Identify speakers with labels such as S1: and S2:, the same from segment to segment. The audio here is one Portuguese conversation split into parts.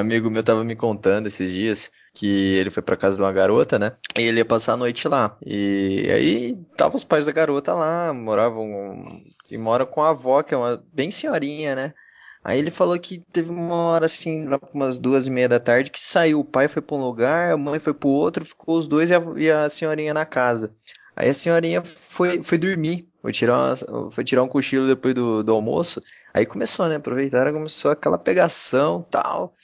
S1: amigo meu tava me contando esses dias que ele foi pra casa de uma garota, né? E ele ia passar a noite lá. E aí tava os pais da garota lá, moravam e mora com a avó, que é uma bem senhorinha, né? Aí ele falou que teve uma hora assim, lá umas duas e meia da tarde, que saiu. O pai foi pra um lugar, a mãe foi pro outro, ficou os dois e a, e a senhorinha na casa. Aí a senhorinha foi, foi dormir, foi tirar, uma, foi tirar um cochilo depois do, do almoço. Aí começou, né? Aproveitaram, começou aquela pegação tal.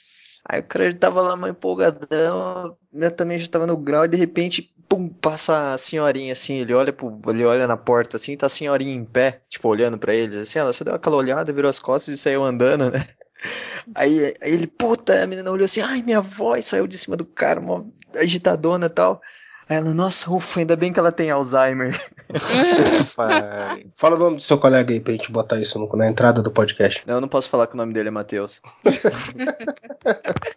S1: Aí o cara já tava lá mais empolgadão, né? Também já tava no grau e de repente, pum, passa a senhorinha assim, ele olha pro, ele olha na porta assim, tá a senhorinha em pé, tipo, olhando para eles, assim, ela só deu aquela olhada, virou as costas e saiu andando, né? Aí, aí ele, puta, a menina olhou assim, ai, minha voz saiu de cima do cara, uma agitadona e tal. Aí ela, nossa, ufa, ainda bem que ela tem Alzheimer.
S2: Fala o nome do seu colega aí pra gente botar isso no, na entrada do podcast.
S1: Não, eu não posso falar que o nome dele é Matheus.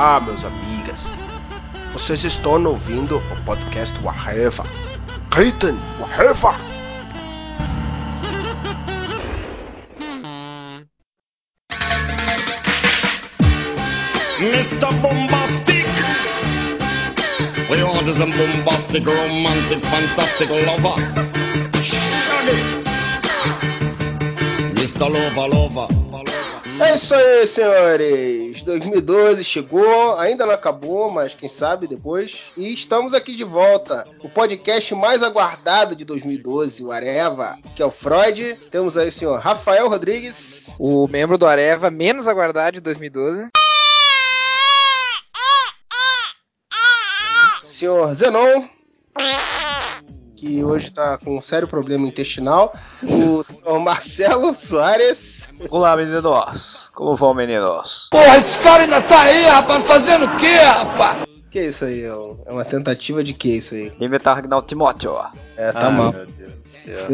S2: Olá, meus amigas. Vocês estão ouvindo o podcast Waheva. Gritem, Waheva!
S3: Mr. Bombastic. We want some bombastic, romantic, fantastic lover. Shaggy. Mr. Lover, lover.
S2: É isso aí, senhores. 2012 chegou, ainda não acabou, mas quem sabe depois. E estamos aqui de volta. O podcast mais aguardado de 2012, o Areva, que é o Freud. Temos aí o senhor Rafael Rodrigues.
S4: O membro do Areva menos aguardado de 2012.
S2: Senhor Zenon. Que hoje tá com um sério problema intestinal. O senhor Marcelo Soares.
S5: Olá, meninos. Como vão, meninos?
S6: Porra, esse cara ainda tá aí, rapaz, fazendo o quê, rapaz?
S2: Que é isso aí? É uma tentativa de que isso aí?
S5: Imitar Agnaldo Timóteo.
S2: É, tá
S1: Ah,
S2: mal.
S1: Meu Deus do céu.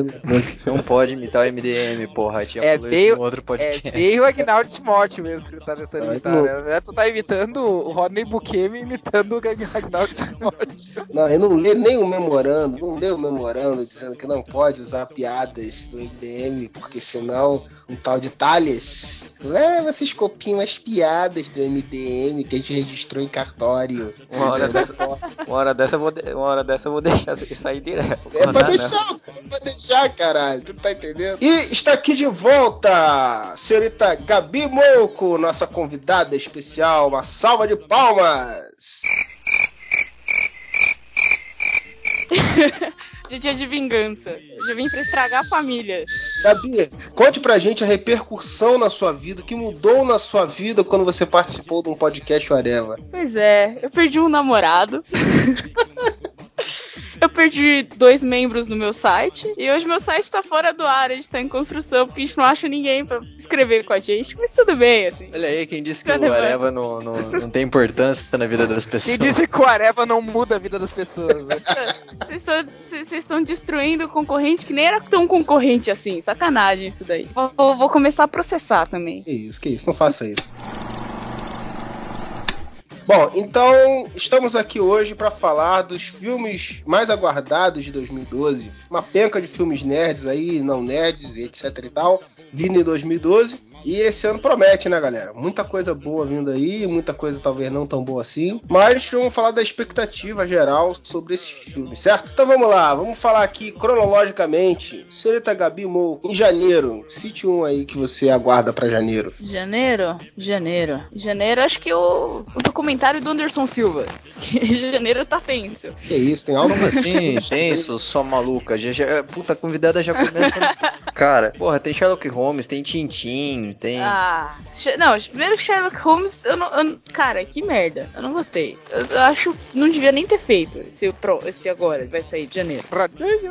S1: Não pode imitar o MDM, porra. Tinha
S4: É
S1: falado
S4: bem-
S1: no outro
S4: É
S1: podcast.
S4: bem o Agnaldo Timóteo mesmo que tu tá tentando imitar.
S2: louco.
S4: Né? Tu tá imitando o Rodney Bukemi imitando o Agnaldo Timóteo.
S2: Não, eu não lê nem o memorando, não lê o memorando dizendo que não pode usar piadas do MDM, porque senão um tal de Thales leva esses copinhos as piadas do MDM que a gente registrou em cartório.
S5: Uma hora dessa, uma hora dessa eu vou, de- uma hora dessa eu vou deixar sair direto.
S2: É pra
S5: Não, não.
S2: deixar, é pra deixar, caralho. Tu tá entendendo? E está aqui de volta, senhorita Gabi Moco, nossa convidada especial. Uma salva de palmas.
S7: de dia de vingança. Eu já vim pra estragar a família.
S2: Gabi, conte pra gente a repercussão na sua vida, o que mudou na sua vida quando você participou de um podcast Areva.
S7: Pois é, eu perdi um namorado. Eu perdi dois membros no meu site e hoje meu site tá fora do ar, a gente tá em construção porque a gente não acha ninguém pra escrever com a gente, mas tudo bem, assim.
S1: Olha aí, quem disse que o? Areva não, não, não tem importância na vida das pessoas.
S4: Quem disse que o Areva não muda a vida das pessoas, né?
S7: Vocês estão- Vocês estão destruindo o concorrente que nem era tão concorrente assim. Sacanagem isso daí. Vou- vou começar a processar também.
S2: Que isso, que isso, não faça isso. Bom, então estamos aqui hoje para falar dos filmes mais aguardados de 2012. Uma penca de filmes nerds aí, não nerds etc e tal, vindo em 2012. E esse ano promete, né, galera? Muita coisa boa vindo aí, muita coisa talvez não tão boa assim. Mas vamos falar da expectativa geral sobre esses filmes, certo? Então vamos lá, vamos falar aqui cronologicamente. Senhorita Gabi Mou, em janeiro, cite um aí que você aguarda para janeiro.
S7: Janeiro? Janeiro. Janeiro, acho que o, o documentário do Anderson Silva. Que janeiro tá tenso.
S2: Que isso, tem algo
S1: assim? Tenso, só maluca. Já, já, puta, convidada já começa. Cara, porra, tem Sherlock Holmes, tem Tintin, Tem.
S7: Ah, não, primeiro que Sherlock Holmes, eu não, eu Cara, que merda. Eu não gostei. Eu, eu acho que não devia nem ter feito esse, pro, esse agora, vai sair de janeiro.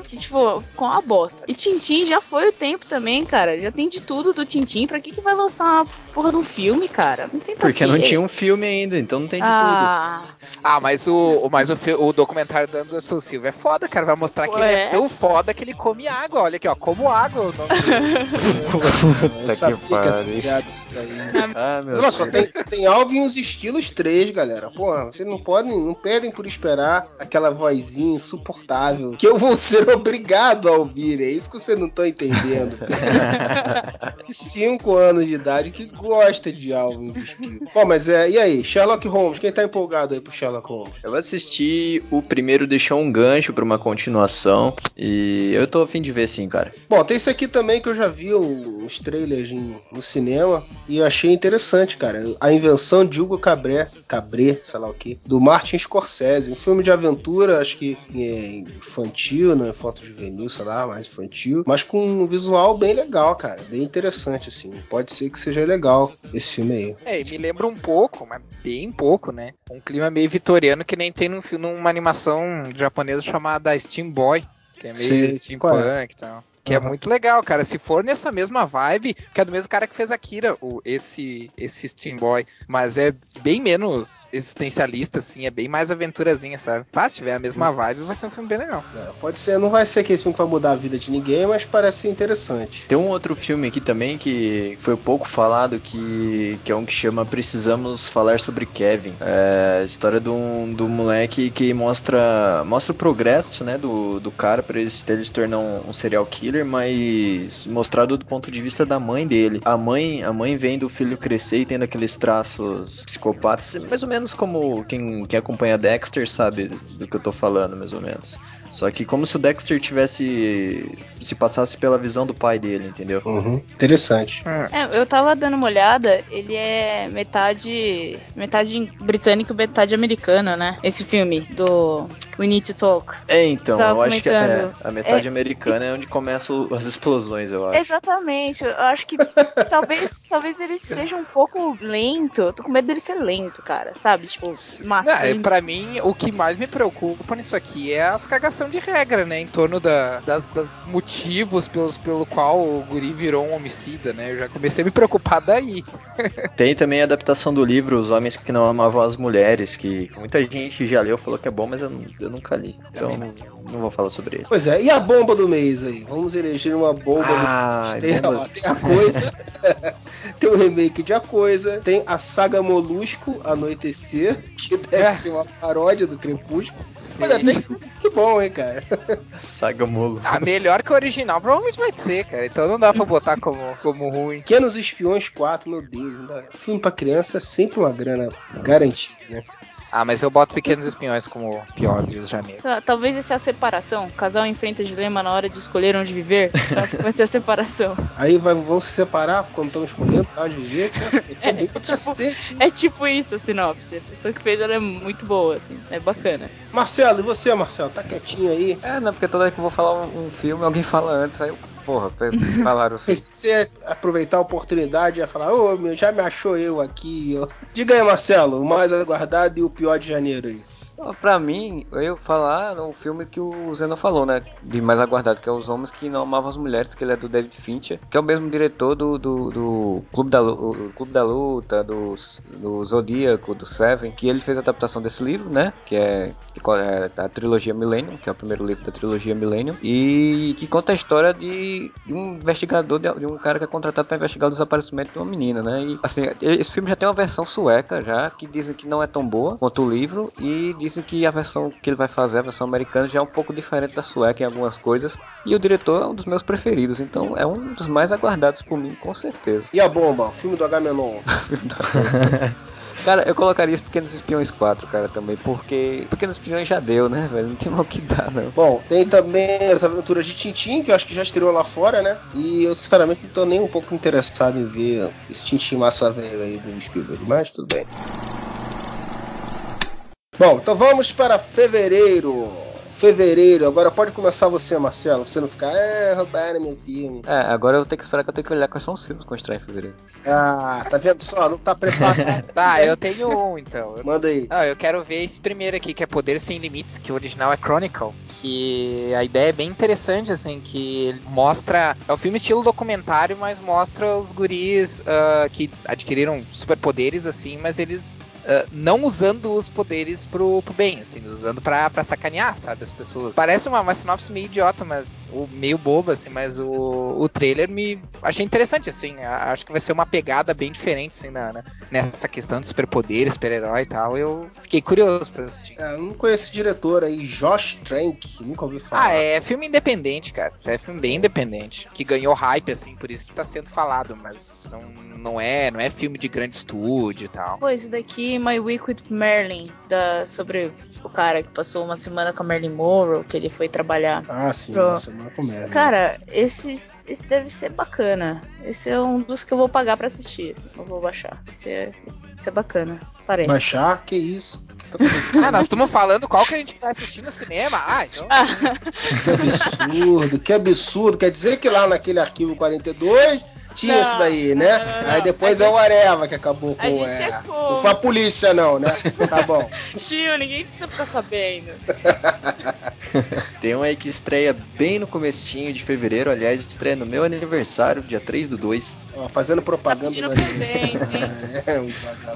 S7: Que, tipo, com a bosta. E Tintin já foi o tempo também, cara. Já tem de tudo do Tintin. Pra que, que vai lançar uma porra de um filme, cara? Não tem pra
S1: Porque
S7: quê.
S1: não tinha um filme ainda, então não tem de tudo.
S7: Ah,
S4: Ah, mas o, o- mas o, o documentário do Anderson Silva é foda, cara. Vai mostrar que ele é tão foda que ele come água. Olha aqui, ó. Como água o nome dele.
S2: Eu
S5: que
S2: sabia que essa
S5: pariu.
S2: piada ia sair.
S1: Ah, meu
S2: Olha só, tem, tem Alvin e os estilos 3, galera. Porra, vocês não podem, não perdem por esperar aquela vozinha insuportável que eu vou ser obrigado a ouvir. É isso que você não tá entendendo. cara. Cinco anos de idade que gosta de Alvin e os estilos. Bom, mas é, e aí, Sherlock Holmes? Quem tá empolgado aí pro Sherlock Holmes?
S1: Eu vou assistir o primeiro, deixou um gancho pra uma continuação. E eu tô a fim de ver sim, cara.
S2: Bom, tem esse aqui também que eu já vi uns trailers em- no cinema e eu achei interessante, cara. A invenção de Hugo Cabré, Cabré, sei lá o que, do Martin Scorsese. Um filme de aventura, acho que é infantil, não é foto juvenil, sei lá, mais infantil, mas com um visual bem legal, cara. Bem interessante, assim. Pode ser que seja legal esse filme aí.
S4: É, me lembra um pouco, mas bem pouco, né? Um clima meio vitoriano que nem tem num filme, numa animação japonesa chamada Steam Boy, que é meio
S2: Sei,
S4: steampunk
S2: é?
S4: e tal. Que é
S2: Aham.
S4: muito legal, cara. Se for nessa mesma vibe, que é do mesmo cara que fez Akira, o, esse, esse Steam Boy. Mas é bem menos existencialista, assim. É bem mais aventurazinha, sabe? Mas se tiver a mesma vibe, vai ser um filme bem legal.
S2: É, pode ser, não vai ser aquele filme que vai mudar a vida de ninguém, mas parece ser interessante.
S1: Tem um outro filme aqui também que foi pouco falado, que, que é um que chama Precisamos Falar sobre Kevin. É a história de um, do moleque que mostra, mostra o progresso, né, do, do cara pra ele, se- ele se tornar um, um serial killer, mas mostrado do ponto de vista da mãe dele. A mãe, a mãe vendo o filho crescer e tendo aqueles traços psicopatas, mais ou menos como quem, quem acompanha Dexter sabe do que eu tô falando, mais ou menos. Só que como se o Dexter tivesse se passasse pela visão do pai dele, entendeu?
S2: Uhum. Interessante.
S7: É, eu tava dando uma olhada, ele é metade. metade britânico e metade americano, né? Esse filme do We Need to Talk.
S1: É, então, eu acho que é,
S7: comentando.
S1: a metade americana é onde começam as explosões, eu acho.
S7: Exatamente, eu acho que talvez, talvez ele seja um pouco lento. Eu tô com medo dele ser lento, cara, sabe? Tipo,
S4: Não, é, pra mim, o que mais me preocupa nisso aqui é as cagação de regra, né? Em torno da, das, das motivos pelos, pelo qual o guri virou um homicida, né? Eu já comecei a me preocupar daí.
S1: Tem também a adaptação do livro Os Homens que Não Amavam as Mulheres, que muita gente já leu, falou que é bom, mas eu, não- eu nunca li. Então não, não vou falar sobre ele.
S2: Pois é, e a bomba do mês aí? Vamos eleger uma bomba do
S1: Ah,
S2: Tem,
S1: bomba-
S2: ó, tem a coisa, tem o remake de A Coisa, tem a saga Molusco Anoitecer, que deve
S4: É.
S2: ser uma paródia do Crepúsculo. Mas até que sim, que bom, hein, cara.
S1: Saga Molo.
S4: A melhor que o original provavelmente vai ser, cara. Então não dá pra botar como, como ruim.
S2: Pequenos Espiões 4, meu Deus, ainda- filme pra criança é sempre uma grana garantida, né?
S4: Ah, mas eu boto Pequenos Espiões como pior de janeiro.
S7: Tá, Talvez essa é a separação. O casal enfrenta dilema na hora de escolher onde viver. Eu acho que vai ser a separação.
S2: Aí vai, vão se separar quando estão escolhendo pra onde viver. É pra cacete.
S7: É tipo isso a sinopse. A pessoa que fez ela é muito boa, assim. É bacana.
S2: Marcelo, e você, Marcelo? Tá quietinho aí?
S5: É, não, porque toda vez que eu vou falar um, um filme, alguém fala antes, aí eu, porra, falaram assim.
S2: Você aproveitar a oportunidade e falar, ô meu, já me achou eu aqui. ó. Diga aí, Marcelo, o mais aguardado e o pior de janeiro aí.
S5: Pra mim, eu falar um filme que o Zeno falou, né? De mais aguardado, que é Os Homens que Não Amavam as Mulheres, que ele é do David Fincher, que é o mesmo diretor do, do, do Clube, da, Lu- o Clube da Luta, do, do Zodíaco, do Seven, que ele fez a adaptação desse livro, né? Que é, é da trilogia Millennium, que é o primeiro livro da trilogia Millennium, e que conta a história de, de um investigador, de, de um cara que é contratado para investigar o desaparecimento de uma menina, né? E assim, esse filme já tem uma versão sueca já, que dizem que não é tão boa quanto o livro, e dizem que a versão que ele vai fazer, a versão americana, já é um pouco diferente da sueca em algumas coisas. E o diretor é um dos meus preferidos, então é um dos mais aguardados por mim, com certeza.
S2: E a bomba, o filme do Agamenon.
S5: Cara, eu colocaria os Pequenos Espiões 4, cara, também, porque Pequenos Espiões já deu, né, velho? Não tem mal que dar, não.
S2: Bom, tem também as aventuras de Tintin, que eu acho que já estreou lá fora, né? E eu, sinceramente, não tô nem um pouco interessado em ver esse Tintin massa velho aí do Spielberg, mas tudo bem. Bom, então vamos para fevereiro. fevereiro. Agora pode começar você, Marcelo. Você não ficar, é, roubaram meu filme.
S5: É, agora eu vou ter que esperar que eu tenho que olhar quais são os filmes que vão estrear em fevereiro.
S2: Ah, tá vendo só? Não tá preparado.
S4: Tá, eu tenho um então.
S2: Manda aí.
S4: Não, eu quero ver esse primeiro aqui, que é Poder Sem Limites, que o original é Chronicle. Que a ideia é bem interessante, assim, que ele mostra. É um filme estilo documentário, mas mostra os guris ah, que adquiriram superpoderes, assim, mas eles. Ah, não usando os poderes pro, pro bem, assim, usando pra, pra sacanear, sabe, as pessoas. Parece uma, uma sinopse meio idiota, mas. Ou meio boba, assim, mas o, o trailer me. Achei interessante, assim. a- Acho que vai ser uma pegada bem diferente, assim, na, na- nessa questão de superpoderes, super-herói e tal. Eu fiquei curioso pra assistir.
S2: É, eu não conheço esse diretor aí, Josh Trank. Nunca ouvi falar.
S4: Ah, é filme independente, cara. É filme bem independente. Que ganhou hype, assim, por isso que tá sendo falado, mas não, não, é, não é filme de grande estúdio e tal.
S7: Pô, esse daqui, My Week with Merlin, da, sobre o cara que passou uma semana com a Marilyn Monroe, que ele foi trabalhar.
S2: Ah, sim,
S7: Pro-
S2: nossa, não é comédia.
S7: Cara, esse, esse deve ser bacana. Esse é um dos que eu vou pagar pra assistir. assim, eu vou baixar. Esse é, esse é bacana. Parece.
S2: Baixar? Que isso? Que tá?
S4: Ah, nós estamos falando qual que a gente vai assistir no cinema. Ah, então.
S2: Que absurdo, que absurdo. Quer dizer que lá naquele arquivo 42 tinha
S7: Não,
S2: isso daí,
S7: não,
S2: né?
S7: não, não.
S2: Aí depois
S7: A
S2: é o Areva que acabou
S7: A
S2: com.
S7: gente
S2: É...
S7: é?
S2: Não foi a polícia, não, né? Tá bom.
S7: Tio, ninguém precisa ficar sabendo.
S1: Tem um aí que estreia bem no comecinho de fevereiro, aliás, estreia no meu aniversário, dia 3 do 2.
S2: Ó, fazendo propaganda
S7: Tá
S2: do
S7: presente,
S2: aniversário. É, um.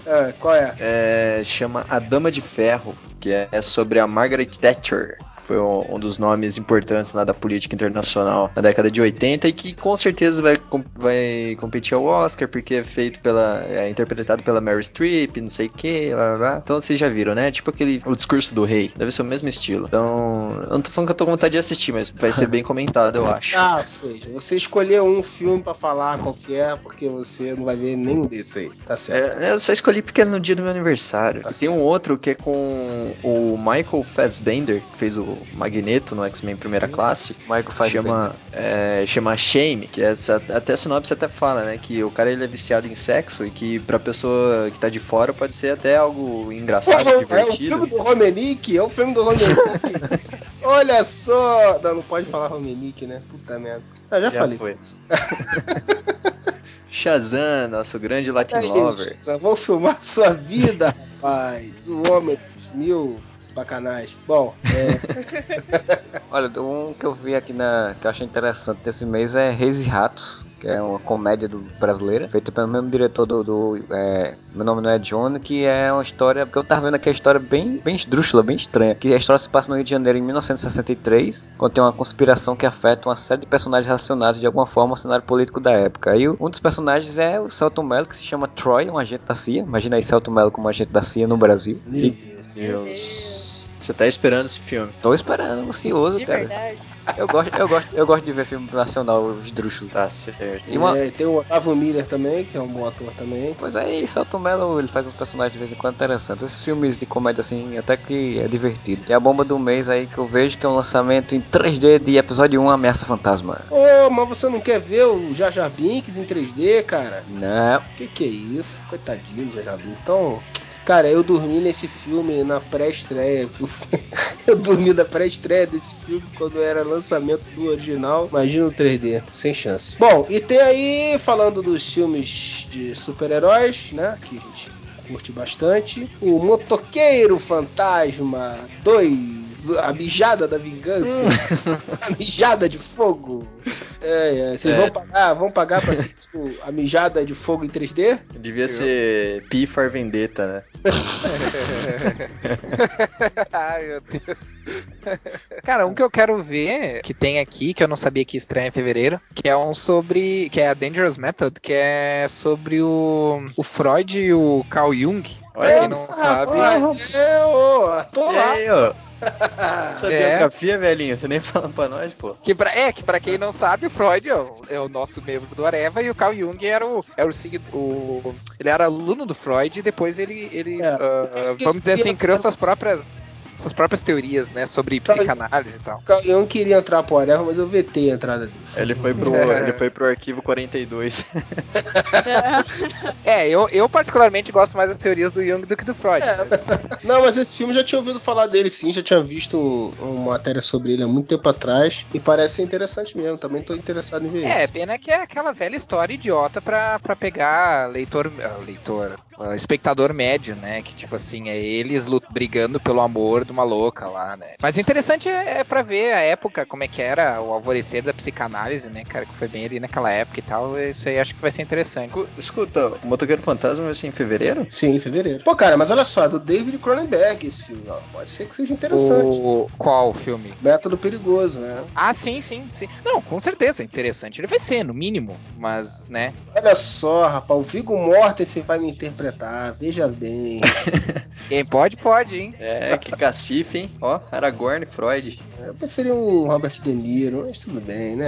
S2: Ah, qual é?
S1: É, chama A Dama de Ferro, que é sobre a Margaret Thatcher. Foi um, um dos nomes importantes lá da política internacional na década de 80 e que com certeza vai, vai competir ao Oscar, porque é feito pela. é interpretado pela Mary Streep, não sei o que, lá, lá, lá. Então vocês já viram, né? Tipo aquele. O discurso do rei. Deve ser o mesmo estilo. Então. Eu não tô falando que eu tô com vontade de assistir, mas vai ser bem comentado, eu acho.
S2: Ah, ou seja, você escolheu um filme pra falar qualquer, porque você não vai ver nenhum desse aí. Tá certo.
S1: É, eu só escolhi porque é no dia do meu aniversário.
S2: Tá
S1: E tem um outro que é com o Michael Fassbender, que fez o Magneto no X-Men Primeira Classe.
S5: Michael faz
S1: chama, é, chama Shame, que essa, até a sinopse até fala, né? Que o cara ele é viciado em sexo e que pra pessoa que tá de fora pode ser até algo engraçado,
S2: Pô, é o
S1: divertido.
S2: filme do Romenick, é o filme do Romenick. Olha só! Não, não pode falar Romenick, né? Puta merda. Ah, já,
S1: Já
S2: falei.
S1: foi. Shazam, nosso grande Latin
S2: Aí,
S1: Lover.
S2: só vou filmar sua vida, rapaz. O homem dos mil bacanais. Bom, é,
S5: Olha, um que eu vi aqui na. que eu achei interessante desse mês é Reis e Ratos, que é uma comédia do, brasileira, feita pelo mesmo diretor do. do, é, meu nome não é John, que é uma história. Porque eu tava vendo aqui a história bem, bem esdrúxula, bem estranha. Que a história se passa no Rio de Janeiro em 1963, quando tem uma conspiração que afeta uma série de personagens relacionados de alguma forma ao cenário político da época. Aí um dos personagens é o Celton Mello, que se chama Troy, um agente da CIA. Imagina aí Celton Mello como agente da CIA no Brasil.
S2: meu
S5: E
S2: Deus.
S1: Deus. Você tá esperando esse filme.
S5: tô esperando, ansioso,
S7: De
S5: cara.
S7: verdade.
S5: Eu gosto, eu gosto, eu gosto de ver filme nacional esdrúxulo.
S1: Tá certo.
S5: E uma-
S2: É, tem o Otávio Miller também, que é um bom ator também.
S5: Pois aí, Celton Mello, ele faz um personagem de vez em quando interessante. Esses filmes de comédia, assim, até que é divertido. E a bomba do mês aí que eu vejo que é um lançamento em 3D de episódio 1, Ameaça Fantasma.
S2: Ô, mas você não quer ver o Jar Jar Binks em 3D, cara?
S5: Não,
S2: Que que é isso? Coitadinho do Jar Jar Binks. Então, cara, eu dormi nesse filme na pré-estreia. eu dormi na pré-estreia desse filme quando era lançamento do original. Imagina o 3D, sem chance. Bom, e tem aí, falando dos filmes de super-heróis, né? Que a gente curte bastante. O Motoqueiro Fantasma 2, a mijada da vingança, a mijada de fogo. É, é, vocês
S1: É.
S2: vão pagar, vão pagar pra assistir a mijada de fogo em 3D?
S1: Devia ser Pi for Vendetta, né?
S4: Ai, meu Deus. Cara, um que eu quero ver, que tem aqui, que eu não sabia que estreia em fevereiro, que é um sobre. que é a Dangerous Method, que é sobre o, o Freud e o Carl Jung. Pra quem não sabe.
S2: Rapaz, eu tô
S1: E
S2: lá.
S1: aí, ó? Essa
S4: É.
S1: biografia, velhinho, você nem fala pra nós, pô.
S4: Que pra, é, que pra quem não sabe, o Freud é o, é o nosso membro do Areva e o Carl Jung era o. Era o, o ele era aluno do Freud e depois ele. ele
S2: É.
S4: ah, vamos dizer assim, criou suas próprias suas próprias teorias, né? Sobre
S2: Tá.
S4: psicanálise e tal.
S2: Eu não queria entrar pro Areva, mas eu vetei a entrada dele.
S1: Ele foi pro, ele foi pro arquivo 42.
S4: É, eu, eu particularmente gosto mais das teorias do Jung do que do Freud.
S2: É. Não, mas esse filme eu já tinha ouvido falar dele sim, já tinha visto um- uma matéria sobre ele há muito tempo atrás e parece ser interessante mesmo. Também tô interessado em ver
S4: É,
S2: isso.
S4: pena que é aquela velha história idiota pra, pra pegar leitor, ah, leitor, espectador médio, né? Que tipo assim, é eles brigando pelo amor de uma louca lá, né? Mas o interessante é, é pra ver a época, como é que era o alvorecer da psicanálise, né, cara? Que foi bem ali naquela época e tal. Isso aí acho que vai ser interessante.
S1: Escu- Escuta, o Motoqueiro Fantasma vai ser em fevereiro?
S2: Sim, em fevereiro. Pô, cara, mas olha só, é do David Cronenberg esse filme, ó. Pode ser que seja interessante.
S4: O, qual filme?
S2: Método perigoso, né?
S4: Ah, sim, sim, sim. Não, com certeza, interessante. Ele vai ser, no mínimo. Mas, né?
S2: Olha só, rapaz, o Viggo Mortensen vai me interpretar, veja bem.
S4: Quem pode, pode, hein?
S1: É, que cacife, hein? Ó, Aragorn, Freud.
S2: Eu preferi o Robert De Niro, mas tudo bem, né?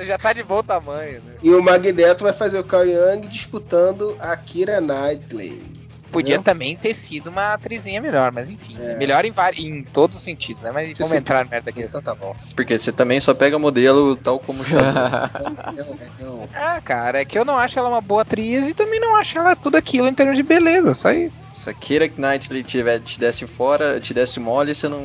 S4: Já tá de bom tamanho, né?
S2: e o Magneto vai fazer o Carl Young disputando a Kira Knightley.
S4: Podia
S2: Entendeu?
S4: também ter sido uma atrizinha melhor, mas enfim.
S2: É.
S4: Melhor em, em todos os sentidos, né? Mas
S2: Deixa
S4: vamos entrar na merda aqui.
S2: Então tá bom.
S1: Porque você também só pega modelo tal como Shazam.
S4: Ah, cara, é que eu não acho ela uma boa atriz e também não acho ela tudo aquilo em termos de beleza, só isso.
S1: Se a Kira Knightley te desse fora, te desse mole, você não.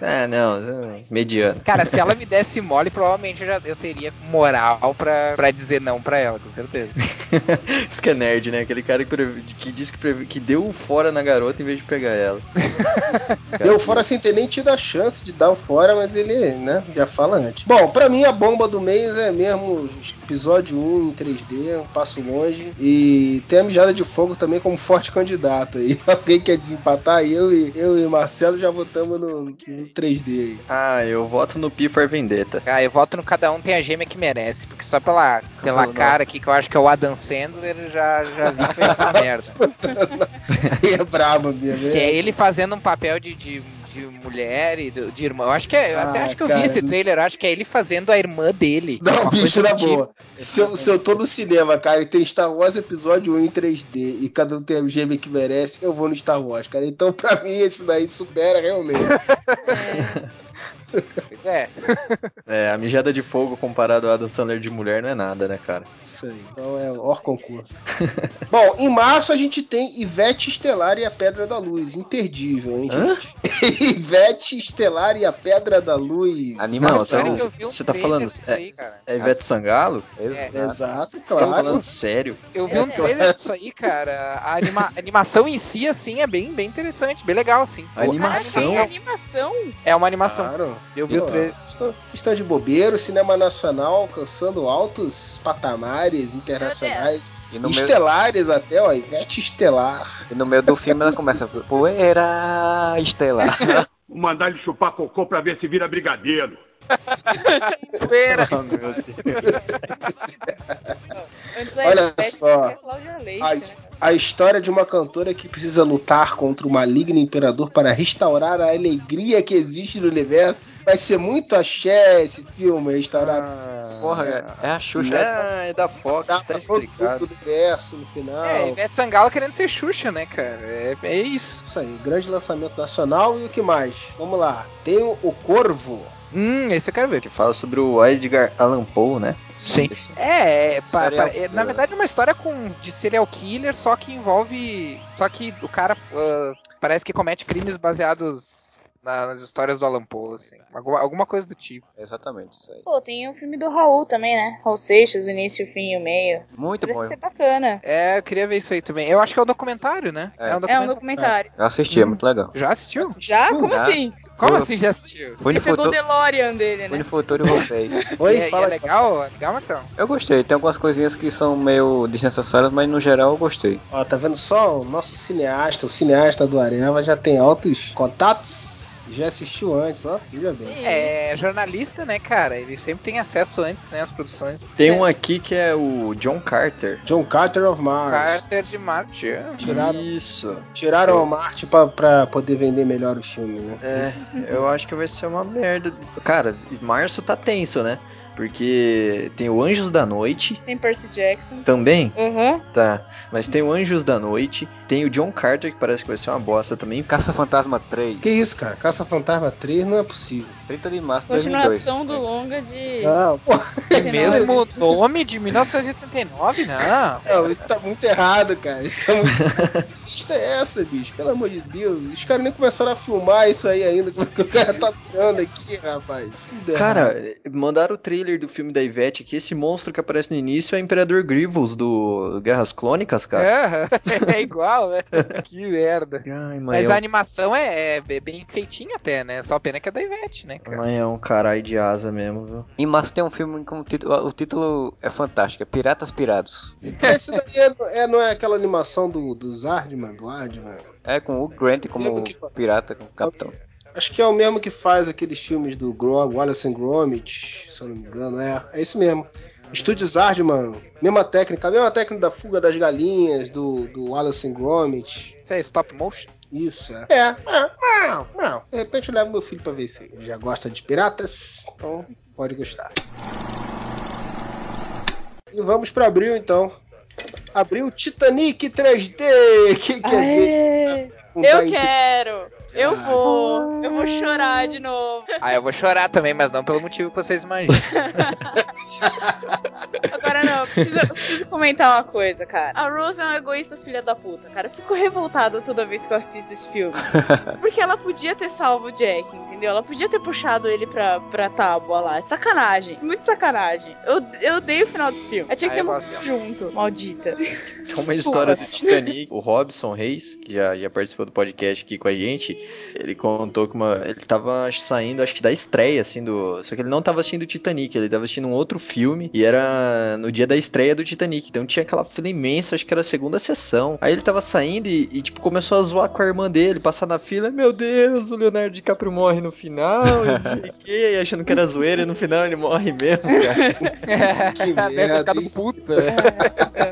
S1: Ah, não, não- mediano.
S4: Cara, se ela me desse mole, provavelmente eu, já, eu teria moral pra, pra dizer não pra ela, com certeza.
S1: Isso que é nerd, né? Aquele cara que, que disse que, previ- que deu fora na garota em vez de pegar ela.
S2: Deu fora sem ter nem tido a chance de dar o fora, mas ele, né, já fala antes. Bom, pra mim a bomba do mês é mesmo episódio 1 em 3D, um passo longe. E tem a mijada de fogo também como forte candidato aí. Alguém quer desempatar? Eu e, eu e Marcelo já votamos no, no 3D aí.
S1: Ah, eu voto no P for Vendetta.
S4: Ah, eu voto no cada um tem a gêmea que merece, porque só pela, pela
S1: Não.
S4: cara aqui, que eu acho que é o Adam Sandler, eu já, já vi que foi uma merda.
S2: É brabo mesmo,
S4: Que é ele fazendo um papel de, de, de mulher e de, de irmã. Eu acho que é, eu até
S2: Ah,
S4: acho que eu
S2: cara,
S4: vi esse trailer, eu acho que é ele fazendo a irmã dele.
S2: Não, bicho, na
S4: do tipo.
S2: boa. Se eu, se eu tô no cinema, cara, e tem Star Wars episódio 1 em 3D e cada um tem a gêmea que merece, eu vou no Star Wars, cara. Então, pra mim, esse daí supera realmente.
S4: Pois é.
S1: É, a mijada de fogo comparado ao Adam Sandler de mulher não é nada, né, cara?
S2: Isso aí. Então é or concurso. Bom, em março a gente tem Ivete Estelar e a Pedra da Luz. Imperdível, hein, gente? Ivete Estelar e a Pedra da Luz.
S1: Sério,
S4: vi um
S1: você tá falando-
S4: aí, cara.
S1: É Ivete Sangalo?
S5: Exato.
S2: Exato,
S1: Você tá
S2: claro.
S1: falando sério?
S4: Eu vi um
S2: É,
S4: trailer disso aí, cara. A anima- a animação em si, assim, é bem, bem interessante, bem legal, assim.
S1: A animação?
S7: Caraca, animação?
S4: É uma animação.
S2: Claro.
S4: Eu vi o trailer.
S2: Vocês estão- de bobeiro, cinema nacional alcançando altos patamares internacionais,
S5: E no, meio,
S2: estelares até, ó, Ivete Estelar.
S5: e no meio do filme ela começa poeira estelar.
S6: Mandar ele chupar cocô pra ver se vira brigadeiro.
S4: Poeira.
S1: Oh, Deus.
S7: Antes
S2: Olha
S7: Ivete,
S2: só.
S7: Cláudia Leite,
S2: Ai,
S7: né?
S2: A história de uma cantora que precisa lutar contra o maligno imperador para restaurar a alegria que existe no universo. Vai ser muito axé esse filme, restaurar
S5: Porra, é a Xuxa.
S1: Ah, é da Fox, tá
S2: todo
S1: explicado.
S2: o universo no final.
S4: É, Ivete Sangalo querendo ser Xuxa, né, cara? É, é isso.
S2: Isso aí, grande lançamento nacional e o que mais? Vamos lá. Tem o Corvo.
S4: Hum, esse eu quero ver.
S1: Que fala sobre o Edgar Allan Poe, né?
S4: Sim. É, é, pa- pa- é, na verdade é uma história com, de serial killer, só que envolve. Só que o cara ah, parece que comete crimes baseados na- nas histórias do Alan Poe, assim. Alguma, alguma coisa do tipo.
S5: Exatamente, isso aí.
S7: Pô, tem o filme do Raul também, né? Raul Seixas, o início, o fim e o meio.
S5: Muito bom.
S7: Parece ser bacana.
S4: É, eu queria ver isso aí também. Eu acho que é um documentário, né?
S5: É.
S4: um
S7: É um
S4: documentário.
S7: documentário.
S5: Eu assisti, é muito legal.
S4: Já assistiu?
S7: Já? Como
S5: Já.
S7: assim?
S4: Como
S5: Eu-
S4: assim já assistiu?
S5: No
S7: Ele pegou o DeLorean dele, né?
S5: no futuro e voltei.
S2: Oi,
S4: e, é- e
S2: fala
S4: é legal? É legal, Marcelo?
S5: Eu gostei, tem algumas coisinhas que são meio desnecessárias, mas no geral eu gostei.
S2: Ó, tá vendo só? O nosso cineasta, o cineasta do Areva já tem altos contatos. Já assistiu antes, ó. Veja bem.
S4: É jornalista, né, cara? Ele sempre tem acesso antes, né, às produções.
S1: Tem um aqui que é o John Carter.
S2: John Carter of Mars.
S4: Carter de Marte.
S2: Tiraram,
S1: Isso.
S2: tiraram o Marte pra, pra poder vender melhor o filme, né?
S1: É, eu acho que vai ser uma merda. Cara, março tá tenso, né? Porque tem o Anjos da Noite
S7: Tem Percy Jackson.
S1: também,
S7: Uhum.
S1: tá. Mas tem o Anjos da Noite, Tem o John Carter, que parece que vai ser uma bosta também.
S5: Caça-Fantasma 3,
S2: Que isso, cara? Caça-Fantasma 3 não é possível.
S5: 30 de março de 2002.
S7: Continuação do longa de.
S2: Não, pô,
S4: Mesmo nome de 1989, não.
S2: não, isso tá muito errado, cara. Isso tá muito. Que lista é essa, bicho? Pelo amor de Deus. Os caras nem começaram a filmar isso aí ainda. Como é que o cara tá falando aqui, rapaz?
S1: Cara, mandaram o trailer do filme da Ivete aqui. Esse monstro que aparece no início é o Imperador Grievous do Guerras Clônicas, cara.
S4: É, é igual, né? Que merda.
S1: Ai,
S4: Mas a animação é, é bem feitinha até, né? Só pena que é da Ivete, né, cara?
S1: Mãe é um caralho de asa mesmo, viu?
S5: Em março tem um filme com o título. O título é fantástico, é Piratas Pirados.
S2: Esse daí é, é- não é aquela animação do, do Zardman, do Ardman?
S5: É com o Grant como
S2: que-
S5: pirata, como capitão.
S2: Acho que é o mesmo que faz aqueles filmes do Grom, Wallace and Gromit, se eu não me engano. É, é isso mesmo. Estúdio Zardman, mesma técnica, a mesma técnica da fuga das galinhas, do, do Wallace and Gromit.
S4: Isso é stop motion?
S2: Isso, é. É, é, não, não. De repente eu levo meu filho pra ver se ele já gosta de piratas, então pode gostar. E vamos pra abril então. Abril Titanic 3D! Quem quer ver?
S7: Aê,
S2: Fundar
S7: eu quero! Eu
S2: Ah.
S7: vou! Eu vou chorar de novo.
S4: Ah, eu vou chorar também, mas não pelo motivo que vocês imaginam.
S7: Agora não, eu preciso, eu preciso comentar uma coisa, cara. A Rose é uma egoísta filha da puta, cara. Eu fico revoltada toda vez que eu assisto esse filme. Porque ela podia ter salvo o Jack, entendeu? Ela podia ter puxado ele pra, pra tábua lá. É sacanagem. Muito sacanagem. Eu, eu odeio o final desse filme. Eu tinha que
S4: Ah,
S7: ter morrido junto, maldita.
S1: Tem uma história do Titanic. O Robson Reis, que já, já participou do podcast aqui com a gente, ele contou que uma, ele tava acho, saindo, acho que da estreia, assim, do. Só que ele não tava assistindo o Titanic, ele tava assistindo um outro filme e era no dia da estreia do Titanic. Então tinha aquela fila imensa, acho que era a segunda sessão. Aí ele tava saindo e, e, tipo, começou a zoar com a irmã dele, passar na fila. Meu Deus, o Leonardo DiCaprio morre no final, e não sei o quê, e achando que era zoeira, e no final ele morre mesmo, cara.
S2: Que merda,
S4: puta.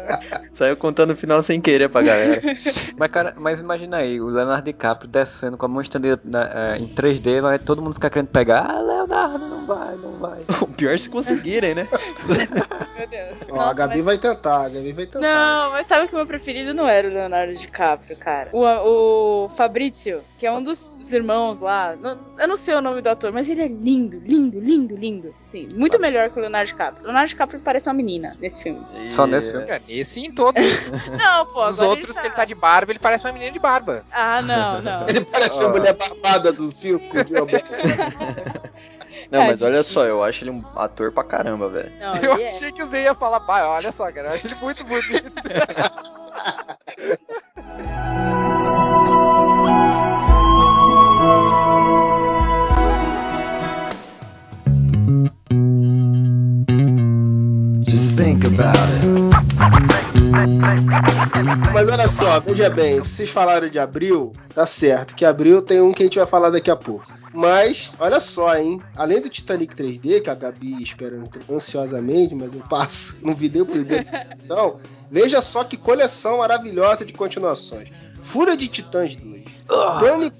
S1: Saiu contando o final sem querer pra galera.
S5: Mas, cara, mas imagina aí, o Leonardo DiCaprio descendo com a mão estendida na- é, em 3D, vai todo mundo ficar querendo pegar. Ah, Leonardo, não vai, não vai.
S1: O pior é se conseguirem, né?
S7: Meu Deus.
S2: Ó, a Gabi
S7: mas-
S2: vai tentar, a Gabi vai tentar.
S7: Não, mas sabe que o meu preferido não era o Leonardo DiCaprio, cara. O, o Fabrizio, que é um dos dos irmãos lá. não- eu não sei o nome do ator, mas ele é lindo, lindo, lindo, lindo. Sim, muito melhor que o Leonardo DiCaprio. O Leonardo DiCaprio parece uma menina nesse filme.
S1: E-
S5: Só nesse filme?
S4: É, Esse e em todos.
S7: Não, pô,
S4: Os outros que ele tá de barba, ele parece uma menina de barba.
S7: Ah, não, não.
S2: Ele parece a
S1: Ó.
S2: mulher barbada do circo de uma
S1: Não, mas
S7: Tadinho.
S1: olha só, eu acho ele um ator pra caramba, velho.
S4: Eu
S7: é.
S4: achei que você ia falar, bah, olha só, cara, eu acho ele muito bonito.
S6: Think about it.
S2: Mas olha só, veja bem, vocês falaram de abril, tá certo, que abril tem um que a gente vai falar daqui a pouco. Mas, olha só, hein? Além do Titanic 3D, que a Gabi espera ansiosamente, mas eu passo, não vi nem o primeiro. Então, veja só que coleção maravilhosa de continuações. Fúria de Titãs 2. Pânico,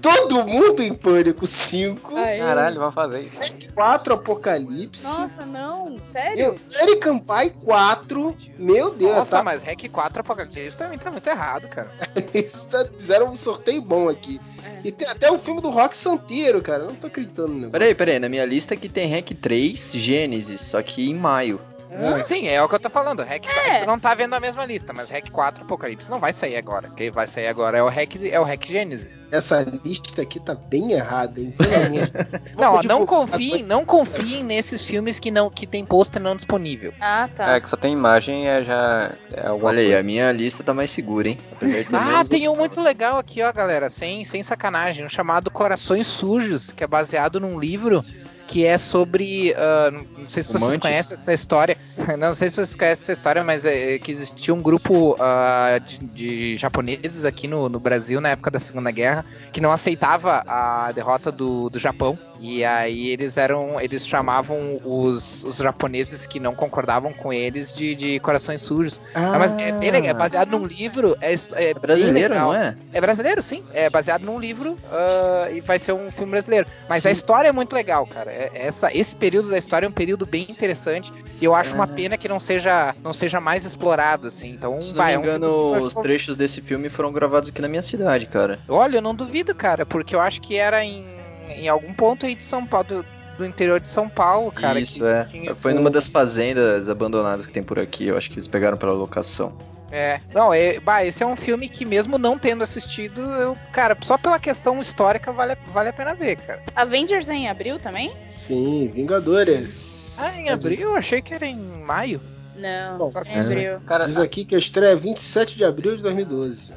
S2: todo mundo em Pânico 5.
S7: Aê.
S5: Caralho, vai fazer isso.
S2: 4 Apocalipse.
S7: Nossa, não. Sério?
S2: American Pie 4. Meu Deus,
S4: Nossa,
S2: tá,
S4: mas Hack 4 Apocalipse também tá muito errado, cara.
S2: Eles tá- fizeram um sorteio bom aqui.
S7: É.
S2: E tem até o filme do Rock Santeiro, cara. Eu não tô acreditando no negócio.
S1: Peraí, peraí, na minha lista aqui tem Hack 3 Gênesis, só que em maio.
S2: É.
S4: Sim, é o que eu tô falando. Hack tu não tá vendo a mesma lista, mas Hack 4 Apocalipse não vai sair agora. Quem vai sair agora é o Hack, é o Hack Genesis.
S2: Essa lista aqui tá bem errada, hein?
S4: Não, ó, não confiem, não confiem nesses filmes que não que tem pôster não disponível.
S7: Ah, tá.
S5: É, que só tem imagem é já. É
S1: Olha aí, a minha lista tá mais segura, hein? Apesar de ter
S4: Ah, tem um muito legal aqui, ó, galera, sem, sem sacanagem, um chamado Corações Sujos, que é baseado num livro que é sobre. ah, não sei se vocês
S1: Fumantes?
S4: conhecem essa história. Não sei se vocês conhecem essa história, mas é, é que existia um grupo ah, de, de japoneses aqui no, no Brasil na época da Segunda Guerra que não aceitava a derrota do, do Japão. E aí eles eram. Eles chamavam os, os japoneses que não concordavam com eles de, de corações sujos. Ah, mas é bem legal, é baseado num livro. É, é
S1: brasileiro, não é?
S4: É brasileiro, sim. É baseado num livro uh, e vai ser um filme brasileiro. Mas sim. a história é muito legal, cara. É, essa, esse período da história é um período bem interessante. E eu acho uma pena que não seja, não seja mais explorado, assim. Então,
S1: Se
S4: vai,
S1: não me engano,
S4: é um
S1: os trechos desse filme foram gravados aqui na minha cidade, cara.
S4: Olha, eu não duvido, cara, porque eu acho que era em, em algum ponto aí de São Paulo. Do, do interior de São Paulo, cara.
S1: Isso, é. Foi numa das fazendas abandonadas que tem por aqui. Eu acho que eles pegaram pela locação.
S4: É. Não, é, bah, esse é um filme que, mesmo não tendo assistido, eu, cara, só pela questão histórica vale, vale a pena ver, cara.
S7: Avengers é em abril também?
S2: Sim, Vingadores.
S4: Ah, em abril? Eu achei que era em maio.
S7: Não, Bom, é em abril.
S2: Cara, Diz aqui que a estreia é 27 de abril de 2012.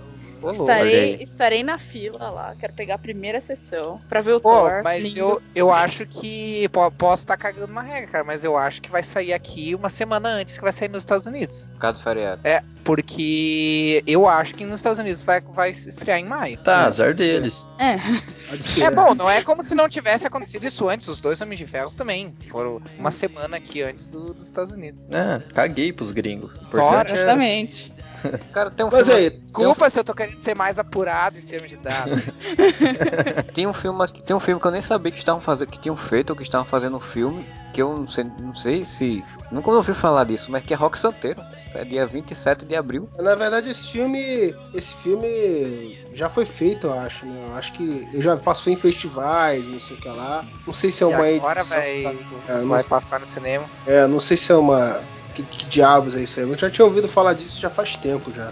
S7: Estarei, estarei na fila lá, quero pegar a primeira sessão pra ver o
S4: Pô,
S7: Thor.
S4: Mas eu, eu acho que. Posso estar tá cagando uma regra, cara, mas eu acho que vai sair aqui uma semana antes que vai sair nos Estados Unidos.
S5: Por causa do feriado.
S4: É, porque eu acho que nos Estados Unidos vai, vai estrear em maio.
S1: Tá, azar deles.
S7: É.
S4: É bom, não é como se não tivesse acontecido isso antes. Os dois Homens de Ferro também foram uma semana aqui antes do, dos Estados Unidos.
S1: É, caguei pros gringos.
S7: Fora, é justamente.
S4: Cara, tem um
S2: Mas
S4: filme.
S2: aí,
S4: Desculpa um... se eu tô querendo ser mais apurado em termos de dados.
S5: tem um filme aqui, tem um filme que eu nem sabia que estavam fazendo, que tinham feito ou que estavam fazendo um filme, que eu não sei, não sei se. Nunca ouvi falar disso, mas que é Rock Santeiro. É dia 27 de abril.
S2: Na verdade, esse filme. Esse filme já foi feito, eu acho, né? Eu acho que. Eu já faço em festivais, não sei o que lá. Não sei se é uma
S4: e agora edição. Vai, é, vai passar no cinema.
S2: É, não sei se é uma que, que, diabos é isso aí? Eu já tinha ouvido falar disso já faz tempo já.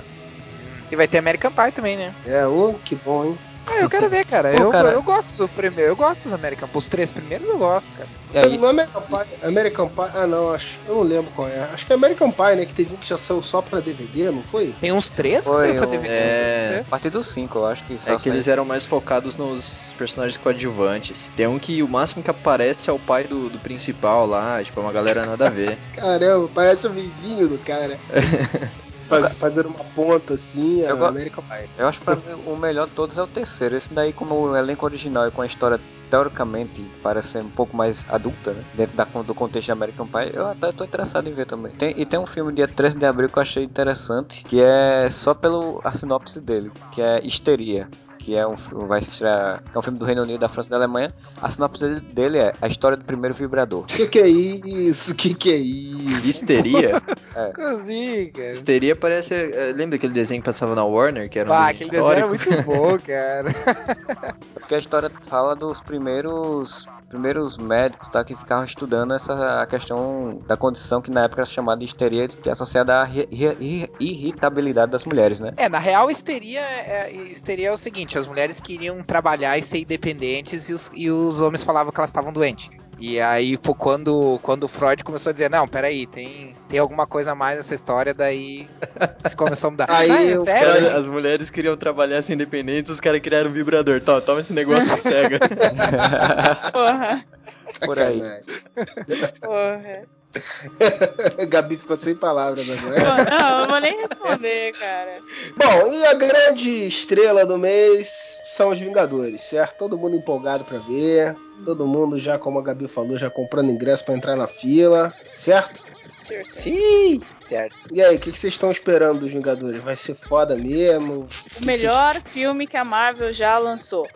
S4: E vai ter American Pie também, né?
S2: É, ô, que bom, hein?
S4: Ah, eu quero ver, cara. Pô, eu, cara. eu gosto do primeiro. Eu gosto dos American Pie. Os três primeiros eu gosto, cara.
S2: Você não é American Pie? American Pie? Ah, não, acho. Eu não lembro qual é. Acho que é American Pie, né? Que teve um que já saiu só pra DVD, não foi?
S4: Tem uns três que saiu pra DVD.
S5: É. A partir dos cinco, eu acho que
S1: só É que eles eram mais focados nos personagens coadjuvantes. Tem um que o máximo que aparece é o pai do, do principal lá. Tipo, é uma galera nada a ver.
S2: Caramba, parece o vizinho do cara. faz, fazendo uma ponta assim,
S5: eu
S2: a América vai.
S5: Eu acho que pra mim o melhor de todos é o terceiro. Esse daí, como o elenco original e com a história teoricamente parece ser um pouco mais adulta, né? Dentro da, do contexto de American Pie, eu até tô interessado em ver também. Tem, e tem um filme dia 13 de abril que eu achei interessante, que é só pelo a sinopse dele, que é Histeria que é um vai estrear, é um filme do Reino Unido, da França e da Alemanha. A sinopse dele é a história do primeiro vibrador.
S2: Que que é isso? Que que é isso?
S1: Histeria?
S4: é. Cozinha,
S1: Histeria parece, eh, lembra aquele desenho que passava na Warner, que era um
S4: ah, aquele desenho era muito bom, cara.
S5: Porque a história fala dos primeiros primeiros médicos tá, que ficavam estudando essa a questão da condição que na época era chamada de histeria, que é associada à irritabilidade das mulheres, né?
S4: É, na real, histeria é, histeria é o seguinte: as mulheres queriam trabalhar e ser independentes e os, e os homens falavam que elas estavam doentes. E aí foi quando, quando o Freud começou a dizer, não, peraí, tem, tem alguma coisa a mais nessa história, daí começou a mudar.
S1: Aí ah, é sério, cara, as mulheres queriam trabalhar ser independentes, os caras criaram um vibrador. Toma, toma esse negócio cega.
S7: Porra.
S5: Por aí.
S7: Porra.
S2: Gabi ficou sem palavras agora.
S7: Não, não vou nem responder, cara.
S2: Bom, e a grande estrela do mês são os Vingadores, certo? Todo mundo empolgado para ver. Todo mundo já, como a Gabi falou, já comprando ingresso para entrar na fila, certo?
S4: Sim, certo.
S2: E aí, o que, que vocês estão esperando dos Vingadores? Vai ser foda mesmo?
S7: O que melhor que vocês... filme que a Marvel já lançou.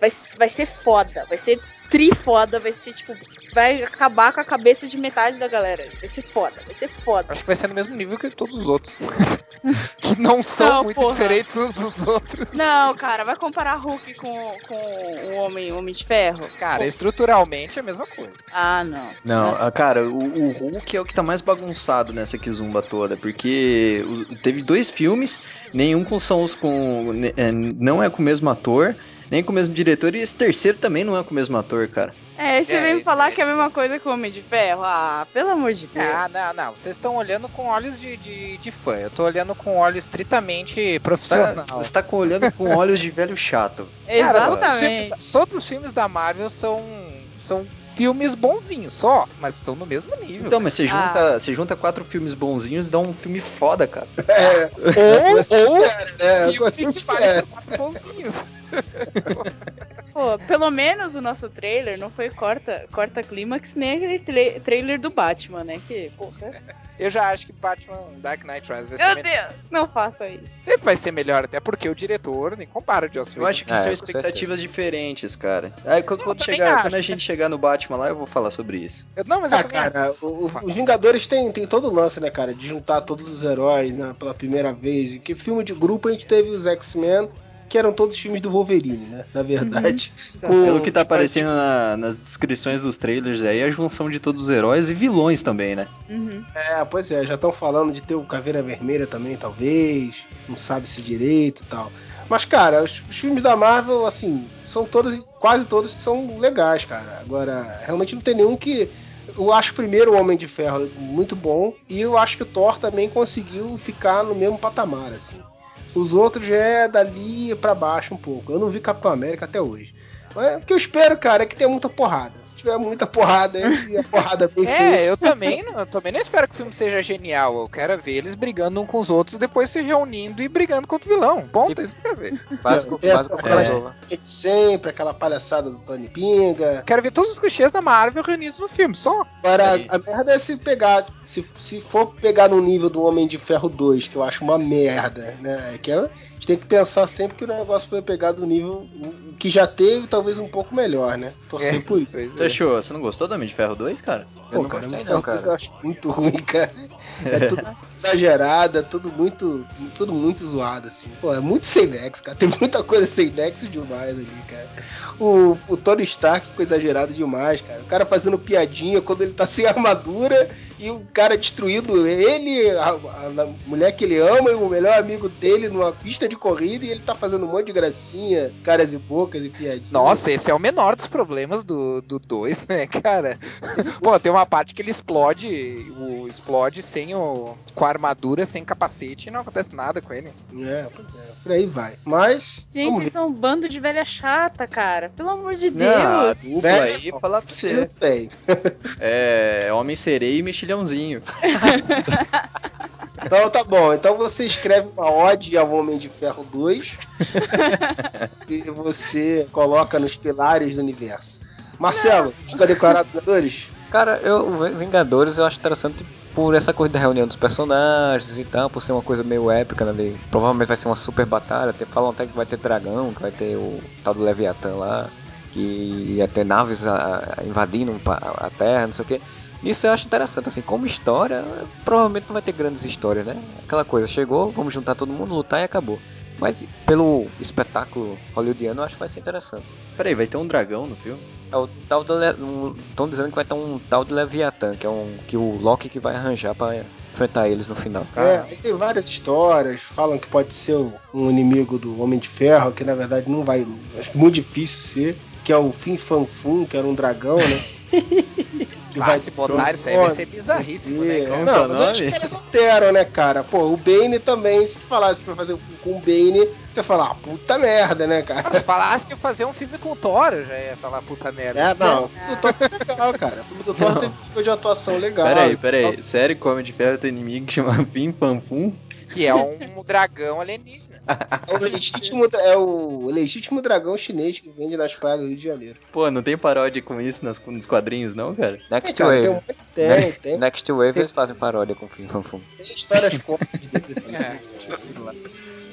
S7: Vai, vai ser foda, vai ser tri foda, vai ser tipo, vai acabar com a cabeça de metade da galera. Vai ser foda, vai ser foda.
S4: Acho que vai ser no mesmo nível que todos os outros. que não são não, muito porra. diferentes uns dos outros.
S7: Não, cara, vai comparar Hulk com, com o Homem, Homem de Ferro?
S4: Cara, Pô. estruturalmente é a mesma coisa.
S7: Ah, não.
S1: Não, ah. cara, o, o, Hulk é o que tá mais bagunçado nessa Kizumba toda, porque teve dois filmes, nenhum com são os com. É, não é com o mesmo ator nem com o mesmo diretor, e esse terceiro também não é com o mesmo ator, cara.
S7: É, você é, vem me falar é. que é a mesma coisa que o Homem de Ferro? Ah, pelo amor de Deus.
S4: Ah, não, não. Vocês estão olhando com olhos de, de, de, fã. Eu tô olhando com olhos estritamente profissional.
S1: Tá, você tá olhando com olhos de velho chato.
S7: Exatamente.
S4: Cara, todos, os filmes, todos os filmes da Marvel são, são filmes bonzinhos só, mas são no mesmo nível.
S1: Então, mas você junta, ah. você junta quatro filmes bonzinhos e dá um filme foda, cara.
S2: É.
S4: ou, ou
S2: é, filme que vale
S4: quatro bonzinhos.
S7: Pô, pelo menos o nosso trailer não foi corta, corta clímax nem aquele tra- trailer do Batman, né? Que, porra.
S4: Eu já acho que Batman Dark Knight Rises vai ser
S7: Meu
S4: melhor.
S7: Deus, não faça isso.
S4: Sempre vai ser melhor, até porque o diretor nem compara o Joss
S1: Eu acho que
S5: É,
S1: são expectativas diferentes, cara. Aí, quando, quando
S4: também
S1: chegar,
S4: acho,
S1: quando a gente chegar no Batman lá, eu vou falar sobre isso.
S4: Eu- não, mas
S2: Ah, cara, o- o- os Vingadores tem, tem todo o lance, né, cara? De juntar todos os heróis né, pela primeira vez. Que filme de grupo a gente teve os X-Men, que eram todos filmes do Wolverine, né? Na verdade. Com-
S1: Pelo que tá aparecendo na- nas descrições dos trailers aí, a junção de todos os heróis e vilões também, né?
S7: Uhum.
S2: É, pois é, já estão falando de ter o Caveira Vermelha também, talvez. Não sabe se direito e tal. Mas, cara, os, os filmes da Marvel, assim, são todos, quase todos que são legais, cara. Agora, realmente não tem nenhum que. Eu acho primeiro o Homem de Ferro muito bom. E eu acho que o Thor também conseguiu ficar no mesmo patamar, assim. Os outros já é dali pra baixo um pouco. Eu não vi Capitão América até hoje. Mas o que eu espero, cara, é que tenha muita porrada. Se tiver muita porrada, e a porrada bem feita.
S4: É, eu também, não, eu também não espero que o filme seja genial. Eu quero ver eles brigando um com os outros, depois se reunindo e brigando contra o vilão. Ponto, é isso que eu quero ver.
S5: Básico, Crossover.
S2: de sempre, aquela palhaçada do Tony Pinga.
S4: Quero ver todos os clichês da Marvel reunidos no filme, só.
S2: Agora, a merda é se pegar, se, se for pegar no nível do Homem de Ferro 2, que eu acho uma merda, né? Que é, a gente tem que pensar sempre que o negócio foi pegar do nível que já teve, talvez um pouco melhor, né? Torcer
S4: É.
S2: por isso.
S4: Pois
S1: Você achou? Você não gostou do Homem de Ferro 2, cara?
S5: Eu
S2: Pô,
S5: não
S2: cara,
S5: gostei não,
S2: Ferro 2
S5: cara.
S2: eu acho muito ruim, cara. É tudo exagerado, é tudo muito, tudo muito zoado, assim. Pô, é muito sem nexo, cara. Tem muita coisa sem nexo demais ali, cara. O, o Tony Stark ficou exagerado demais, cara. O cara fazendo piadinha quando ele tá sem armadura e o cara destruindo ele, a, a- a mulher que ele ama e o melhor amigo dele numa pista de corrida e ele tá fazendo um monte de gracinha, caras e bocas e piadinha.
S4: Nossa, esse é o menor dos problemas do 2, né, cara? Pô, tem uma parte que ele explode, o explode sem o. com a armadura, sem capacete, e não acontece nada com ele.
S2: É, pois é. Por aí vai. Mas,
S7: Gente, vocês são um bando de velha chata, cara. Pelo amor de
S1: Não,
S7: Deus.
S1: dupla
S2: Velho,
S1: aí, falar pra você. É Homem-Sereia e Mexilhãozinho.
S2: Então tá bom. Então você escreve uma ode ao Homem de Ferro 2 e você coloca nos pilares do universo. Marcelo, fica declarado Vingadores?
S5: Cara, eu, o Vingadores eu acho interessante por essa coisa da reunião dos personagens e tal, por ser uma coisa meio épica né. Provavelmente vai ser uma super batalha. Até, falam até que vai ter dragão, que vai ter o tal do Leviatã lá, que ia ter naves a- a- invadindo pa- a Terra, não sei o que. Isso eu acho interessante, assim, como história, provavelmente não vai ter grandes histórias, né? Aquela coisa, chegou, vamos juntar todo mundo, lutar e acabou. Mas pelo espetáculo hollywoodiano, eu acho que vai ser interessante.
S1: Peraí, vai ter um dragão no filme?
S5: É o tal do Estão dizendo que vai ter um tal de Leviatã, que é um que o Loki que vai arranjar pra enfrentar eles no final.
S2: É, aí tem várias histórias, falam que pode ser um inimigo do Homem de Ferro, que na verdade não vai. Acho muito difícil ser, que é o Fin Fan Fum, que era um dragão, né? Que
S4: Ah, se botar isso aí vai ser bizarríssimo, né, cara?
S2: Não, mas
S1: que é o nome?
S2: caras alteram, né, cara? Pô, o Bane também, se tu falasse que vai fazer um filme com o Bane, você ia falar, ah, puta merda, né, cara?
S4: Cara, se falasse que ia fazer um filme com o Thor, eu já ia falar puta merda.
S2: É, não, o filme do Thor foi legal, cara. O filme do Thor
S1: Não.
S2: teve um nível de atuação legal.
S1: Peraí, peraí. Sério que o Homem de Ferro tem inimigo que chama Fim Fanfum?
S4: Que é um dragão alienígena.
S2: É o legítimo, é o legítimo dragão chinês que vende nas praias do Rio de Janeiro.
S1: Pô, não tem paródia com isso nas- nos quadrinhos, não, cara?
S5: Next
S2: É, cara,
S5: Wave.
S2: tem, um... tem, tem,
S5: Next Wave eles fazem paródia com o Fum.
S2: tem histórias cômicas dele também.
S4: É.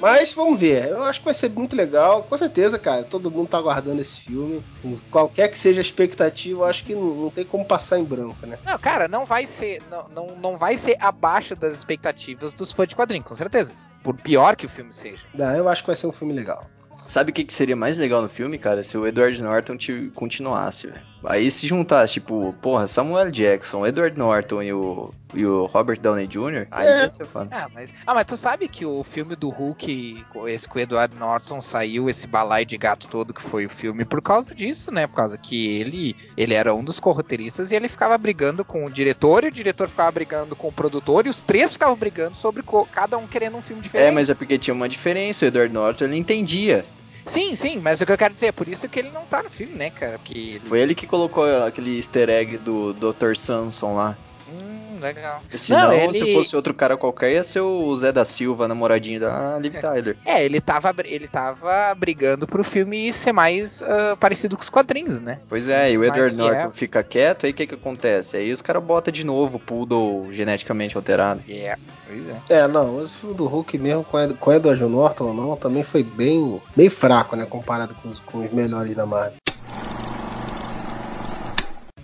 S2: Mas vamos ver, eu acho que vai ser muito legal, com certeza, cara. Todo mundo tá aguardando esse filme. Qualquer que seja a expectativa, eu acho que não, não tem como passar em branco, né?
S4: Não, cara, não vai ser. Não, não, não vai ser abaixo das expectativas dos fãs de quadrinho, com certeza. Por pior que o filme seja.
S2: Não, eu acho que vai ser um filme legal.
S1: Sabe o que, que seria mais legal no filme, cara? Se o Edward Norton te continuasse, velho. Aí se juntasse, tipo, porra, Samuel Jackson, Edward Norton e o, e o Robert Downey Jr., aí
S2: É.
S1: ia ser foda.
S4: Ah, mas, ah, mas tu sabe que o filme do Hulk, esse com o Edward Norton, saiu esse balaio de gato todo que foi o filme por causa disso, né? Por causa que ele, ele era um dos corroteiristas e ele ficava brigando com o diretor, e o diretor ficava brigando com o produtor, e os três ficavam brigando sobre cada um querendo um filme diferente.
S1: É, mas é porque tinha uma diferença, o Edward Norton, ele entendia.
S4: Sim, sim, mas o que eu quero dizer é por isso que ele não tá no filme, né, cara? Porque.
S1: Foi ele que colocou aquele easter egg do Dr. Samson lá.
S4: Hum, legal.
S1: Se não,
S4: Não, ele-
S1: se fosse outro cara qualquer, ia ser o Zé da Silva, namoradinho da Liv Tyler.
S4: É, ele tava, ele tava brigando pro filme ser mais ah, parecido com os quadrinhos, né?
S1: Pois é, e o Edward
S4: que é.
S1: Norton fica quieto, aí o que que acontece? Aí os caras botam de novo o Poodle geneticamente alterado.
S4: É, pois é.
S2: É, não, mas o filme do Hulk mesmo com, Ed- com Edward Norton ou não, também foi bem, bem fraco, né, comparado com os, com os melhores da Marvel.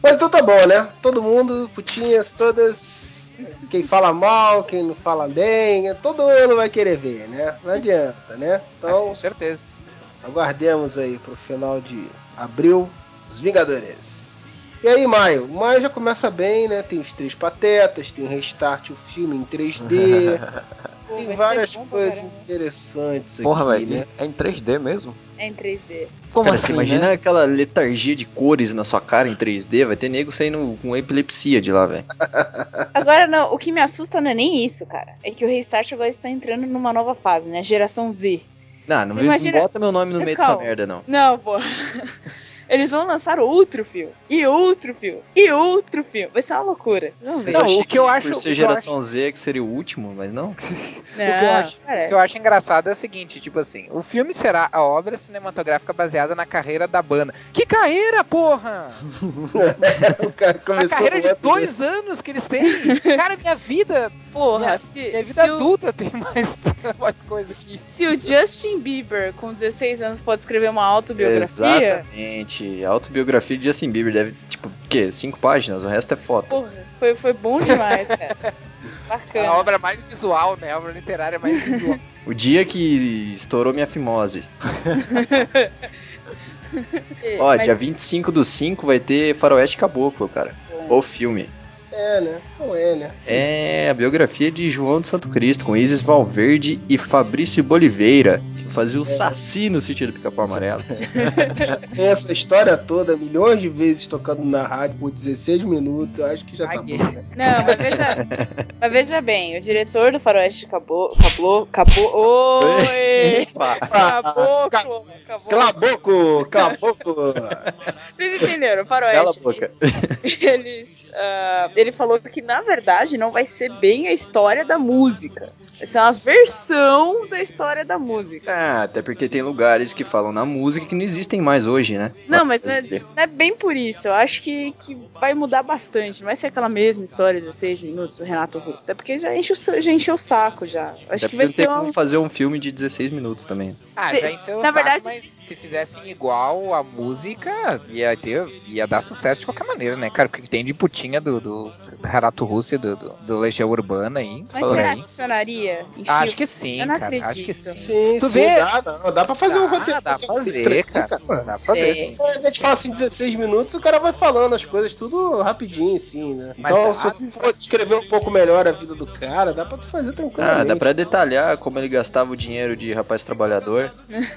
S2: Mas então tá bom, né? Todo mundo, putinhas, todas. Quem fala mal, quem não fala bem, todo mundo vai querer ver, né? Não adianta, né?
S4: Mas
S2: Então,
S4: com certeza.
S2: aguardemos aí pro final de abril, os Vingadores. E aí, Maio? Maio já começa bem, né? Tem os três patetas, tem restart o filme em 3D.
S7: Pô,
S2: Tem
S7: vai
S2: várias
S7: bom
S2: coisas
S7: caramba.
S2: interessantes
S5: Porra,
S2: aqui,
S5: velho,
S2: né?
S5: é em 3D mesmo?
S7: É em 3D.
S5: Como
S1: Cara,
S5: assim,
S1: você imagina
S5: né?
S1: aquela letargia de cores na sua cara em 3D, vai ter nego saindo com epilepsia de lá, velho.
S7: Agora, não, o que me assusta não é nem isso, cara. É que o Restart agora está entrando numa nova fase, né? Geração Z.
S1: Não, não, não
S7: imagina-
S1: bota meu nome no meio
S7: Calma.
S1: dessa merda, não.
S7: Não, pô. Eles vão lançar outro filme. E outro filme. E outro filme. Vai ser uma loucura. Vocês vão ver.
S4: Não, o que eu acho-
S1: Por ser geração Z que seria o último, mas não.
S7: Não,
S4: o, que eu acho, o que eu acho engraçado é o seguinte, tipo assim, o filme será a obra cinematográfica baseada na carreira da banda. Que carreira, porra!
S2: o cara
S4: A
S2: começou
S4: carreira de dois anos que eles têm. Cara, minha vida,
S7: porra,
S4: minha-
S7: se,
S4: minha
S7: se
S4: vida
S7: o-
S4: adulta tem mais, mais coisa que isso.
S7: se o Justin Bieber, com 16 anos, pode escrever uma autobiografia,
S1: Exatamente. A autobiografia de Justin Bieber deve, tipo, o quê? Cinco páginas, o resto é foto.
S7: porra, foi, foi bom demais, cara.
S4: É
S7: Bacana.
S4: a obra mais visual, né? A obra literária mais visual.
S1: O dia que estourou minha fimose. Ó,
S7: Mas-
S1: dia 25 do 5 vai ter Faroeste Caboclo, cara. O filme.
S2: É, né? Não é, né?
S1: É a biografia de João de Santo Cristo, com Isis Valverde e Fabrício Boliveira, que fazia o Saci no sítio do Pica-Pau Amarelo.
S2: Tem essa história toda, milhões de vezes tocando na rádio por 16 minutos, eu acho que já tá
S4: Ai,
S2: bom, né?
S7: Não, mas veja, mas veja bem, o diretor do Faroeste acabou. Acabou. Acabou. Oi!
S1: Epa.
S7: Acabou! Acabou!
S2: Cala a boca! Cala a boca!
S7: Vocês entenderam? O
S1: Cala a
S7: Faroeste.
S1: boca.
S7: Eles, ah, ele falou que na verdade não vai ser bem a história da música. Vai ser uma versão da história da música.
S1: Ah, até porque tem lugares que falam na música que não existem mais hoje, né?
S7: Não, mas não é, não é bem por isso. Eu acho que, que vai mudar bastante. Não vai ser aquela mesma história de 16 minutos do Renato Russo. Até porque já, enche o, sa- já encheu o saco já. Acho
S1: Até
S7: que vai
S1: porque não tem
S7: ser
S1: como
S7: uma.
S1: fazer um filme de 16 minutos também.
S4: Ah,
S7: Se-
S4: já encheu o
S7: na
S4: saco,
S7: verdade-
S4: mas se fizessem igual a música, ia ter, ia dar sucesso de qualquer maneira, né, cara? Porque tem de putinha do, do Renato Russo do, do, do Legião Urbana aí.
S7: Mas será
S4: aí.
S7: que funcionaria? em
S4: Acho que sim,
S7: Eu não
S4: cara. Acho que
S7: acredito.
S4: sim.
S2: Sim,
S4: Tu
S2: sim,
S4: vê?
S2: dá, dá, dá pra fazer um
S4: Dá,
S2: roteiro.
S4: dá pra fazer, cara.
S2: mano.
S4: Dá pra fazer, sim.
S2: A gente fala assim 16 minutos, o cara vai falando as coisas tudo rapidinho, assim, né?
S4: Mas
S2: então,
S4: dá,
S2: se você for descrever um pouco melhor a vida do cara, dá pra tu fazer tranquilamente.
S1: Ah, dá pra detalhar como ele gastava o dinheiro de rapaz trabalhador.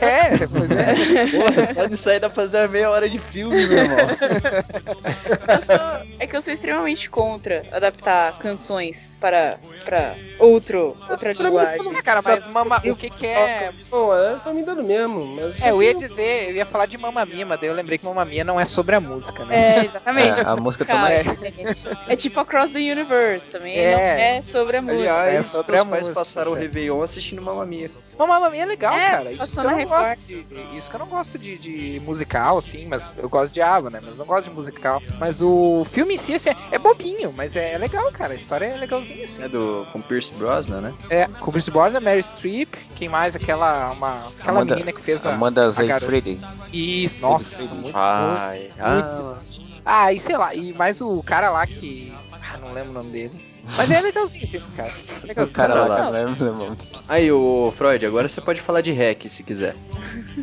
S4: É, pois é.
S1: Porra, só disso aí dá pra fazer uma meia hora de filme, meu irmão.
S7: Eu sou- é que eu sou extremamente contra adaptar canções para, para outro, outra linguagem.
S4: É, cara, mas mama, o que que é...
S2: Não, é pra mim dando mesmo. Mas
S4: É, eu ia dizer, eu ia falar de Mamma Mia, mas daí eu lembrei que Mamma Mia não é sobre a música, né?
S7: É, exatamente.
S5: É, a música
S7: Cara,
S5: também.
S7: gente, é tipo Across the Universe também.
S4: É.
S7: Não é sobre a música.
S1: Aliás,
S4: É sobre a
S1: pais
S4: música,
S1: passaram o. Réveillon assistindo Mamma Mia.
S4: Mamma Mia é legal,
S7: É,
S4: cara. Isso que, eu
S7: na
S4: não gosto de, isso que eu não gosto de, de musical, assim, mas eu gosto de ABBA, né? Mas não gosto de musical. Mas o filme em si, assim, é bobinho, mas é, é legal, cara. A história é legalzinha, assim.
S1: É do, com Pierce Brosnan, né?
S4: É, com Bruce Borda, Mary Streep, quem mais? Aquela, uma, aquela
S5: Amanda-
S4: menina que fez a...
S5: Amanda. Seyfried.
S4: Isso, nossa, muito,
S1: Ai,
S4: muito
S1: ah,
S4: bonitinho. Ah, e sei lá, e mais o cara lá que... Ah, não lembro o nome dele. Mas é legalzinho o filme, cara. É
S5: O
S4: legalzinho.
S5: cara lá, o nome.
S1: Aí, ô Freud, agora você pode falar de hack se quiser.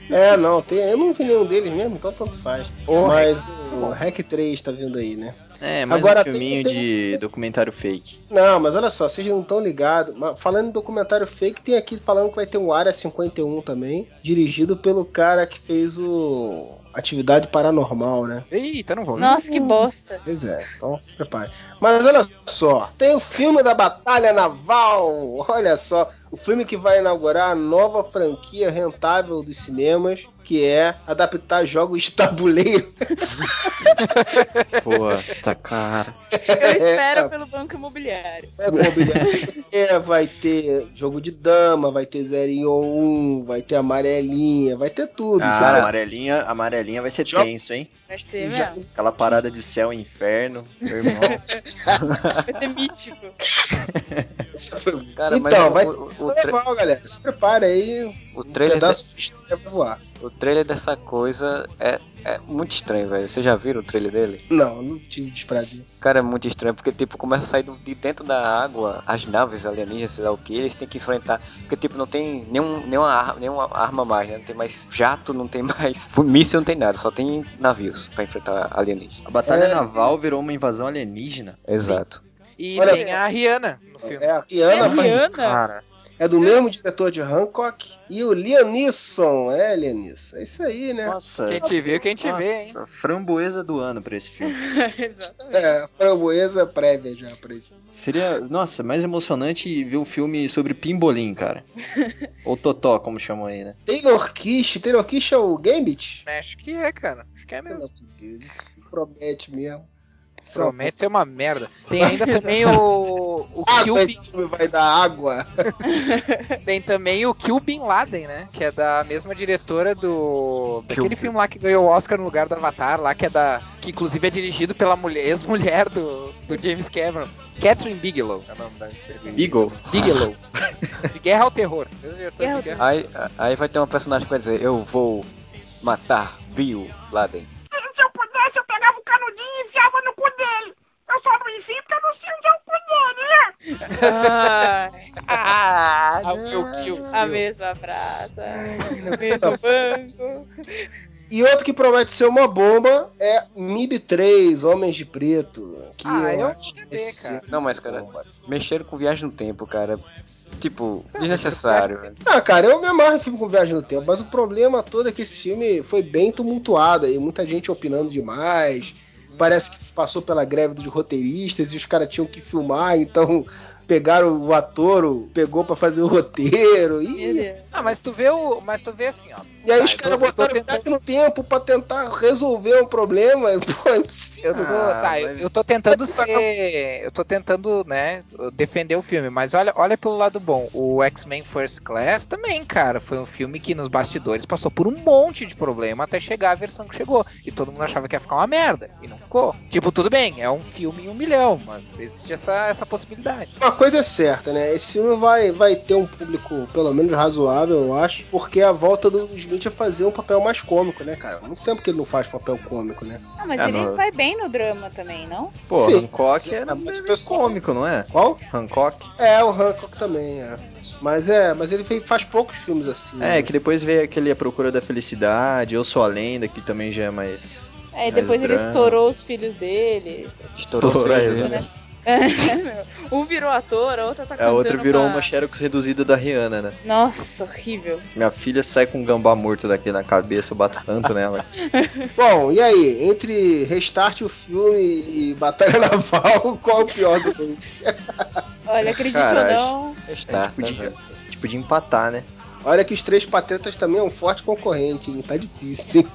S2: É, não, tem, eu não vi nenhum deles mesmo, então tanto faz.
S4: Ô,
S2: Mas
S4: bom.
S2: o Hack 3 tá vindo aí, né?
S1: É, mais
S2: Agora
S1: um
S2: tem-
S1: filminho
S2: tem-
S1: de documentário fake.
S2: Não, mas olha só, vocês não estão ligados. Falando em documentário fake, tem aqui falando que vai ter um Área 51 também, dirigido pelo cara que fez o Atividade Paranormal, né?
S4: Eita, não vou.
S7: Nossa, que bosta.
S2: Pois é, então se prepare. Mas olha só, tem o filme da Batalha Naval, olha só. o filme que vai inaugurar a nova franquia rentável dos cinemas, que é adaptar jogos de tabuleiro.
S1: Pô, tá cara.
S7: Eu espero pelo banco imobiliário.
S2: É, imobiliário. É, vai ter jogo de dama, vai ter 0 em 1, vai ter amarelinha, vai ter tudo.
S1: Ah,
S2: Você
S1: a
S2: vai-
S1: amarelinha, amarelinha vai ser tenso, hein?
S7: Vai ser
S2: Já-
S7: mesmo.
S1: Aquela parada de céu e inferno, meu irmão.
S7: Vai ser mítico.
S5: Cara, mas
S2: então,
S5: o-
S2: vai
S5: o-
S2: ter
S5: o
S2: tudo
S5: tra-
S2: legal, galera. Se prepare aí,
S5: O
S2: um
S5: trailer,
S2: pedaço de vai voar.
S5: o trailer dessa coisa é, é muito estranho, velho. Vocês já viram o trailer dele?
S2: Não, não tive desprazer.
S5: Cara, é muito estranho, porque, tipo, começa a sair de dentro da água as naves alienígenas, sei lá o que, eles têm que enfrentar. Porque, tipo, não tem nenhum, nenhuma, ar- nenhuma arma mais, né? Não tem mais jato, não tem mais. Míssil, não tem nada, só tem navios pra enfrentar alienígenas.
S1: A batalha
S2: É.
S1: naval virou uma invasão alienígena.
S5: Exato.
S4: E
S2: Olha-
S4: tem a Rihanna no filme.
S2: É a Rihanna,
S7: É a Rihanna?
S1: Cara,
S2: é do mesmo diretor de Hancock. E o Liam Neeson, é, Liam Neeson. É isso aí, né?
S1: nossa.
S4: Quem te viu, quem te vê, hein?
S1: nossa, framboesa do ano pra esse filme.
S7: Exatamente.
S2: É, framboesa prévia já pra isso.
S1: Seria, nossa, mais emocionante ver um filme sobre pimbolim, cara. Ou totó, como chamam aí, né?
S2: Taylor Kish. Taylor Kish é o Gambit?
S4: Acho que é, cara. Acho que é
S2: Pelo
S4: mesmo.
S2: amor de Deus, isso promete mesmo.
S4: Promete ser uma merda. Tem ainda também o. O
S2: Ah,
S4: Kill Bin,
S2: esse filme vai dar água.
S4: tem também o Kill Bin Laden, né? Que é da mesma diretora do.
S5: Kill
S4: Daquele filme lá que ganhou o Oscar no lugar do Avatar, lá, que é da. Que inclusive é dirigido pela mulher, ex-mulher do, do James Cameron. Catherine Bigelow é o nome da.
S1: Beagle.
S4: Bigelow. de Guerra ao Terror.
S7: Guerra
S4: Guerra.
S5: Aí, aí vai ter um personagem que vai dizer: Eu vou matar Bill Laden.
S8: Se eu pudesse, eu pegava o canudinho e enfiava no cu dele. Eu só não enfio porque eu não sei onde é o cu dele, né?
S4: Ah, o meu kill.
S7: a mesma praça, no mesmo banco.
S2: E outro que promete ser uma bomba é MIB 3, Homens de Preto. Que
S4: Ah, eu
S2: acho que
S4: cara.
S5: Não, mas, cara,
S2: bomba.
S5: mexeram com viagem no tempo, cara. Tipo, desnecessário. velho.
S2: Ah, cara, eu me amarro em filme com viagem no tempo, mas o problema todo é que esse filme foi bem tumultuado e muita gente opinando demais. Parece que passou pela greve dos roteiristas e os caras tinham que filmar, então pegaram o ator, o- pegou pra fazer o roteiro. E.
S4: Ah, mas tu vê o. Mas tu vê assim, ó.
S2: e aí
S4: Tá,
S2: os
S4: eu
S2: caras
S4: eu
S2: botaram
S4: tentando-
S2: no tempo pra tentar resolver um problema. Pô, é
S4: Eu
S2: impossível.
S4: tô,
S1: Ah,
S4: tá, eu,
S1: mas-
S4: eu tô tentando ser. Eu tô tentando, né, defender o filme, mas olha, olha pelo lado bom. O X-Men First Class também, cara, foi um filme que nos bastidores passou por um monte de problema até chegar a versão que chegou. E todo mundo achava que ia ficar uma merda. E não ficou. Tipo, tudo bem, é um filme em um milhão, mas existe essa, essa possibilidade.
S2: Uma coisa é certa, né? Esse filme vai, vai ter um público, pelo menos razoável, eu acho, porque a volta do Smith é fazer um papel mais cômico, né, cara? Há muito tempo que ele não faz papel cômico, né?
S7: Ah, mas
S1: É,
S7: ele
S1: não-
S7: vai bem no drama também, não?
S1: Pô,
S2: Sim.
S1: Hancock
S2: Sim,
S1: era
S2: mas o
S1: meio
S2: pessoal-
S1: cômico, não é?
S2: Qual?
S1: Hancock?
S2: É, o Hancock também, é. Mas é, mas ele faz poucos filmes assim.
S1: É,
S2: né?
S1: que depois veio aquele A Procura da Felicidade, Eu Sou a Lenda, que também já é mais...
S7: Aí
S1: Mais
S7: depois ele
S1: drama.
S7: estourou os filhos dele.
S5: Estourou os
S1: Estourou,
S5: filhos,
S1: é,
S5: né?
S7: um virou ator, a outra tá
S1: A
S7: cantando
S1: outra virou
S7: com a-
S1: uma Xerox reduzida da Rihanna, né?
S7: Nossa, horrível.
S1: Minha filha sai com um gambá morto daqui na cabeça, eu bato tanto nela.
S2: Bom, e aí? Entre Restart o filme e Batalha Naval, qual é o pior do dois?
S7: Olha, acredite ou não,
S5: Restart,
S1: tipo,
S5: né,
S1: de,
S5: velho?
S1: tipo de empatar, né?
S2: Olha que os Três Patetas também é um forte concorrente, hein? Tá difícil, hein?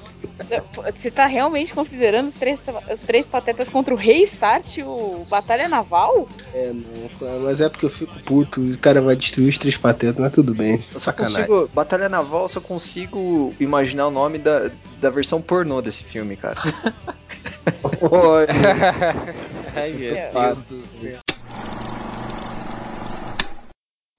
S7: você tá realmente considerando os três, os três patetas contra o Restart, o Batalha Naval?
S2: É, não, mas é porque eu fico puto e o cara vai destruir os Três Patetas, mas tudo bem.
S1: Eu só
S2: Sacanagem.
S1: consigo. Batalha Naval, eu só consigo imaginar o nome da, da versão pornô desse filme, cara.
S2: Olha.
S4: Ai, Meu Deus do céu.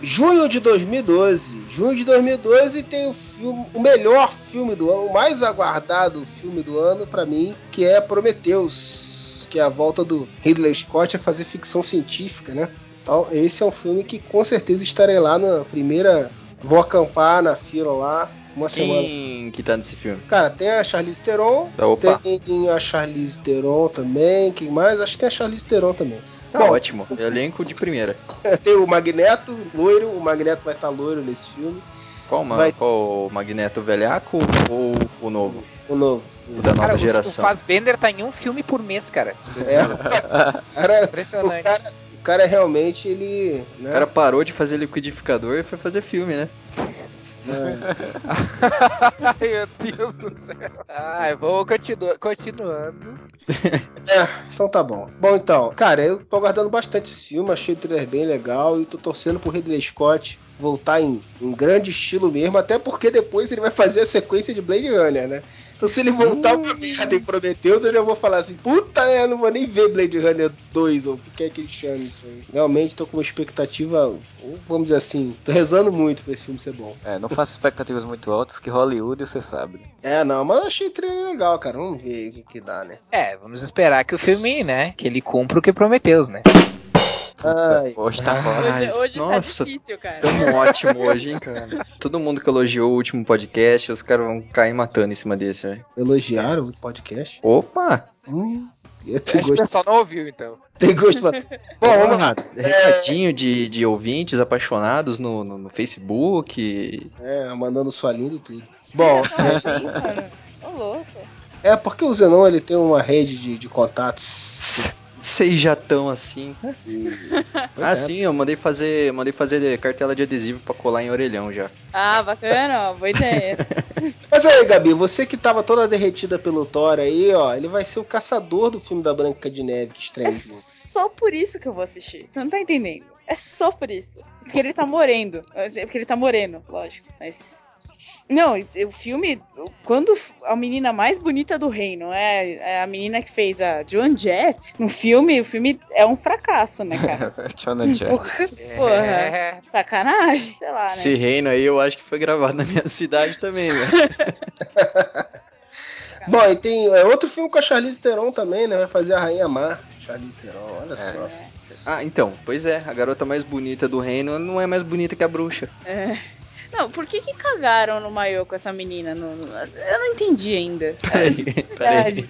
S2: Junho de 2012. Junho de 2012 tem o filme, o melhor filme do ano, o mais aguardado filme do ano pra mim, que é Prometheus, que é a volta do Ridley Scott a fazer ficção científica, né? Então, esse é um filme que com certeza estarei lá na primeira, vou acampar na fila lá uma semana.
S1: Quem que tá nesse filme?
S2: Cara, tem a Charlize Theron,
S1: Opa,
S2: tem a Charlize Theron também, quem mais? Acho que tem a Charlize Theron também.
S1: Tá
S2: Bom,
S1: ótimo. Elenco de primeira.
S2: tem o Magneto, loiro, o Magneto vai estar loiro nesse filme,
S1: Qual,
S2: Vai-
S1: qual o Magneto velhaco ou o novo?
S2: o novo.
S1: O da nova
S4: Cara, o, o
S1: geração.
S4: Fassbender tá em um filme por mês, cara.
S2: É. Cara, o
S4: Impressionante.
S2: cara, o cara realmente, ele. Né?
S1: O cara parou de fazer liquidificador e foi fazer filme, né?
S4: Ai, meu Deus do céu. Ai, vou continu continuando.
S2: É, então tá bom. Bom, então, cara, eu tô aguardando bastante esse filme, achei o trailer bem legal e tô torcendo pro Ridley Scott voltar em, em grande estilo mesmo, até porque depois ele vai fazer a sequência de Blade Runner, né? Então se ele voltar pra merda em Prometheus, eu já vou falar assim, puta, eu não vou nem ver Blade Runner 2, ou o que quer que ele chame isso aí. Realmente tô com uma expectativa, vamos dizer assim, tô rezando muito pra esse filme ser bom.
S5: É, não faça expectativas muito altas, que Hollywood você sabe. né?
S2: É, não, mas eu achei o trailer legal, cara. Vamos ver o que, que dá, né?
S4: É, vamos esperar que o filme, né, que ele cumpra o que prometeu, né?
S2: Ai,
S5: Hoje tá
S7: Hoje, hoje
S1: nossa,
S7: tá difícil, cara.
S1: Tamo ótimo hoje, hein, cara. Todo mundo que elogiou o último podcast, os caras vão cair matando em cima desse, velho.
S2: elogiaram o podcast?
S1: Opa!
S2: Hum, tenho
S4: que o
S2: gosto,
S4: pessoal não ouviu, então.
S2: tem gosto pra... Bom, vamos lá.
S1: Recadinho de, de ouvintes apaixonados no, no, no Facebook.
S2: É, mandando sua linda e tudo. Bom,
S7: Como assim? Ô, louco.
S2: é porque o Zenon ele tem uma rede de, de contatos.
S1: Vocês já tão assim.
S2: E... Pois
S1: Ah,
S2: é.
S1: sim, eu mandei fazer, mandei fazer cartela de adesivo pra colar em orelhão já.
S7: Ah, bacana, ó. Boa ideia.
S2: Mas aí, Gabi, você que tava toda derretida pelo Thor aí, ó, ele vai ser o caçador do filme da Branca de Neve que estreia
S7: É só por isso que eu vou assistir. Você não tá entendendo. É só por isso. Porque ele tá morendo. É Porque ele tá moreno, lógico. Mas. Não, o filme. Quando a menina mais bonita do reino é, é a menina que fez a Joan Jett no filme, o filme é um fracasso, né, cara?
S5: Jonah Jet.
S7: Porra, porra.
S4: É,
S7: Sacanagem. Sei lá, né?
S1: Esse reino aí eu acho que foi gravado na minha cidade também, velho.
S2: Bom, e tem é, outro filme com a Charlize Theron também, né? Vai fazer a Rainha Mar. Charlize Theron, olha
S5: É.
S2: só.
S1: Ah, então, pois é, a garota mais bonita do reino não é mais bonita que a bruxa.
S7: É. Não, por que que cagaram no maiô com essa menina? No- no- Eu não entendi ainda.
S1: Peraí,
S7: É
S1: peraí.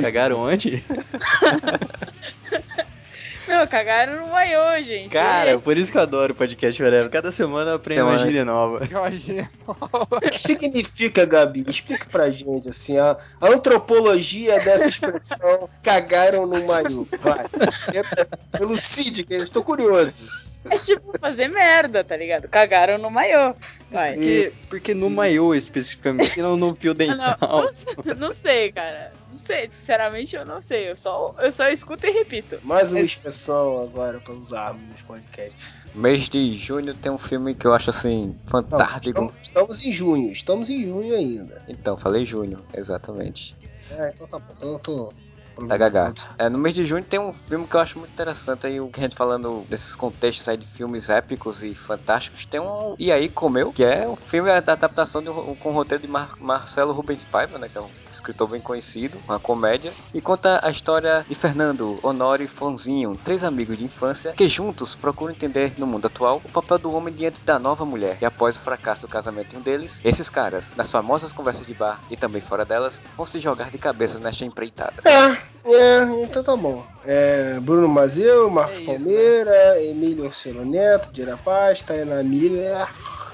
S1: Cagaram onde?
S7: Não, cagaram no maiô, gente.
S1: Cara, por isso que eu adoro o podcast Whatever. Cada semana eu aprendo uma gíria nova.
S4: Jorge,
S2: O que significa, Gabi? Explica pra gente, assim, a, a antropologia dessa expressão cagaram no maiô. Vai. Tenta- Elucide, que eu estou curioso.
S7: É tipo fazer merda, tá ligado? Cagaram no maiô. Vai.
S1: Porque, porque no maiô especificamente, não no fio
S7: Ah,
S1: dental.
S7: Não, não, sei- não sei, cara. Não sei, sinceramente eu não sei. Eu só, eu só escuto e repito.
S2: Mais uma expressão agora para usarmos nos podcasts.
S5: Mês de junho tem um filme que eu acho assim
S2: Não,
S5: fantástico.
S2: estamos, estamos em junho, estamos em junho ainda.
S5: Então, falei junho, exatamente.
S2: É, então tá bom. Então eu tô.
S5: Tá gagá. É, no mês de junho tem um filme que eu acho muito interessante aí, o que a gente falando desses contextos aí de filmes épicos e fantásticos, tem um E aí Comeu, que é um filme da adaptação de um, com o roteiro de Mar- Marcelo Rubens Paiva, né, que é um escritor bem conhecido, uma comédia, e conta a história de Fernando, Honório e Fonzinho, três amigos de infância que juntos procuram entender no mundo atual o papel do homem diante da nova mulher. E após o fracasso do casamento de um deles, esses caras, nas famosas conversas de bar e também fora delas, vão se jogar de cabeça nesta empreitada.
S2: É, é, então tá bom. É, Bruno Mazeu, Marcos
S4: É isso,
S2: Palmeira, Emílio Orcelo Neto, Dira Paz, Tainá Miller,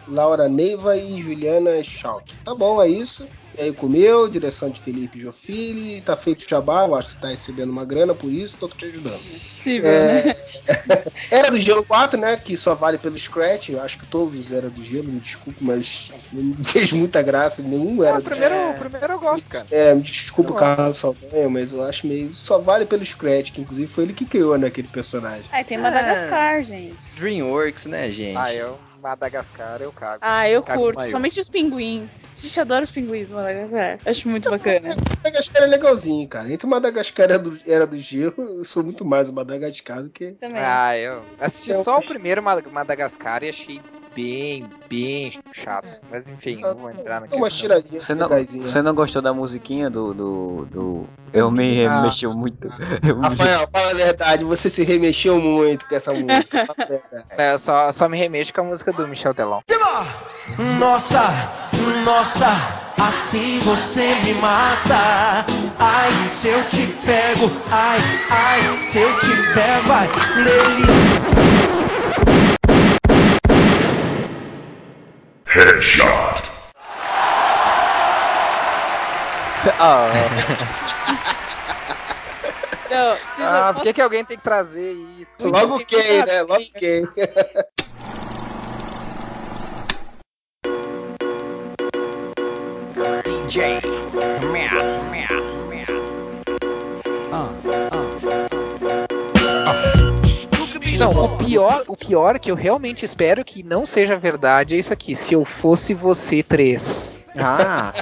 S2: Laura Neiva e Juliana Schalk. Tá bom, é isso. E aí comeu, direção de Felipe Jofili, tá feito o jabá, eu acho que tá recebendo uma grana por isso, tô te ajudando.
S7: É possível,
S2: É.
S7: né?
S2: Era do Gelo 4, né? Que só vale pelo Scratch. Eu acho que todos os Era do Gelo, me desculpe, mas não fez muita graça. Nenhum era
S4: Ah, o
S2: do
S4: primeiro,
S1: É.
S4: o primeiro eu gosto, cara.
S2: é, me desculpa o Carlos Saldanha, mas eu acho meio. Só vale pelo Scratch, que inclusive foi ele que criou né, aquele personagem.
S7: Ah, tem Madagascar, gente.
S1: Dreamworks, né, gente?
S4: Ah, eu, Madagascar, eu cago.
S7: Ah, eu
S4: Cago
S7: curto. Somente os pinguins. Gente, adoro os pinguins Madagascar. Acho muito bacana.
S2: Madagascar é legalzinho, cara. Entre o Madagascar era do, era do gelo, eu sou muito mais o Madagascar do que.
S7: Também.
S4: Ah, eu assisti
S2: Eu-
S4: só o primeiro Ma- Madagascar e achei bem, bem chato. Mas enfim, não vou entrar naquilo.
S2: Uma tiradinha
S5: Você não, você não gostou da musiquinha do. do, do... Eu me
S2: Ah.
S5: mexeu muito. Eu me-
S2: Rafael, fala a verdade, você se remexeu muito com essa música. Fala a verdade.
S4: É, eu só, só me remexo com a música do Michel Telon.
S9: Nossa, nossa, assim você me mata. Ai, se eu te pego, ai, ai, se eu te pego, ai, delícia.
S5: Ah,
S7: Não, se
S4: Ah, por que, que alguém tem que trazer isso?
S2: Logo quem, né? Logo quem.
S9: DJ.
S4: Não, o pior, o pior que eu realmente espero que não seja verdade é isso aqui. Se eu fosse você três.
S1: Ah,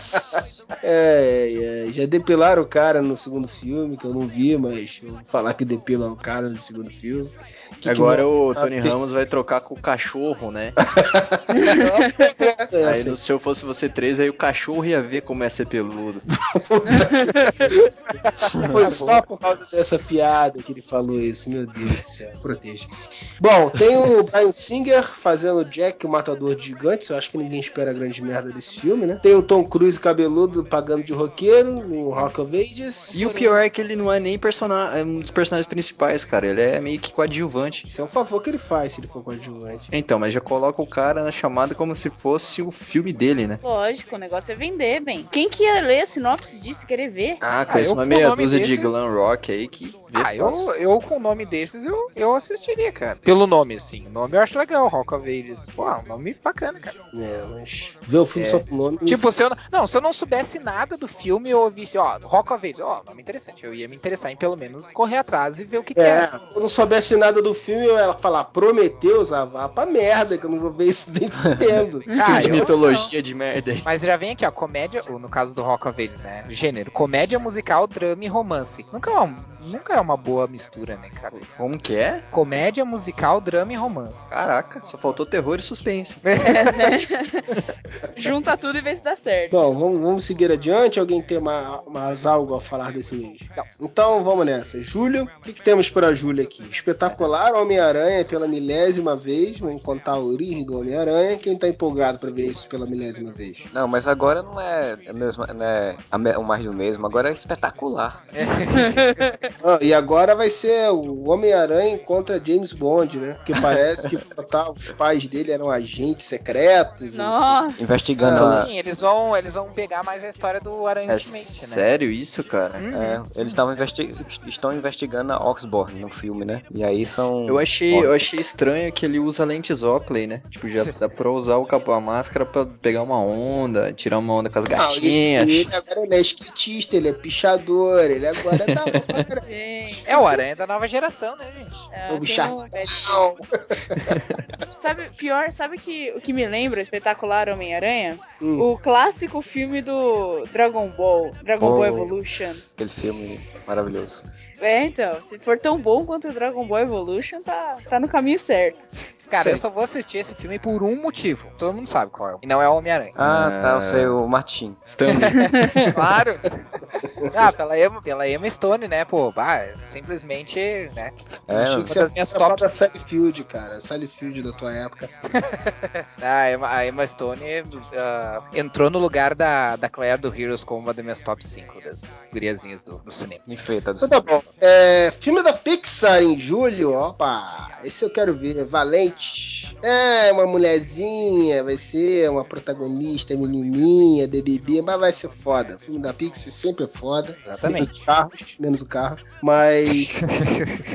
S2: É, é, já depilaram o cara no segundo filme, que eu não vi, mas eu vou falar que depilam o cara no segundo filme. Que
S1: agora
S2: que
S1: o
S2: vai-
S1: Tony Ramos
S2: terceira-
S1: vai trocar com o cachorro, né?
S2: É,
S1: Aí no Se Eu Fosse Você 3, aí o cachorro ia ver como é ser peludo.
S2: Foi só por causa dessa piada que ele falou isso, meu Deus do céu, proteja. Bom, tem o Brian Singer fazendo Jack, o matador de gigantes, eu acho que ninguém espera grande merda desse filme, né? Tem o Tom Cruise cabeludo pagando de roqueiro no Rock of Ages.
S1: E o pior é que ele não é nem persona- é um dos personagens principais, cara. Ele é meio que coadjuvante.
S2: Isso é um favor que ele faz se ele for coadjuvante.
S1: Então, mas já coloca o cara na chamada como se fosse o filme dele, né?
S7: Lógico, o negócio é vender, bem. Quem que ia ler a sinopse disso e querer ver?
S1: Ah, conheço
S4: eu
S1: uma meia dúzia de
S4: desses-
S1: glam rock aí que
S4: Ah, eu, eu com o nome desses eu, eu assistiria, cara. Pelo nome, assim. O nome eu acho legal, Rock of Ages. Pô, um nome bacana, cara.
S2: É, mas ver o filme
S1: É.
S2: só com nome.
S4: Tipo, se eu não, não, se eu não soubesse nada do filme, eu ouvisse, ó, Rock of Ages, ó, nome interessante. Eu ia me interessar em pelo menos correr atrás e ver o que, que
S2: É,
S4: é.
S2: se eu não soubesse nada do filme, eu ia falar Prometeus, ah, vá pra merda, que eu não vou ver isso nem fudendo.
S4: Ah,
S1: de mitologia de merda aí.
S4: Mas já vem aqui, ó, comédia, ou no caso do Rock of Ages, né? Gênero, comédia musical, drama e romance. Nunca é uma, nunca é uma boa mistura, né, cara?
S1: Como que é?
S4: Comédia musical, drama e romance.
S1: Caraca, só faltou terror e suspense.
S7: Junta tudo e vê se dá certo.
S2: Bom, vamos, vamos seguir adiante. Alguém tem ma- mais algo a falar desse mês?
S4: Não.
S2: Então vamos nessa. Júlio, o que, que temos para Júlio aqui? Espetacular Homem-Aranha pela milésima vez. Vamos contar a origem do Homem-Aranha. Quem tá empolgado para ver isso pela milésima vez?
S5: Não, mas agora não é, é mesmo, não é o mais do mesmo, agora é espetacular.
S2: Ah, e agora vai ser o Homem-Aranha contra James Bond, né? Que parece que botar, os pais dele eram agentes secretos. e
S7: Nossa.
S5: Investigando
S2: Ah,
S5: a.
S4: Sim, eles vão, eles vão pegar mais a história do Aranha
S1: É
S4: Ultimate, né?
S1: sério isso, cara?
S4: Uhum.
S5: É, eles estavam investi estão investigando a Oxborn no filme, né? E aí são.
S1: Eu achei, eu achei estranho que ele usa lentes Oakley, né? Tipo, já dá pra usar o capa- a máscara pra pegar uma onda, tirar uma onda com as
S2: Não, ele,
S1: gatinhas.
S2: ele agora ele é skatista, ele é pichador, ele agora é hora.
S7: Gente.
S4: É o Aranha da nova geração, né, gente?
S7: É,
S2: O
S7: um- Sabe, pior, sabe que, o que me lembra o espetacular Homem-Aranha?
S2: Hum.
S7: O clássico filme do Dragon Ball, Dragon Ball
S5: Oh.
S7: Evolution.
S5: Aquele filme maravilhoso.
S7: É, então, se for tão bom quanto o Dragon Ball Evolution, tá, tá no caminho certo.
S4: Cara,
S2: Sei.
S4: eu só vou assistir esse filme por um motivo. Todo mundo sabe qual é. E não é o Homem-Aranha.
S5: Ah, tá,
S1: É.
S5: eu sei, o Martin.
S1: Stanley.
S4: claro! ah, pela Emma, pela Emma Stone, né, pô? Bah, simplesmente, né?
S5: É,
S4: uma
S2: que ia
S4: minhas tops.
S2: da Sally Field, cara. Sally Field da tua época.
S4: A Emma, a Emma Stone ah, entrou no lugar da, da Claire do Heroes como uma das minhas top 5 das guriazinhas do, do cinema.
S5: Enfeita do
S2: Então tá bom. É, filme da Pixar em julho, opa, esse eu quero ver. Valente. É, uma mulherzinha, vai ser uma protagonista, menininha, bebê, mas vai ser foda. O filme da Pixar sempre é foda.
S4: Exatamente.
S2: Menos o carros, menos o carro. Mas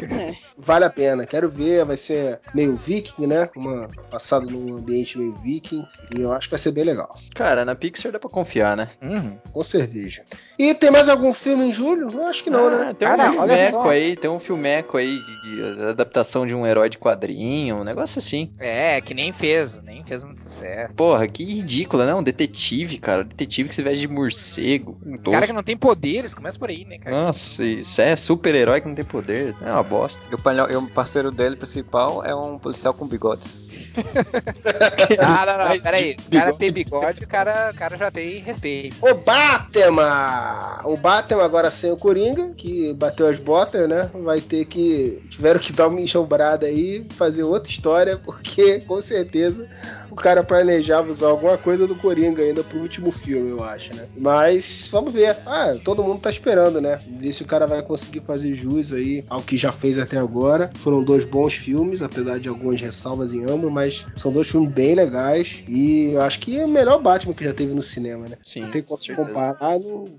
S2: vale a pena. Quero ver, vai ser meio viking, né? Uma passada num ambiente meio viking. E eu acho que vai ser bem legal.
S1: Cara, na Pixar dá pra confiar, né?
S4: Uhum.
S2: Com cerveja. E tem mais algum filme em julho? Eu acho que não, né?
S1: Ah, tem
S4: Cara,
S1: um
S4: olha
S1: filmeco
S4: só.
S1: aí, tem um filmeco aí de, de adaptação de um herói de quadrinho, um negócio assim.
S4: É, que nem fez, nem fez muito sucesso.
S1: Porra, que ridículo, né? Um detetive, cara. Detetive que se veste de morcego. Um
S4: Cara
S1: tosco.
S4: que não tem poderes, começa por aí, né, cara?
S1: Nossa, isso é super-herói que não tem poder. É uma bosta.
S5: E o, e parceiro dele principal é um policial com bigodes.
S4: Ah, não, não, peraí. O cara tem bigode, o cara, o cara já tem respeito.
S2: O Batman! O Batman agora sem o Coringa, que bateu as botas, né? Vai ter que. Tiveram que dar uma enxombrada aí, fazer outra história, porque com certeza o cara planejava usar alguma coisa do Coringa ainda pro último filme, eu acho, né? Mas vamos ver. Ah, todo mundo tá esperando, né? Ver se o cara vai conseguir fazer jus aí ao que já fez até agora. Foram dois bons filmes, apesar de algumas ressalvas em ambos, mas são dois filmes bem legais. E eu acho que é o melhor Batman que já teve no cinema, né?
S1: Sim,
S2: Não tem como
S1: com certeza.
S2: comparar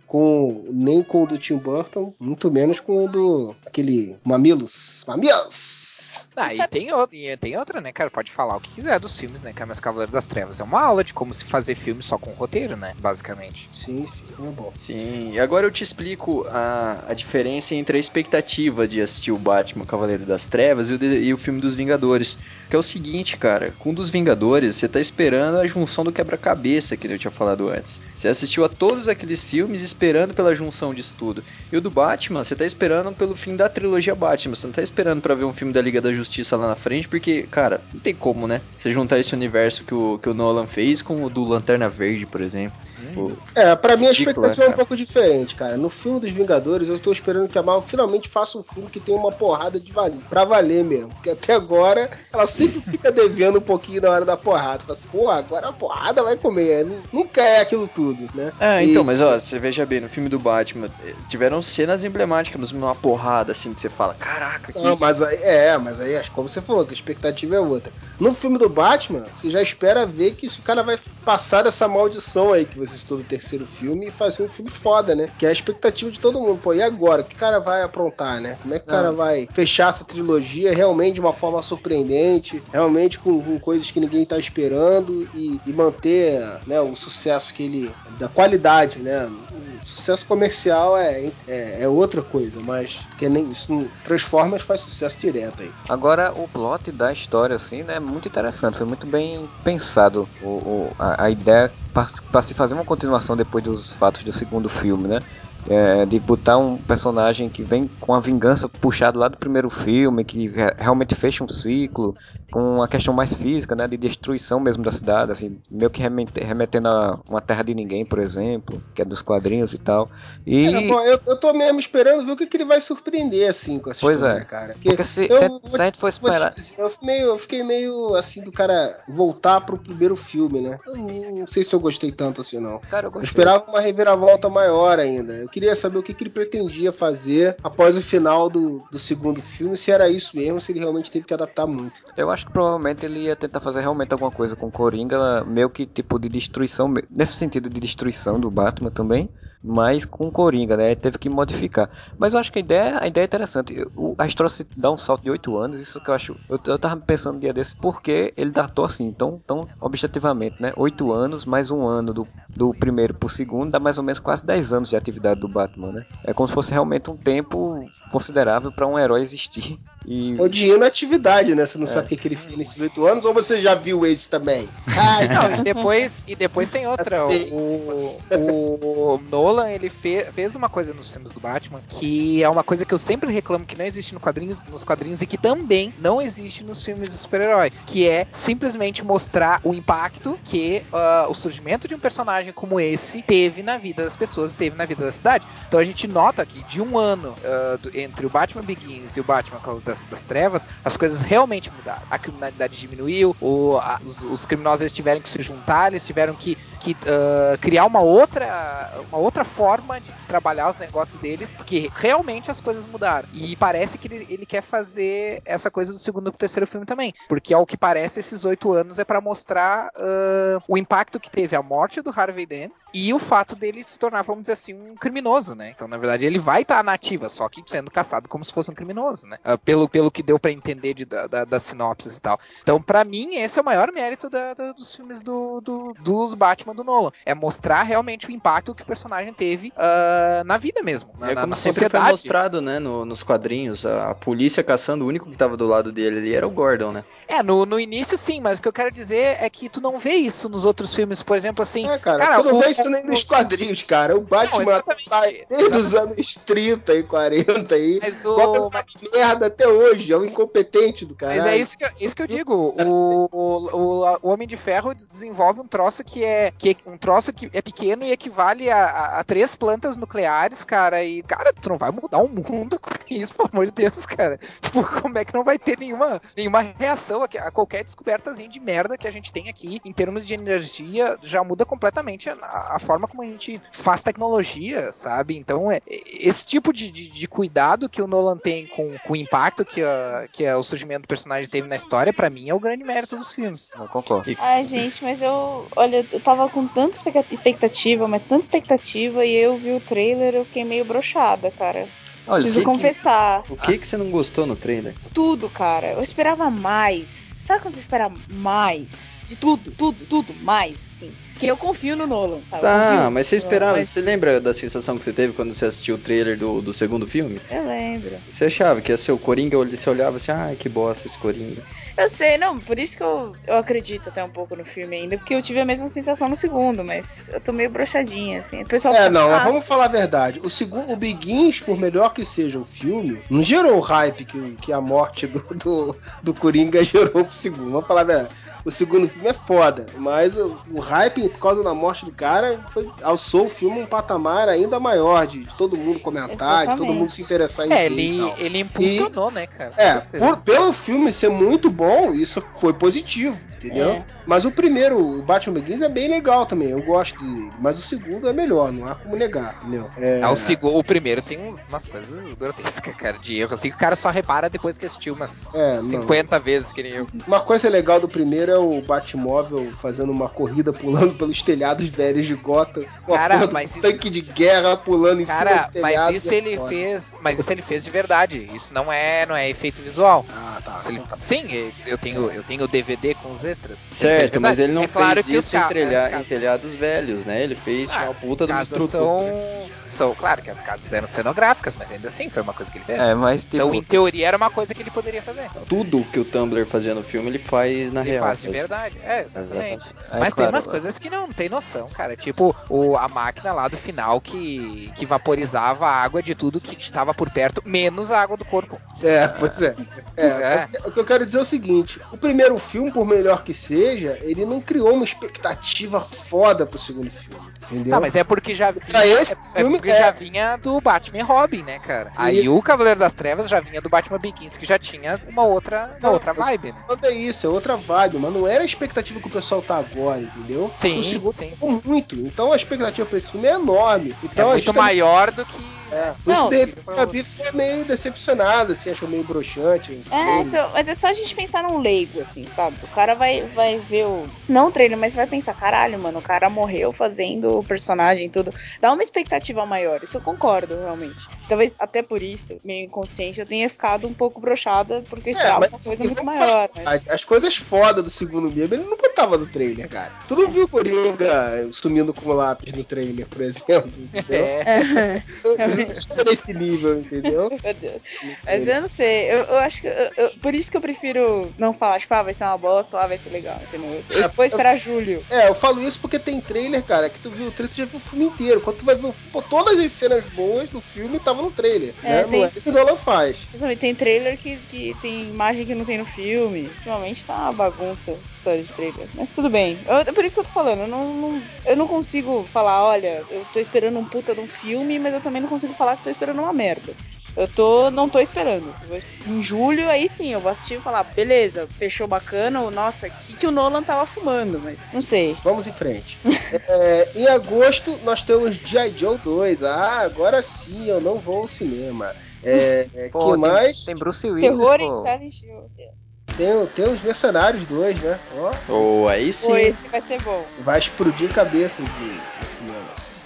S2: com nem com o do Tim Burton, muito menos com o do aquele Mamilos. Mamilos!
S4: Ah, e tem, o- e tem outra, né, cara? Pode falar o que quiser dos filmes, né? Que é Meus Cavaleiros das Trevas. É uma aula de como se fazer filme só com roteiro, né? Basicamente.
S2: Sim, sim, é bom.
S1: Sim, e agora eu te explico a, a diferença entre a expectativa de assistir o Batman Cavaleiro das Trevas e o, de- e o filme dos Vingadores. Que é o seguinte, cara, com o dos Vingadores, você tá esperando a junção do quebra-cabeça que eu tinha falado antes. Você assistiu a todos aqueles filmes esperando pela junção disso tudo. E o do Batman, você tá esperando pelo fim da trilogia Batman. Você não tá esperando pra ver um filme da Liga da Justiça lá na frente, porque, cara, não tem como, né? Você juntar esse universo que o, que o Nolan fez com o do Lanterna Verde, por exemplo. Pô,
S2: É, pra mim a
S1: Ridículo,
S2: expectativa é um pouco diferente, cara. No filme dos Vingadores, eu tô esperando que a Marvel finalmente faça um filme que tenha uma porrada de valer, pra valer mesmo. Porque até agora ela sempre fica devendo um pouquinho na hora da porrada. Fala assim, pô, agora a porrada vai comer. É, nu- Nunca é aquilo tudo, né?
S1: Ah,
S2: E-
S1: então, mas ó, você veja bem, no filme do Batman, eh, tiveram cenas emblemáticas, uma porrada assim que você fala, caraca, que.
S2: Não, mas aí, é, mas aí, como você falou, que a expectativa é outra. No filme do Batman, você já espera ver que o cara vai passar dessa maldição aí que você citou do terceiro filme e fazer um filme foda, né? Que é a expectativa de todo mundo. Pô, e agora? O que o cara vai aprontar, né? Como é que o cara vai fechar essa trilogia realmente de uma forma surpreendente, realmente com, com coisas que ninguém tá esperando e, e manter né, o sucesso que ele. da qualidade, né? O sucesso comercial é, é, é outra coisa, mas que nem isso Transformers faz sucesso direto aí.
S5: Agora, o plot da história, assim, né, é muito interessante. Foi muito bem pensado o, o- a, a ideia para se fazer uma continuação depois dos fatos do segundo filme, né? É, de botar um personagem que vem com a vingança puxado lá do primeiro filme, que re- realmente fecha um ciclo, com uma questão mais física, né, de destruição mesmo da cidade, assim, meio que remete- remetendo a uma terra de ninguém, por exemplo, que é dos quadrinhos e tal. E
S2: bom, eu, eu tô mesmo esperando ver o que, que ele vai surpreender, assim, com essa
S5: Pois
S2: história,
S5: é.
S2: cara.
S5: Porque se-
S2: eu
S5: se- se a gente
S2: te-
S5: for esperar-
S2: dizer, eu, fiquei meio, eu fiquei meio, assim, do cara voltar pro primeiro filme, né? Eu não sei se eu gostei tanto assim, não.
S5: cara, eu
S2: Eu esperava uma reviravolta maior ainda. Eu queria saber o que, que ele pretendia fazer após o final do, do segundo filme, se era isso mesmo, se ele realmente teve que adaptar muito.
S5: Eu acho que provavelmente ele ia tentar fazer realmente alguma coisa com Coringa, meio que tipo de destruição, nesse sentido de destruição do Batman também, mas com o Coringa, né? Teve que modificar. Mas eu acho que a ideia, a ideia é interessante. O- a história se dá um salto de 8 anos, isso que eu acho. Eu, eu tava pensando um dia desse, por que ele datou assim, tão, tão objetivamente, né? 8 anos mais um ano do, do primeiro pro segundo, dá mais ou menos quase 10 anos de atividade do Batman, né? É como se fosse realmente um tempo considerável para um herói existir. E
S2: Ou dinheiro na atividade, né? Você não sabe o que, que ele fez nesses oito anos, ou você já viu esse também? Ai,
S4: Não, e depois, e depois tem outra. O, o Nolan, ele fe- fez uma coisa nos filmes do Batman que é uma coisa que eu sempre reclamo que não existe no quadrinhos, nos quadrinhos e que também não existe nos filmes de super-herói, que é simplesmente mostrar o impacto que ah, o surgimento de um personagem como esse teve na vida das pessoas, teve na vida da cidade. Então a gente nota que de um ano ah, do- entre o Batman Begins e o Batman das, das Trevas, as coisas realmente mudaram. A criminalidade diminuiu, a- os, os criminosos tiveram que se juntar, eles tiveram que, que, ah, criar uma outra, uma outra forma de trabalhar os negócios deles, porque realmente as coisas mudaram. E parece que ele, ele quer fazer essa coisa do segundo pro terceiro filme também, porque ao que parece esses oito anos é pra mostrar ah, o impacto que teve a morte do Harvey Dent e o fato dele se tornar, vamos dizer assim, um criminoso, né? Então, na verdade, ele vai estar na ativa, só que sendo caçado como se fosse um criminoso, né? Ah, pelo, pelo que deu pra entender de, da, da, das sinopses e tal. Então, pra mim, esse é o maior mérito da- dos filmes do, do- dos Batman do Nolan. É mostrar realmente o impacto que o personagem teve ah, na vida mesmo. Na,
S1: É
S4: na-
S1: como
S4: na
S1: sempre foi mostrado, né, no- nos quadrinhos, a, a polícia caçando, o único que tava do lado dele ali era o Gordon, né?
S4: É, no, no início sim, mas o que eu quero dizer é que tu não vê isso nos outros filmes, por exemplo, assim.
S2: É, cara,
S4: Cara,
S2: tu não
S4: o-
S2: vê isso nem nos quadrinhos, cara. O Batman
S4: Não,
S2: tá desde os anos 30 e 40 aí.
S4: Mas o.
S2: uma merda até hoje, é o incompetente do caralho.
S4: Mas é isso que, eu- isso que eu digo. O, o, o, o Homem de Ferro desenvolve um troço que é, que é um troço que é pequeno e equivale a, a, a três plantas nucleares, cara. E, cara, tu não vai mudar o mundo com isso, pelo amor de Deus, cara. Tipo, como é que não vai ter nenhuma, nenhuma reação a, a qualquer descobertazinha de merda que a gente tem aqui em termos de energia? Já muda completamente a, a forma como a gente faz tecnologia, sabe? Então, é, esse tipo de, de, de cuidado que o Nolan tem com, com o impacto que, a, que a, o surgimento do personagem teve na história, pra mim, é o grande mérito dos filmes.
S5: Eu concordo.
S7: Ai, gente, mas eu. Olha, eu tava com tanta expecta- expectativa, mas tanta expectativa, e eu vi o trailer, eu fiquei meio brochada, cara.
S5: Olha,
S7: Preciso confessar.
S1: O que que você não gostou no trailer?
S7: Tudo, cara. Eu esperava mais. Sabe quando você espera mais? De tudo, tudo, tudo, mais, assim. Que eu confio no Nolan, sabe?
S1: Tá,
S7: confio.
S1: mas você esperava,
S7: Mas-
S1: você lembra da sensação que você teve quando você assistiu o trailer do, do segundo filme?
S7: Eu lembro.
S1: Você achava que ia ser o Coringa, ou você olhava assim, ai, que bosta esse Coringa.
S7: Eu sei, não, por isso que eu, eu acredito até um pouco no filme ainda, porque eu tive a mesma sensação no segundo, mas eu tô meio brochadinha, assim. O pessoal
S2: É, não,
S7: "Ah,
S2: vamos falar a verdade. O segundo, o Begins, por melhor que seja o filme, não gerou o hype que, que a morte do, do, do Coringa gerou pro segundo. Vamos falar a verdade. O segundo filme é foda, mas o, o hype por causa da morte do cara foi, alçou o filme um patamar ainda maior de, de todo mundo comentar, de todo mundo se interessar em
S4: É,
S2: e
S4: ele, ele impulsionou, né, cara?
S2: É, por- pelo filme ser muito bom, isso foi positivo, entendeu?
S7: É.
S2: Mas o primeiro, o Batman Begins, é bem legal também. Eu gosto dele. Mas o segundo é melhor, não há como negar, entendeu? É,
S4: Ah, o, segu- o primeiro tem uns- umas coisas grotescas, cara, de erro, assim, que o cara só repara depois que assistiu umas
S2: É, não.
S4: 50 vezes, que nem eu.
S2: Uma coisa legal do primeiro é o Batmóvel fazendo uma corrida pulando pelos telhados velhos de Gotham.
S4: Cara,
S2: do
S4: mas isso-
S2: tanque de guerra pulando em cima
S4: Cara,
S2: dos telhados.
S4: mas isso
S2: é
S4: ele
S2: foda.
S4: fez, mas isso ele fez de verdade. Isso não é, não é efeito visual.
S2: Ah, tá.
S4: Ele- sim, eu tenho, eu tenho o DVD com os extras. Ele
S1: Certo,
S4: verdade.
S1: mas ele não
S4: é claro
S1: fez isso em, telha- em telhados velhos, né? Ele fez
S4: Ah,
S1: uma puta de uma estrutura.
S4: são, são, claro que as casas eram cenográficas, mas ainda assim foi uma coisa que ele fez.
S5: É, mas tipo.
S4: Então, em teoria, era uma coisa que ele poderia fazer.
S1: Tudo que o Tumblr fazia no filme, ele faz na
S4: Ele
S1: real.
S4: faz de verdade. É, exatamente.
S5: Aí,
S4: Mas tem
S5: claro,
S4: umas coisas que não tem noção, cara. Tipo, o, a máquina lá do final que, que vaporizava a água de tudo que estava por perto, menos a água do corpo.
S2: É, pois é. É,
S4: É.
S2: O que eu quero dizer é o seguinte: o primeiro filme, por melhor que seja, ele não criou uma expectativa foda pro segundo filme. Entendeu?
S4: Tá, mas é porque já vinha. É, é
S2: filme,
S4: porque
S2: é.
S4: já vinha do Batman e Robin, né, cara? Aí o Cavaleiro das Trevas já vinha do Batman Begins, que já tinha uma outra, uma
S2: Não,
S4: outra vibe, né?
S2: É isso, é outra vibe, mas não era a expectativa que o pessoal tá agora, entendeu?
S4: Sim,
S2: o segundo
S4: sim.
S2: muito. Então a expectativa pra esse filme é enorme.
S4: É
S2: Então a
S4: muito
S2: tá-
S4: maior do que.
S2: É, por isso,
S7: Não,
S2: de repente,
S4: foi
S2: a Gabi ficou meio decepcionada, assim, achou meio broxante.
S7: É,
S2: trailer.
S7: então, mas é só a gente pensar num leigo, assim, sabe? O cara vai, vai ver o. Não o trailer, mas vai pensar, caralho, mano, o cara morreu fazendo o personagem e tudo. Dá uma expectativa maior, isso eu concordo, realmente. Talvez até por isso, meio inconsciente, eu tenha ficado um pouco brochada, porque eu esperava
S2: mas,
S7: uma coisa muito maior. Mas...
S2: As, as coisas foda do segundo mesmo, ele não botava no trailer, cara. Tu não viu o Coringa sumindo com o lápis no trailer, por exemplo, entendeu?
S4: É.
S2: Não nesse nível, entendeu?
S7: Meu Deus. Mas eu não sei, eu, eu acho que. eu- eu- por isso que eu prefiro não falar, tipo, ah, vai ser uma bosta, ah, vai ser legal, entendeu? Eu, eu vou esperar julho.
S2: É, eu falo isso porque tem trailer, cara, que tu viu o trailer, tu já viu o filme inteiro. Quando tu vai ver o pô, todas as cenas boas do filme estavam no trailer,
S7: É,
S2: né?
S7: tem-
S2: Não é o que o Nolan faz.
S7: Tem trailer que, que tem imagem que não tem no filme. Ultimamente tá uma bagunça essa história de trailer. Mas tudo bem. Eu- é por isso que eu tô falando. Eu não, não- eu não consigo falar, olha, eu tô esperando um puta de um filme, mas eu também não consigo falar que tô esperando uma merda. Eu tô. não tô esperando. Em julho, aí sim, eu vou assistir e falar, beleza, fechou bacana, ou, nossa, o que, que o Nolan tava fumando, mas não sei.
S2: Vamos em frente. É, em agosto, nós temos G.I. Joe 2. Ah, agora sim, eu não vou ao cinema. É, é,
S5: Pô,
S2: que
S5: tem,
S2: mais?
S5: Tem Bruce Willis,
S7: Terror em
S5: pô.
S7: Silent Hill.
S2: Tem, tem os Mercenários 2, né? Ó,
S1: Ou aí
S7: Pô,
S1: sim,
S7: esse vai ser bom.
S2: vai explodir cabeças de- nos cinemas.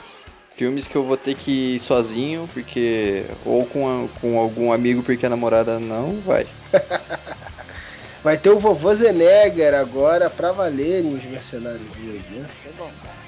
S1: Filmes que eu vou ter que ir sozinho, porque. Ou com, a- com algum amigo, porque a namorada não vai.
S2: Vai ter o vovô Zenegar agora pra valer em Os Mercenários 2, né?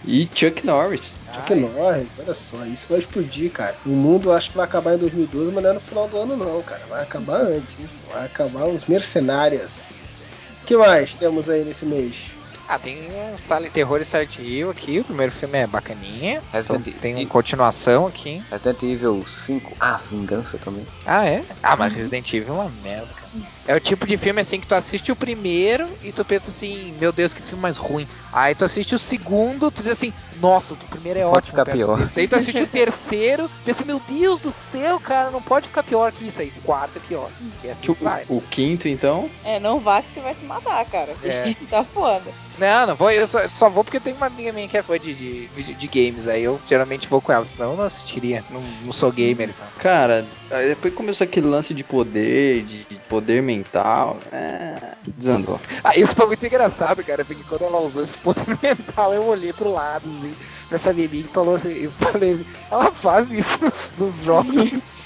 S1: E Chuck Norris.
S2: Chuck Norris, olha só, isso vai explodir, cara. O mundo acho que vai acabar em 2012, mas não é no final do ano, não, cara. Vai acabar antes, hein? Vai acabar os mercenários. O que mais temos aí nesse mês?
S4: Ah, tem um Silent Terror e Silent Hill aqui. O primeiro filme é bacaninha.
S5: Resident,
S4: Tem uma
S5: e-
S4: continuação aqui.
S5: Resident Evil 5. Ah, Vingança também.
S4: Ah, é? Ah, mas Resident Evil é uma merda, cara. É o tipo de filme assim que tu assiste o primeiro e tu pensa assim, meu Deus, que filme mais ruim. Aí tu assiste o segundo, tu diz assim, nossa, o primeiro é
S5: Pode
S4: ótimo.
S5: ficar
S4: perto
S5: pior.
S4: desse. Daí tu assiste o terceiro, pensa, meu Deus do céu, cara, não pode ficar pior que isso aí. O quarto é pior. E assim
S1: Que o,
S4: vai.
S1: o quinto, então.
S7: É, não vá que você vai se matar, cara.
S4: É.
S7: tá foda.
S4: Não, não vou, eu só, só vou porque tem uma amiga minha que é fã de, de, de, games, aí eu geralmente vou com ela, senão eu não assistiria. Não, não sou gamer então.
S1: Cara, aí depois começou aquele lance de poder, de de poder mental. É. Desandou.
S4: Ah, isso foi muito engraçado, cara, porque quando ela usou esse poder mental, eu olhei pro lado, assim, pra essa amiga e falou assim, eu falei assim, ela faz isso nos, nos jogos.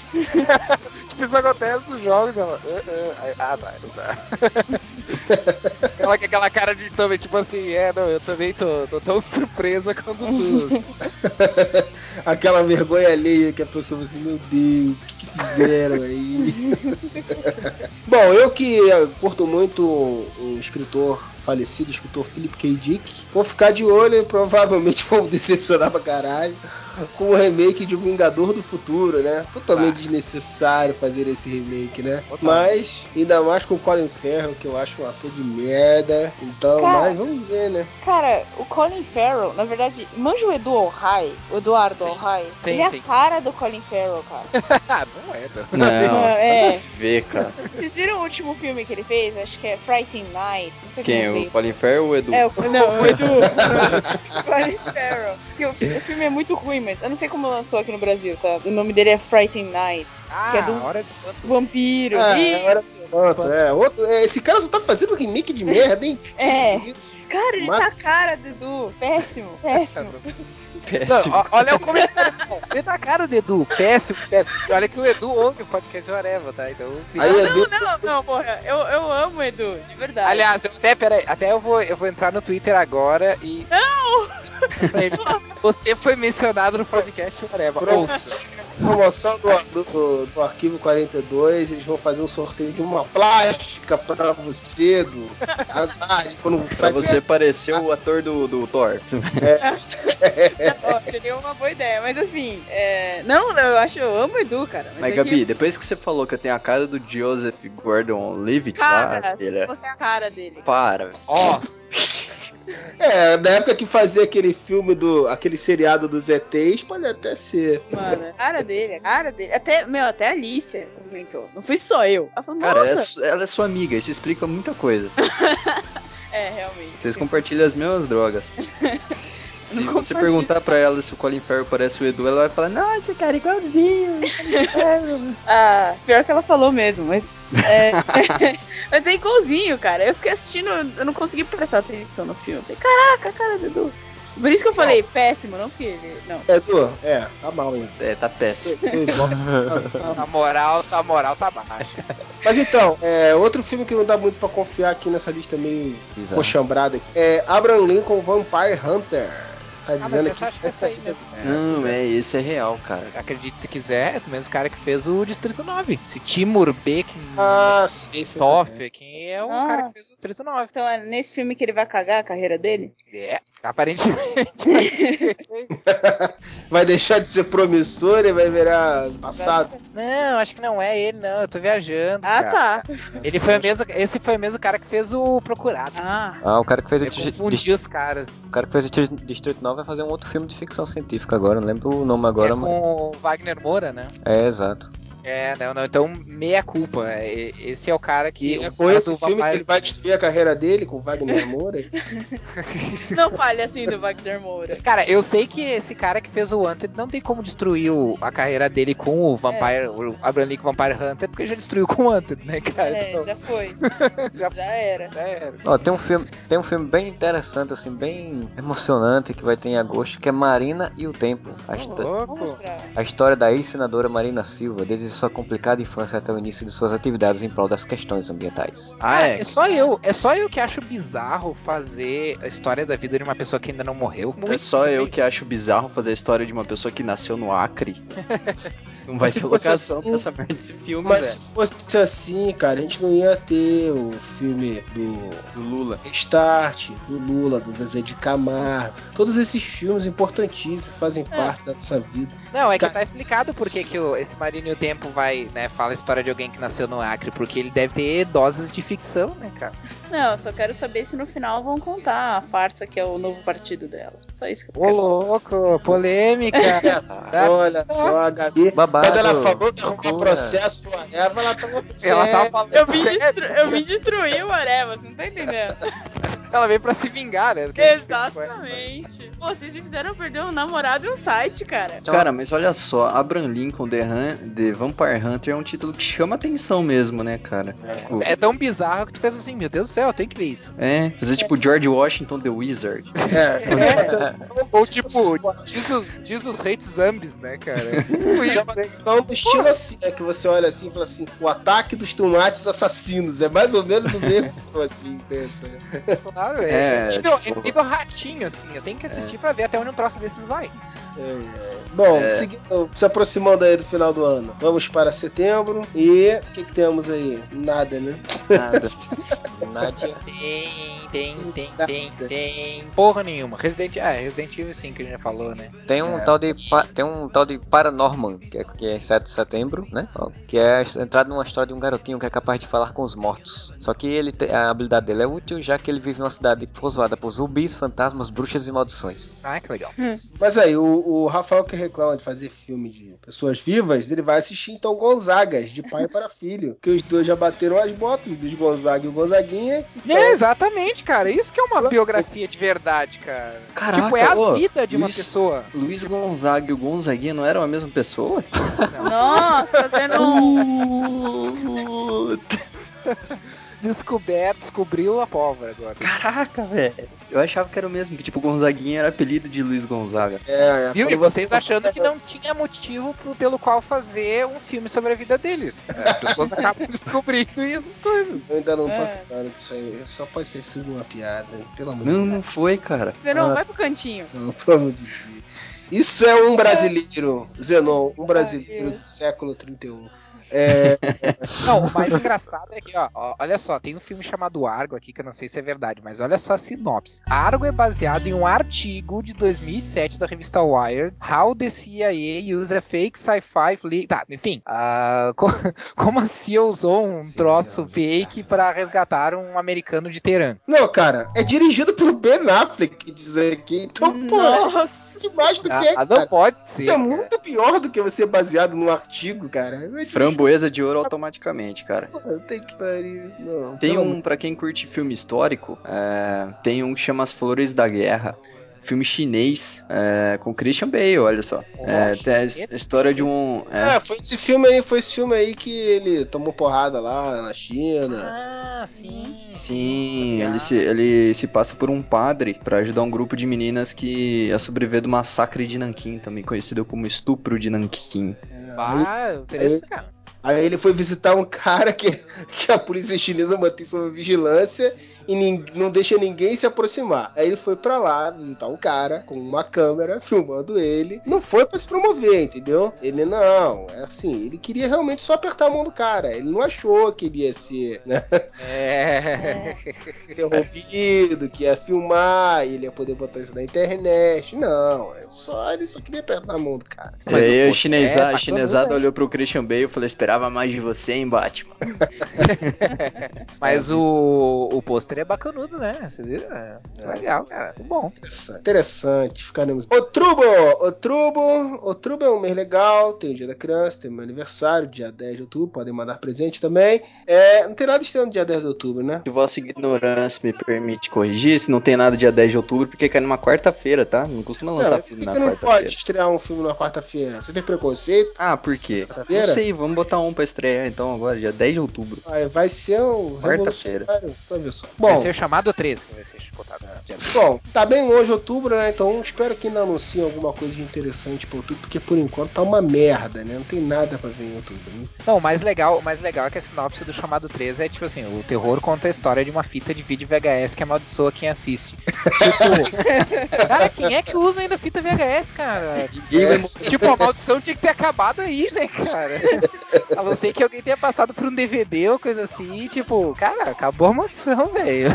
S4: tipo, isso acontece nos jogos, ela. "Ah, aí, Ah, tá, não tá. Aquela, aquela cara de também, tipo assim, é, não, eu também tô, tô tão surpresa quanto tu.
S2: Aquela vergonha alheia que a pessoa fala assim, meu Deus, o que, que fizeram aí? Bom, eu que curto muito um escritor falecido, escritor Philip K. Dick, vou ficar de olho e provavelmente vou me decepcionar pra caralho com o remake de O Vingador do Futuro, né? Totalmente
S4: Ah.
S2: desnecessário fazer esse remake, né?
S4: Total.
S2: Mas, ainda mais com o Colin Farrell, que eu acho um ator de merda. Então,
S7: Cara.
S2: mas vamos ver, né?
S7: Cara, o Colin Farrell, na verdade, manja o Edu Ohai, o Eduardo Ohai.
S4: Sim,
S7: Ele é
S4: sim.
S7: a cara do Colin Farrell, cara.
S4: ah, não é, não.
S1: Não,
S7: É.
S1: ver, cara.
S7: Vocês viram o último filme que ele fez? Acho que é Frightened Night. Não sei
S1: Quem?
S7: Como
S1: O. Colin Farrell ou o Edu?
S7: É, o, não, o Edu. Colin Farrell. O, o filme é muito ruim, mas eu não sei como lançou aqui no Brasil, tá? O nome dele é Frightened Night.
S4: Ah,
S7: que é do
S4: hora de espanto.
S7: vampiro.
S2: Ah, é hora
S7: Isso.
S2: Pronto, é, outro, é, esse cara só tá fazendo remake de merda, hein?
S7: É. Cara, ele
S2: Mas-
S7: tá a cara do Edu. Péssimo, péssimo.
S1: Péssimo.
S4: Não, olha o comentário. Ele tá cara do Edu. Péssimo, péssimo. Olha que o Edu ouve o podcast do Areva, tá? Então.
S2: Aí, Edu,
S7: Não, não, porra. Eu, eu amo o Edu, de verdade.
S4: Aliás, eu até, peraí, até eu vou, eu vou entrar no Twitter agora e.
S7: Não!
S4: Você foi mencionado no podcast do Areva. Ouça.
S2: Promoção do, do, do Arquivo 42, eles vão fazer um sorteio de uma plástica pra você, do Aguarde, quando
S1: Pra
S2: sai
S1: você parecer o ator do, do Thor.
S7: Ó, seria uma boa ideia, mas assim, é... não, não, eu acho, eu amo o Edu, cara.
S1: Mas,
S7: é
S1: Gabi,
S7: que-
S1: depois que você falou que eu tenho a cara do Joseph Gordon-Levitt
S7: cara,
S1: lá, ele é...
S7: você é a cara dele.
S1: Para, velho.
S2: É, da época que fazia aquele filme do. aquele seriado dos ETs, pode até ser.
S7: Mano, a cara dele, a cara dele. Até, meu, até a Alicia comentou. Não fui só eu. Ela falou,
S1: Cara, ela é, ela é sua amiga, isso explica muita coisa.
S7: É, realmente.
S1: Vocês compartilham as mesmas drogas. Se
S7: Não
S1: você perguntar pra ela se o Colin Farrell parece o Edu, ela vai falar, nossa, cara, igualzinho.
S7: Ah, pior que ela falou mesmo, mas. É, mas é igualzinho, cara. Eu fiquei assistindo, eu não consegui prestar atenção no filme. Falei, Caraca, a cara do Edu. Por isso que eu falei, péssimo, não ele. Não.
S2: Edu, é, tá mal ainda.
S1: É, tá péssimo.
S2: Tá- tá-
S4: a moral, a moral tá baixa.
S2: Mas então, é, outro filme que não dá muito pra confiar aqui nessa lista meio
S5: Bizarro.
S2: coxambrada aqui, é Abraham Lincoln Vampire Hunter. Tá
S4: Ah, mas
S2: dizendo aqui.
S4: acho que é essa aí mesmo.
S1: Não, é, esse é real, cara.
S4: Acredite se quiser, é o mesmo cara que fez o Distrito 9. Esse Timur Beck
S2: Ah.
S4: Toff, quem é o
S7: Ah.
S4: cara que fez o Distrito 9.
S7: Então é nesse filme que ele vai cagar a carreira dele?
S4: É, aparentemente.
S2: Vai deixar de ser promissor e vai virar passado.
S4: não, acho que não é ele, não. Eu tô viajando.
S7: Ah,
S4: cara.
S7: tá.
S4: Ele foi o mesmo, esse foi o mesmo cara que fez o Procurado.
S7: Ah.
S5: Ah, o cara que fez o,
S4: Eu
S5: Digi-
S4: confundi os caras.
S5: o cara que fez o Distrito 9 vai fazer um outro filme de ficção científica agora, não lembro o nome agora,
S4: é
S5: mas.
S4: com o Wagner Moura, né?
S5: É, exato.
S4: É, não, não. Então, meia culpa. É, Esse é o cara que.
S2: E é com esse
S4: do
S2: filme que ele vai destruir a carreira dele, com o Wagner Moura.
S7: Não fale assim do Wagner Moura.
S4: Cara, eu sei que esse cara que fez o Wanted não tem como destruir o- a carreira dele com o Vampire, o Abraham Lincoln Vampire Hunter, porque já destruiu com o Wanted, né, cara?
S7: É,
S4: Então,
S7: já foi.
S4: Já-
S7: já era.
S4: já era.
S5: Ó, tem um filme, tem um filme bem interessante, assim, bem emocionante que vai ter em agosto, que é Marina e o Tempo. A,
S7: mostrar.
S5: a história da ex-senadora Marina Silva, desde sua complicada infância até o início de suas atividades em prol das questões ambientais.
S1: Ah,
S4: Cara,
S1: é.
S4: é só eu, é só eu que acho bizarro fazer a história da vida de uma pessoa que ainda não morreu.
S1: É
S4: Muito
S1: só eu
S4: estranho.
S1: que acho bizarro fazer a história de uma pessoa que nasceu no Acre. Não vai
S2: Mas
S1: ter
S2: fosse
S1: locação
S2: assim-
S1: pra essa merda desse filme,
S2: Mas
S1: velho.
S2: se fosse assim, cara, a gente não ia ter o filme do
S1: Do Lula.
S2: Restart, do Lula, do Zezé de Camargo. Todos esses filmes importantíssimos que fazem parte da nossa vida.
S4: Não, é que tá explicado por que que o- esse Marino e o Tempo vai, né, fala a história de alguém que nasceu no Acre, porque ele deve ter doses de ficção, né, cara?
S7: Não, eu só quero saber se no final vão contar a farsa que é o novo partido dela. Só isso que eu
S4: Ô,
S7: quero saber.
S4: louco, polêmica.
S2: Olha só, a Gabi.
S5: Babado.
S2: Quando ela falou que arrumou processo pro Eva, ela tava.
S4: Ela tava falando
S7: Eu vim, destru- eu vim destruir o Areva, você não tá entendendo?
S4: Ela veio pra se vingar, né?
S7: Exatamente. Pô, vocês me fizeram perder um namorado e um site, cara.
S1: Cara, mas olha só, Abraham Lincoln The, Hun- The Vampire Hunter é um título que chama atenção mesmo, né, cara? Tipo,
S4: É tão bizarro que tu pensa assim, meu Deus do céu, tenho que ver isso.
S1: é, fazer tipo George Washington The Wizard.
S2: É.
S4: Ou tipo, Jesus, Jesus hates zombies, né, cara? Isso, né?
S2: Então, do estilo assim, né? Que você olha assim e fala assim: o ataque dos tomates assassinos. É mais ou menos do mesmo assim, pensa.
S4: Claro, é.
S1: É,
S4: nível,
S1: tipo-
S4: é nível ratinho, assim. Eu tenho que assistir pra ver até onde um troço desses vai.
S2: É, é. Bom,
S1: É.
S2: seguindo- se aproximando aí do final do ano, vamos para setembro. E o que, que temos aí? Nada, né?
S1: Nada.
S5: Nádia.
S4: Tem, tem, tem, tem, tem. Porra nenhuma. Resident, é, Resident Evil 5 que a gente já falou, né?
S5: Tem um
S2: É.
S5: tal de tem um tal de Paranorman, que é, que é 7 de setembro, né? Que é entrada numa história de um garotinho que é capaz de falar com os mortos. Só que ele a habilidade dele é útil, já que ele vive uma cidade povoada por zumbis, fantasmas, bruxas e maldições.
S4: Ah, que legal.
S2: Mas aí, o, o Rafael que reclama de fazer filme de pessoas vivas, ele vai assistir então Gonzagas, de pai para filho. Que os dois já bateram as botas, dos Gonzaga e o Gonzaguinha. Então,
S4: É, exatamente, cara. Isso que é uma biografia de verdade, cara.
S1: Caraca,
S4: tipo, é a
S1: ô,
S4: vida de uma
S1: Luiz-
S4: pessoa.
S1: Luiz Gonzaga e o Gonzaguinha não eram a mesma pessoa?
S7: Nossa, você não.
S4: Descoberto, descobriu a pólvora agora.
S1: Caraca, velho. Eu achava que era o mesmo, que tipo, Gonzaguinha era apelido de Luiz Gonzaga.
S2: é, é,
S4: Viu? E vocês
S2: você-
S4: achando que não tinha motivo pro- pelo qual fazer um filme sobre a vida deles. As pessoas acabam descobrindo essas coisas.
S2: Eu ainda não tô
S7: É.
S2: acreditando que isso aí só pode ter sido uma piada, pelo amor
S1: Não,
S2: de Deus.
S1: não foi, cara.
S7: Você não
S2: Ah.
S7: vai pro cantinho.
S2: Não, pelo amor de Deus. Isso é um brasileiro, Zenon, um brasileiro do século 31. É,
S4: Não, o mais engraçado é que, ó, ó, olha só, tem um filme chamado Argo aqui, que eu não sei se é verdade, mas olha só a sinopse. Argo é baseado em um artigo de 2007 da revista Wired, How the CIA Use a Fake Sci-Fi Fleet... Tá, enfim, ah, co- como a CIA usou um troço fake para resgatar um americano de Teherã.
S2: não, cara, é dirigido por Ben Affleck, diz aqui. Então, pô, é
S7: Nossa.
S2: demais do que,
S4: Ah, não
S2: cara.
S4: pode ser,
S2: Isso é
S4: cara.
S2: muito pior do que você baseado num artigo, cara. É difícil.
S1: Framboesa de ouro automaticamente, cara.
S2: Tem que pariu. Não,
S1: Tem um, pra quem curte filme histórico, é, tem um que chama As Flores da Guerra. Filme chinês é, com Christian Bale, olha só. É, tem a his- a história de um. é,
S2: É, foi esse filme aí, foi esse filme aí que ele tomou porrada lá na China.
S4: Ah, sim.
S1: Sim, ele se, ele se passa por um padre pra ajudar um grupo de meninas que a sobreviver do massacre de Nanquim, também conhecido como estupro de Nanquim.
S2: É, aí,
S4: Ah, interessante, cara.
S2: aí ele foi visitar um cara que, que a polícia chinesa mantém sob vigilância e nin- não deixa ninguém se aproximar. Aí ele foi pra lá visitar um cara com uma câmera filmando ele. Não foi pra se promover, entendeu? Ele não, é assim, ele queria realmente só apertar a mão do cara. Ele não achou que ele ia ser né,
S4: É.
S2: interrompido, que ia filmar, ele ia poder botar isso na internet. Não, é só, ele só queria apertar a mão do cara.
S1: E
S4: Mas
S1: aí
S4: o
S1: a
S4: posto-
S1: chinesa,
S4: é,
S1: chinesada
S4: né?
S1: olhou pro Christian Bale e falou: esperava mais de você, hein, Batman.
S4: Mas o, o pôster é bacanudo, né? Vocês viram? É legal, cara. Muito bom.
S2: Interessante, interessante ficaremos. Outubro! Outubro! Outubro é um mês legal, tem o dia da criança, tem meu aniversário, dia 10 de outubro, podem mandar presente também. É, não tem nada estranho no dia 10 de outubro, né?
S1: Se vossa ignorância me permite corrigir, se não tem nada dia 10 de outubro, porque cai numa quarta-feira, tá? Não costuma lançar
S2: Não, por
S1: filme
S2: que,
S1: na
S2: que não pode
S1: quarta-feira.
S2: estrear um filme na quarta-feira? Você tem preconceito?
S1: Ah, por quê?
S2: Quarta-feira?
S1: Não sei, vamos botar um pra estrear então agora, dia 10 de outubro.
S2: Vai, vai ser um
S1: Quarta-feira.
S2: só.
S4: Vai
S2: Bom,
S4: ser o chamado 13 que vai ser botado. Dia
S2: bom, tá bem longe outubro, né? Então espero que ainda anunciem alguma coisa de interessante pra outubro, porque por enquanto tá uma merda, né? Não tem nada pra ver em outubro. Né?
S4: Não, o mais legal, o mais legal é que a sinopse do chamado 13 é tipo assim, o terror conta história de uma fita de vídeo VHS que amaldiçoa quem assiste. tipo, cara, quem é que usa ainda fita VHS, cara? Tipo, a maldição tinha que ter acabado aí, né, cara? A não ser que alguém tenha passado por um DVD ou coisa assim, tipo, cara, acabou a maldição, velho.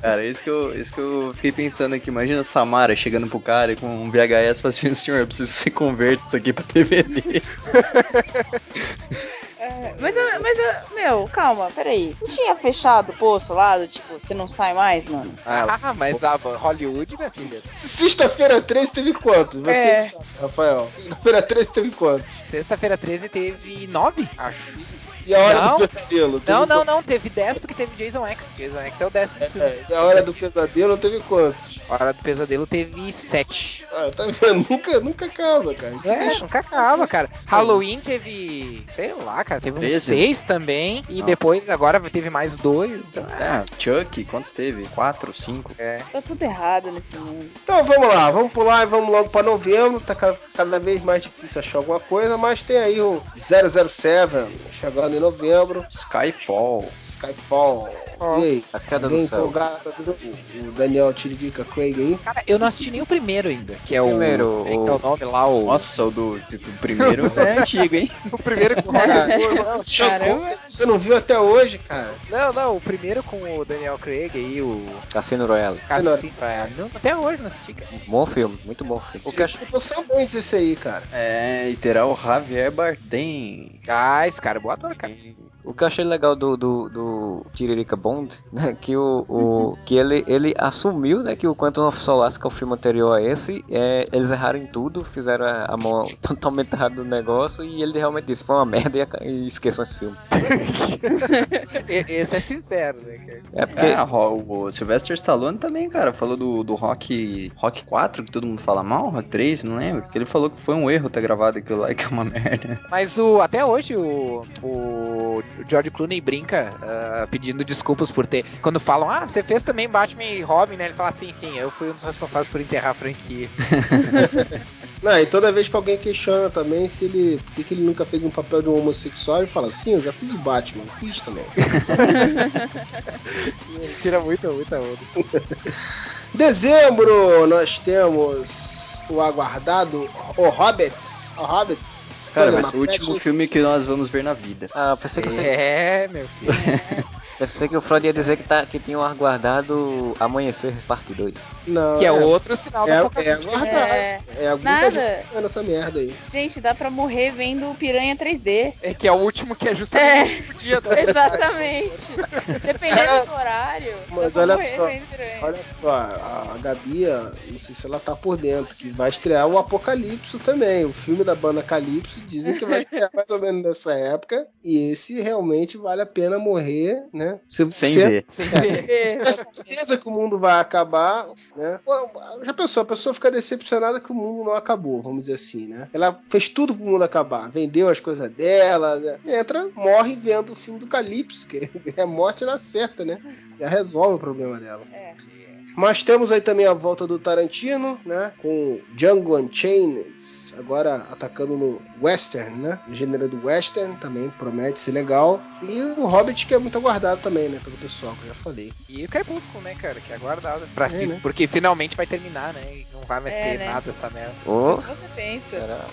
S1: Cara, isso que, eu, isso que eu fiquei pensando aqui. Imagina a Samara chegando pro cara e com um VHS falando assim, senhor, eu preciso que você converte isso aqui pra DVD.
S7: É, mas, eu- mas, eu- meu, calma, peraí. Não tinha fechado o poço lá, do tipo, você não sai mais, mano?
S4: Ah, mas a Hollywood, minha filha.
S2: Sexta-feira 13 teve quantos? Você
S7: É.
S2: que sabe, Rafael. Sexta-feira 13 teve quantos?
S4: Sexta-feira 13 teve 9, acho.
S2: E a hora
S4: Não.
S2: do pesadelo? Teve
S4: Não, não, não, teve 10 porque teve Jason X. Jason X é o décimo filme.
S2: É, e a hora do pesadelo teve quantos?
S4: Hora do Pesadelo teve 7.
S2: Ah, tá vendo? Nunca, nunca acaba, cara. Isso
S4: É,
S2: deixa-
S4: nunca acaba, cara. Halloween teve, sei lá, cara, teve uns
S1: 13?
S4: 6 também. E
S1: Não.
S4: depois, agora teve mais dois. Então,
S1: Ah, Chuck, quantos teve? Quatro, cinco?
S4: é.
S7: Tá tudo errado nesse mundo.
S2: Então vamos lá, vamos pular e vamos logo pra novembro. Tá cada, cada vez mais difícil achar alguma coisa, mas tem aí o 007 chegando em novembro.
S1: Skyfall.
S2: Skyfall.
S4: Ó,
S2: e aí?
S5: A queda do céu.
S2: o, o Daniel Tiririca Craig aí?
S4: Cara, eu não assisti nem o primeiro ainda, que é o.
S5: Primeiro,
S4: é
S5: o-
S4: é o nome lá? O,
S1: Nossa, o do, do primeiro é antigo, hein?
S4: o primeiro com o.
S2: Connery, Você não viu até hoje, cara?
S4: Não, não, o primeiro com o Daniel Craig aí, o.
S5: Cassino Royale.
S2: Cassino-
S4: Cassino, é, não, até hoje não assisti, cara.
S5: Bom filme, muito bom filme. O Eu
S2: sou muito esse aí, cara.
S1: É, e terá o Javier Bardem.
S4: Ah, esse cara é bom ator, cara.
S5: O que eu achei legal do, do, do Tiririca Bond, né, que o, o que ele, ele assumiu, né, que o Quantum of Solace, que é o filme anterior a esse, é, eles erraram em tudo, fizeram a, a mão totalmente errada do negócio e ele realmente disse, foi uma merda e, e esqueçam esse filme.
S4: Esse é sincero, né, cara?
S5: É porque
S1: É, o o Sylvester Stallone também, cara, falou do, do Rock, Rock 4, que todo mundo fala mal, Rock 3, não lembro. Que ele falou que foi um erro ter gravado aquilo lá e que é uma merda.
S4: Mas o, até hoje o, o George Clooney brinca ah, pedindo desculpas por ter. Quando falam, ah, você fez também Batman e Robin, né? Ele fala, sim, sim, eu fui um dos responsáveis por enterrar a franquia.
S2: Não, e toda vez que alguém questiona também se ele. Por que, que ele nunca fez um papel de um homossexual, ele fala, sim, eu já fiz o Batman, fiz também.
S4: Ele tira muita, muita onda.
S2: Dezembro, nós temos o aguardado O Hobbits. O Hobbits.
S1: Cara, ser o último filme que nós vamos ver na vida.
S5: ah, pensei que você,
S4: É, meu filho.
S5: pensei que o Freud ia dizer que, tá, que tinha um aguardado Amanhecer Parte 2.
S2: Não,
S4: Que é outro sinal
S2: É,
S4: da
S2: é
S4: apocalipse.
S2: aguardado.
S7: É,
S2: É,
S7: Nada.
S2: gente vendo essa merda aí.
S7: gente, dá pra morrer vendo Piranha 3D.
S4: É que é o último que é justamente o dia da
S7: Exatamente. Dependendo do horário.
S2: Mas olha só. Olha só, a Gabi, não sei se ela tá por dentro, que vai estrear o Apocalipse também. O filme da banda Calypso dizem que vai estrear mais ou menos nessa época. E esse realmente vale a pena morrer, né? Se
S1: Sem
S2: você
S1: ver.
S4: Sem ver.
S2: tiver certeza que o mundo vai acabar, né? Já pensou, a pessoa fica decepcionada que o mundo não acabou, vamos dizer assim, né? Ela fez tudo pro mundo acabar, vendeu as coisas dela, né? entra, morre vendo o filme do Calypso, que é morte na certa, né? Já resolve o problema dela.
S7: É.
S2: Mas temos aí também a volta do Tarantino, né? Com Django Unchained, agora atacando no western, né? No gênero do western, também promete ser legal. E o Hobbit, que é muito aguardado também, né? Pelo pessoal, que eu já falei.
S4: E o Crepúsculo, né, cara? Que é aguardado. Pra
S2: É,
S4: fi-
S2: né?
S4: Porque finalmente vai terminar, né? E não vai mais
S7: É,
S4: ter
S7: né?
S4: nada essa merda.
S5: Ô,
S7: Você pensa.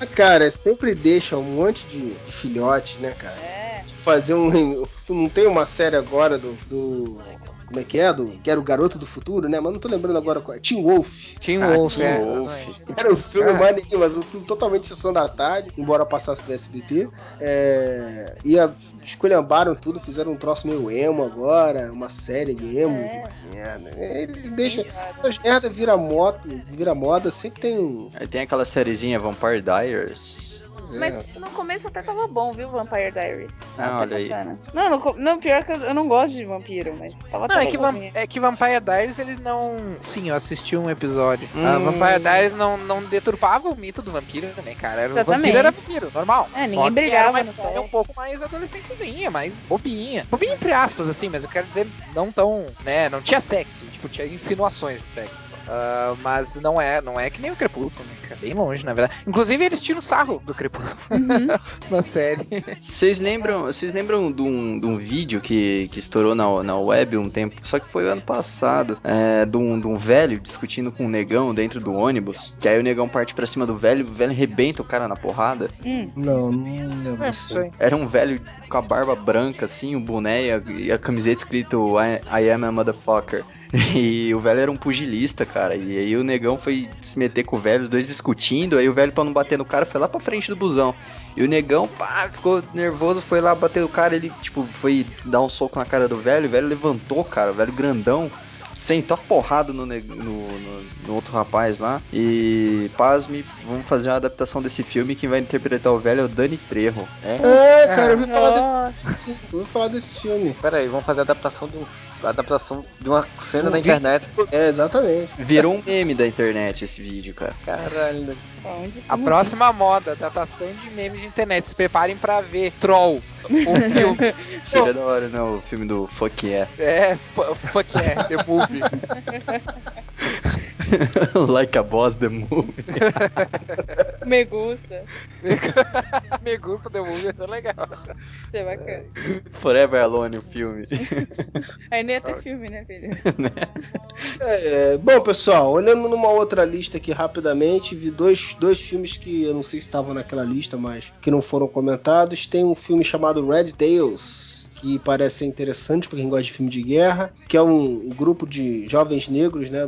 S2: Ah, Cara, sempre deixa um monte de, de filhote, né, cara?
S7: É.
S2: Fazer um. Não tem uma série agora do. do- como é que é? Do, que era o Garoto do Futuro, né? Mas não tô lembrando agora qual é. Teen Wolf.
S4: Tinha
S1: Ah,
S4: Wolf, é.
S1: Wolf.
S2: Era um filme
S4: Ah.
S2: maneirinho, mas um filme totalmente sessão da tarde, embora passasse do SBT. É, e a, esculhambaram tudo, fizeram um troço meio emo agora, uma série de emo.
S7: É.
S2: de merda. Ele deixa. As merda vira moto, vira moda, sempre tem um.
S1: Aí tem aquela sériezinha Vampire Diaries.
S2: Pois é.
S7: Mas no começo até tava bom, viu, Vampire Diaries.
S1: Ah,
S7: Tava
S1: olha aí.
S7: bacana. Não, no, não, pior que eu, eu não gosto de vampiro, mas tava
S4: Não, é que, é que Vampire Diaries eles não. Sim, eu assisti um episódio.
S2: Hum.
S4: A Vampire Diaries não, não deturpava o mito do vampiro, né, cara? Era, vampiro era vampiro, normal.
S7: É, ninguém
S4: Só que
S7: brilhava
S4: era uma
S7: no
S4: um pouco mais adolescentezinha, mais bobinha. Bobinha entre aspas, assim, mas eu quero dizer, não tão. né? Não tinha sexo, tipo, tinha insinuações de sexo. Ah, mas não é, não é que nem o Crepúsculo, né? Bem longe, na verdade. Inclusive, eles tiram sarro do Crepúsculo. Depois
S7: Uhum.
S4: na série.
S1: Vocês lembram, vocês lembram de um, de um vídeo que, que estourou na, na web um tempo, só que foi ano passado, é, de, um, de um velho discutindo com um negão dentro do ônibus, que aí o negão parte pra cima do velho, o velho arrebenta o cara na porrada.
S7: Hum.
S2: Não, não lembro
S4: É.
S1: Era um velho com a barba branca, assim, o boné e a, e a camiseta escrito I, I am a motherfucker. E o velho era um pugilista, cara. E aí o negão foi se meter com o velho, os dois discutindo. Aí o velho, pra não bater no cara, foi lá pra frente do busão. E o negão, pá, ficou nervoso, foi lá bater o cara. Ele, tipo, foi dar um soco na cara do velho. O velho levantou, cara, o velho grandão. Sentou a porrada no, no, no- no outro rapaz lá. E, pasme, vamos fazer uma adaptação desse filme. Quem vai interpretar o velho é o Dani Trejo.
S2: É, cara, eu ouvi falar desse, eu ouvi falar desse filme.
S5: Pera aí, vamos fazer a adaptação de, um, a adaptação de uma cena
S2: Um
S5: na internet.
S2: É, exatamente.
S1: Virou um meme da internet esse vídeo, cara.
S5: Caralho.
S7: Onde
S4: A próxima moda, adaptação de memes de internet. Se preparem pra ver Troll, o filme.
S1: Seria da hora, né? O filme do Fuck Yeah.
S4: É, fu- fuck yeah, the movie.
S1: like a boss the movie.
S7: Me gusta.
S4: Me gusta the movie, isso é legal.
S7: Isso é bacana.
S1: Forever Alone, o filme.
S7: Aí nem ia ter filme, né, filho?
S2: É, bom, pessoal, olhando numa outra lista aqui rapidamente, vi dois, dois filmes que eu não sei se estavam naquela lista, mas que não foram comentados. Tem um filme chamado Red Tails, que parece interessante para quem gosta de filme de guerra, que é um, grupo de jovens negros, né,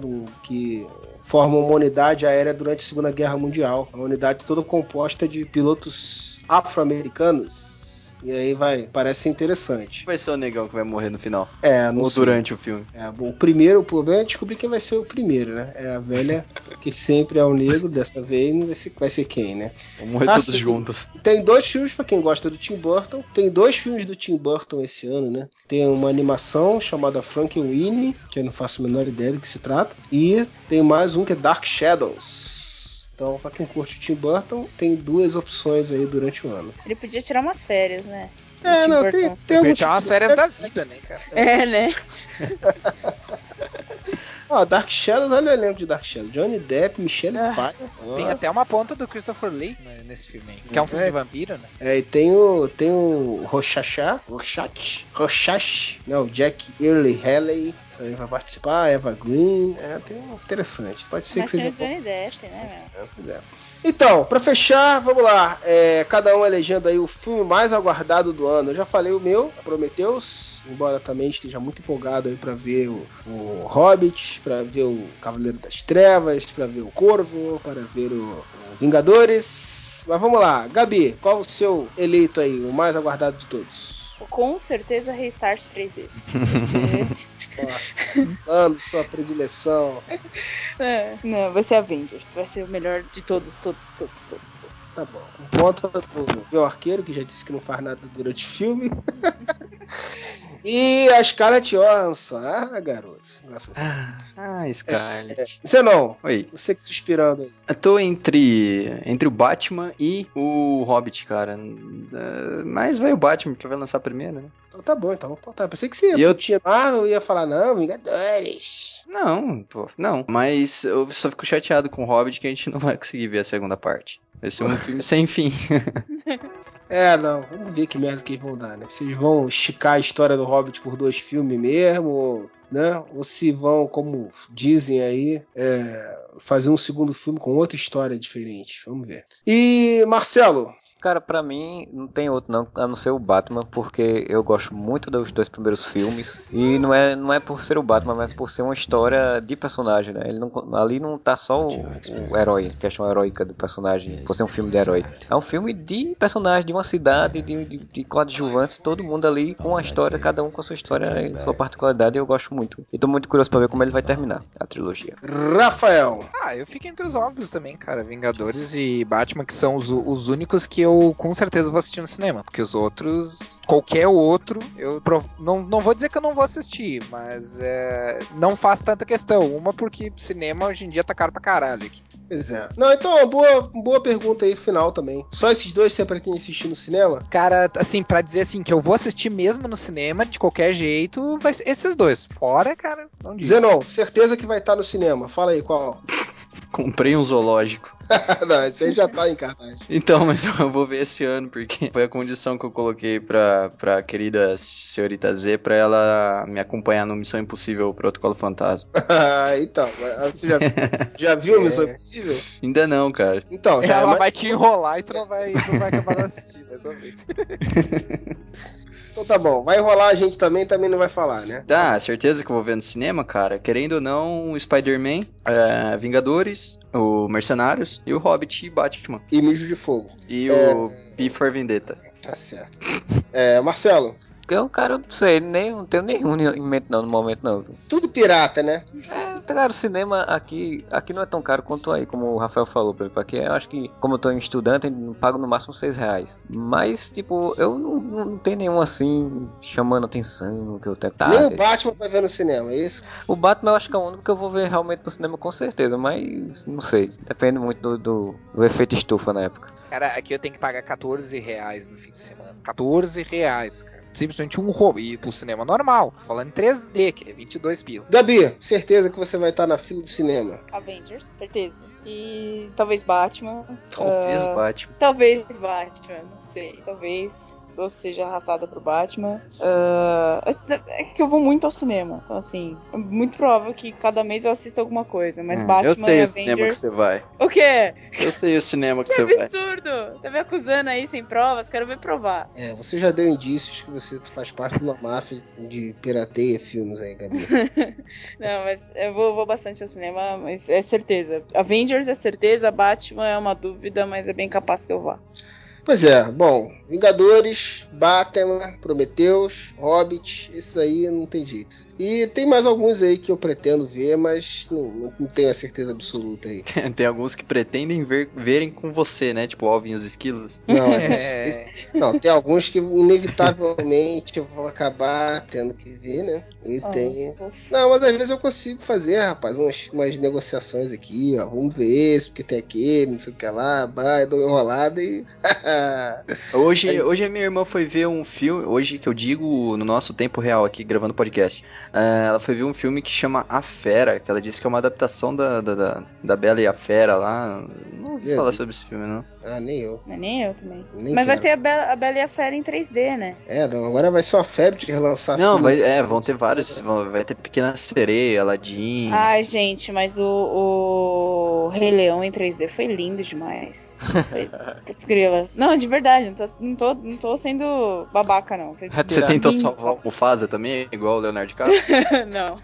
S2: que formam uma unidade aérea durante a Segunda Guerra Mundial. Uma unidade toda composta de pilotos afro-americanos. E aí vai, parece interessante.
S1: Vai ser o negão que vai morrer no final.
S2: É, não
S1: Ou
S2: sei.
S1: durante o filme.
S2: É, bom, o primeiro, o problema é descobrir quem vai ser o primeiro, né? É a velha que sempre é o negro, dessa vez não vai ser, vai ser quem, né?
S1: Vamos morrer
S2: Ah,
S1: todos juntos.
S2: Tem dois filmes pra quem gosta do Tim Burton. Tem dois filmes do Tim Burton esse ano, né? Tem uma animação chamada Frankenweenie, que eu não faço a menor ideia do que se trata. E tem mais um que é Dark Shadows. Então, pra quem curte o Tim Burton, tem duas opções aí durante o ano.
S7: Ele podia tirar umas férias, né?
S2: É, não,
S7: Burton.
S2: tem, tem alguns...
S4: Umas férias da vida, né, cara?
S7: É, né?
S2: Ó, Dark Shadows, olha o elenco de Dark Shadows. Johnny Depp, Michelle
S7: Ah.
S2: Pfeiffer.
S4: Tem até uma ponta do Christopher Lee né, nesse filme aí. Que é um filme
S2: É.
S4: de vampiro, né?
S2: É, e tem o, tem o Rochachá, Rochach, Rochach, não, o Jack Early Haley também vai participar, Eva Green, é, tem um interessante, pode ser
S7: Mas
S2: que
S7: tem
S2: seja.
S7: Johnny Depp, né, meu?
S2: É, pois é. Então, pra fechar, vamos lá, é, cada um elegendo aí o filme mais aguardado do ano, eu já falei o meu, Prometheus, embora também esteja muito empolgado aí pra ver o, o Hobbit, pra ver o Cavaleiro das Trevas, pra ver o Corvo, para ver o, o Vingadores, mas vamos lá, Gabi, qual o seu eleito aí, o mais aguardado de todos?
S7: Com certeza Restart 3D. Você-
S2: Mano, sua predileção.
S7: É, não, vai ser Avengers. Vai ser o melhor de todos, todos, todos, todos, todos.
S2: Tá bom. Com conta do meu arqueiro, que já disse que não faz nada durante o filme. e a Scarlett Johansson. Ah, garoto. Nossa,
S1: Ah, Scarlett.
S2: Você não.
S1: Oi.
S2: Você que suspirando aí.
S1: Eu tô entre, entre o Batman e o Hobbit, cara. É, Mas vai o Batman, porque vai lançar primeiro, né?
S2: Então tá bom, então. Então tá. Pensei que você ia
S1: eu-
S2: tinha Marvel ia falar, não, Vingadores.
S1: Não, pô, não. Mas eu só fico chateado com o Hobbit que a gente não vai conseguir ver a segunda parte. Vai ser um filme sem fim.
S2: É, não. Vamos ver que merda que eles vão dar, né? Se eles vão esticar a história do Hobbit por dois filmes mesmo, ou, né? Ou se vão, como dizem aí, é, fazer um segundo filme com outra história diferente. Vamos ver. E, Marcelo,
S5: Cara, pra mim não tem outro não, a não ser o Batman, porque eu gosto muito dos dois primeiros filmes. E não é, não é por ser o Batman, mas por ser uma história de personagem, né? Ele não, ali não tá só o, o herói, a questão heróica do personagem, por ser um filme de herói. É um filme de personagem, de uma cidade, de, de, de coadjuvantes, todo mundo ali com a história, cada um com a sua história e sua particularidade, e eu gosto muito. E tô muito curioso pra ver como ele vai terminar, a trilogia.
S2: Rafael.
S4: Ah, eu fico entre os óbvios também, cara. Vingadores e Batman, que são os, os únicos que eu com certeza vou assistir no cinema. Porque os outros, qualquer outro, eu prov- não, não vou dizer que eu não vou assistir, mas é, não faço tanta questão. Uma porque cinema hoje em dia tá caro pra caralho aqui.
S2: Pois é. Não, então, uma boa, boa pergunta aí, final também. Só esses dois você pretende assistir no cinema?
S4: Cara, assim, pra dizer assim, que eu vou assistir mesmo no cinema, de qualquer jeito, vai esses dois. Fora, cara, não digo.
S2: Zenon, certeza que vai estar no cinema. Fala aí qual.
S1: Comprei um zoológico.
S2: não, esse aí já tá em cartaz.
S1: Então, mas eu vou ver esse ano, porque foi a condição que eu coloquei pra, pra querida senhorita Z pra ela me acompanhar no Missão Impossível Protocolo Fantasma.
S2: Ah, então, mas você já, já viu a Missão Impossível?
S1: Ainda não, cara.
S2: Então, já é
S4: Ela
S2: mais-
S4: vai te enrolar e tu não vai, não vai acabar assistindo, mais vez.
S2: Então tá bom, vai rolar a gente também, também não vai falar, né?
S1: Tá, certeza que eu vou ver no cinema, cara. Querendo ou não, o Spider-Man, é, Vingadores, o Mercenários e o Hobbit e Batman.
S2: E mijo de fogo.
S1: E
S2: É.
S1: o B for Vendetta.
S2: Tá certo. É, Marcelo,
S5: Eu, cara, eu não sei, nem, não tenho nenhum em mente não, no momento não.
S2: tudo pirata, né?
S5: É, cara, o cinema aqui, aqui não é tão caro quanto aí, como o Rafael falou, por exemplo. Aqui eu acho que, como eu tô em estudante, eu pago no máximo 6 reais. Mas, tipo, eu não, não, não tenho nenhum assim chamando atenção que eu tenho. Tá,
S2: Nem o Batman vai ver no cinema, é isso?
S5: o Batman eu acho que é o único que eu vou ver realmente no cinema com certeza, mas não sei. Depende muito do, do, do efeito estufa na época.
S4: Cara, aqui eu tenho que pagar 14 reais no fim de semana. 14 reais, cara. Simplesmente um roubo. E pro cinema normal. Tô falando em 3D, que é 22 pila.
S2: Gabi, certeza que você vai estar na fila do cinema.
S7: Avengers, certeza. E talvez Batman.
S1: Talvez
S7: Ah,
S1: Batman.
S7: Talvez Batman, não sei. Talvez eu seja arrastada pro Batman. Ah, é que eu vou muito ao cinema. Então, assim, é muito provável que cada mês eu assista alguma coisa. Mas
S1: Hum,
S7: Batman
S1: eu sei o cinema que você vai.
S7: O quê?
S1: Eu sei o cinema que
S7: Que
S1: você vai.
S7: absurdo! Tá me acusando aí sem provas? Quero ver provar.
S2: É, você já deu indícios que você faz parte de uma máfia de pirateia filmes aí, Gabi.
S7: Não, mas eu vou, vou bastante ao cinema, mas é certeza. Avengers é certeza, Batman é uma dúvida, mas é bem capaz que eu vá.
S2: Pois é, bom, Vingadores, Batman, Prometheus, Hobbit, esses aí não tem jeito. E tem mais alguns aí que eu pretendo ver, mas não, não- tenho a certeza absoluta aí.
S1: Tem alguns que pretendem ver, verem com você, né? Tipo Alvin e os Esquilos.
S2: Não,
S4: É.
S2: esse- esse- não, tem alguns que inevitavelmente eu vou acabar tendo que ver, né? E
S7: Ah,
S2: tem.
S7: fofo.
S2: Não, mas às vezes eu consigo fazer, rapaz, umas, umas negociações aqui, ó. Vamos ver esse, porque tem aquele, não sei o que lá, vai, dou enrolada e.
S1: Hoje,
S2: Aí-
S1: hoje a minha irmã foi ver um filme, hoje que eu digo no nosso tempo real aqui, gravando podcast. eh, ela foi ver um filme que chama A Fera, que ela disse que é uma adaptação da, da, da, da Bela e a Fera lá. Não ouvi
S2: Meu
S1: falar sobre esse filme, não.
S2: ah, nem eu.
S7: Mas nem eu também.
S2: Nem
S7: mas vai
S2: quero.
S7: ter a Bela, a Bela e a Fera em 3D, né?
S2: É, não, agora vai ser uma febre de relançar
S1: Não,
S2: filme.
S1: vai, é, vão ter vários. vão- vai ter Pequena Sereia, Aladdin.
S7: Ai, gente, mas o, o Rei Leão em 3D foi lindo demais. Foi... Putz, grila. Não, de verdade, não tô, não tô, não tô sendo babaca, não. Foi
S1: Você tentou salvar o Mufasa também, igual o Leonardo DiCaprio?
S7: não.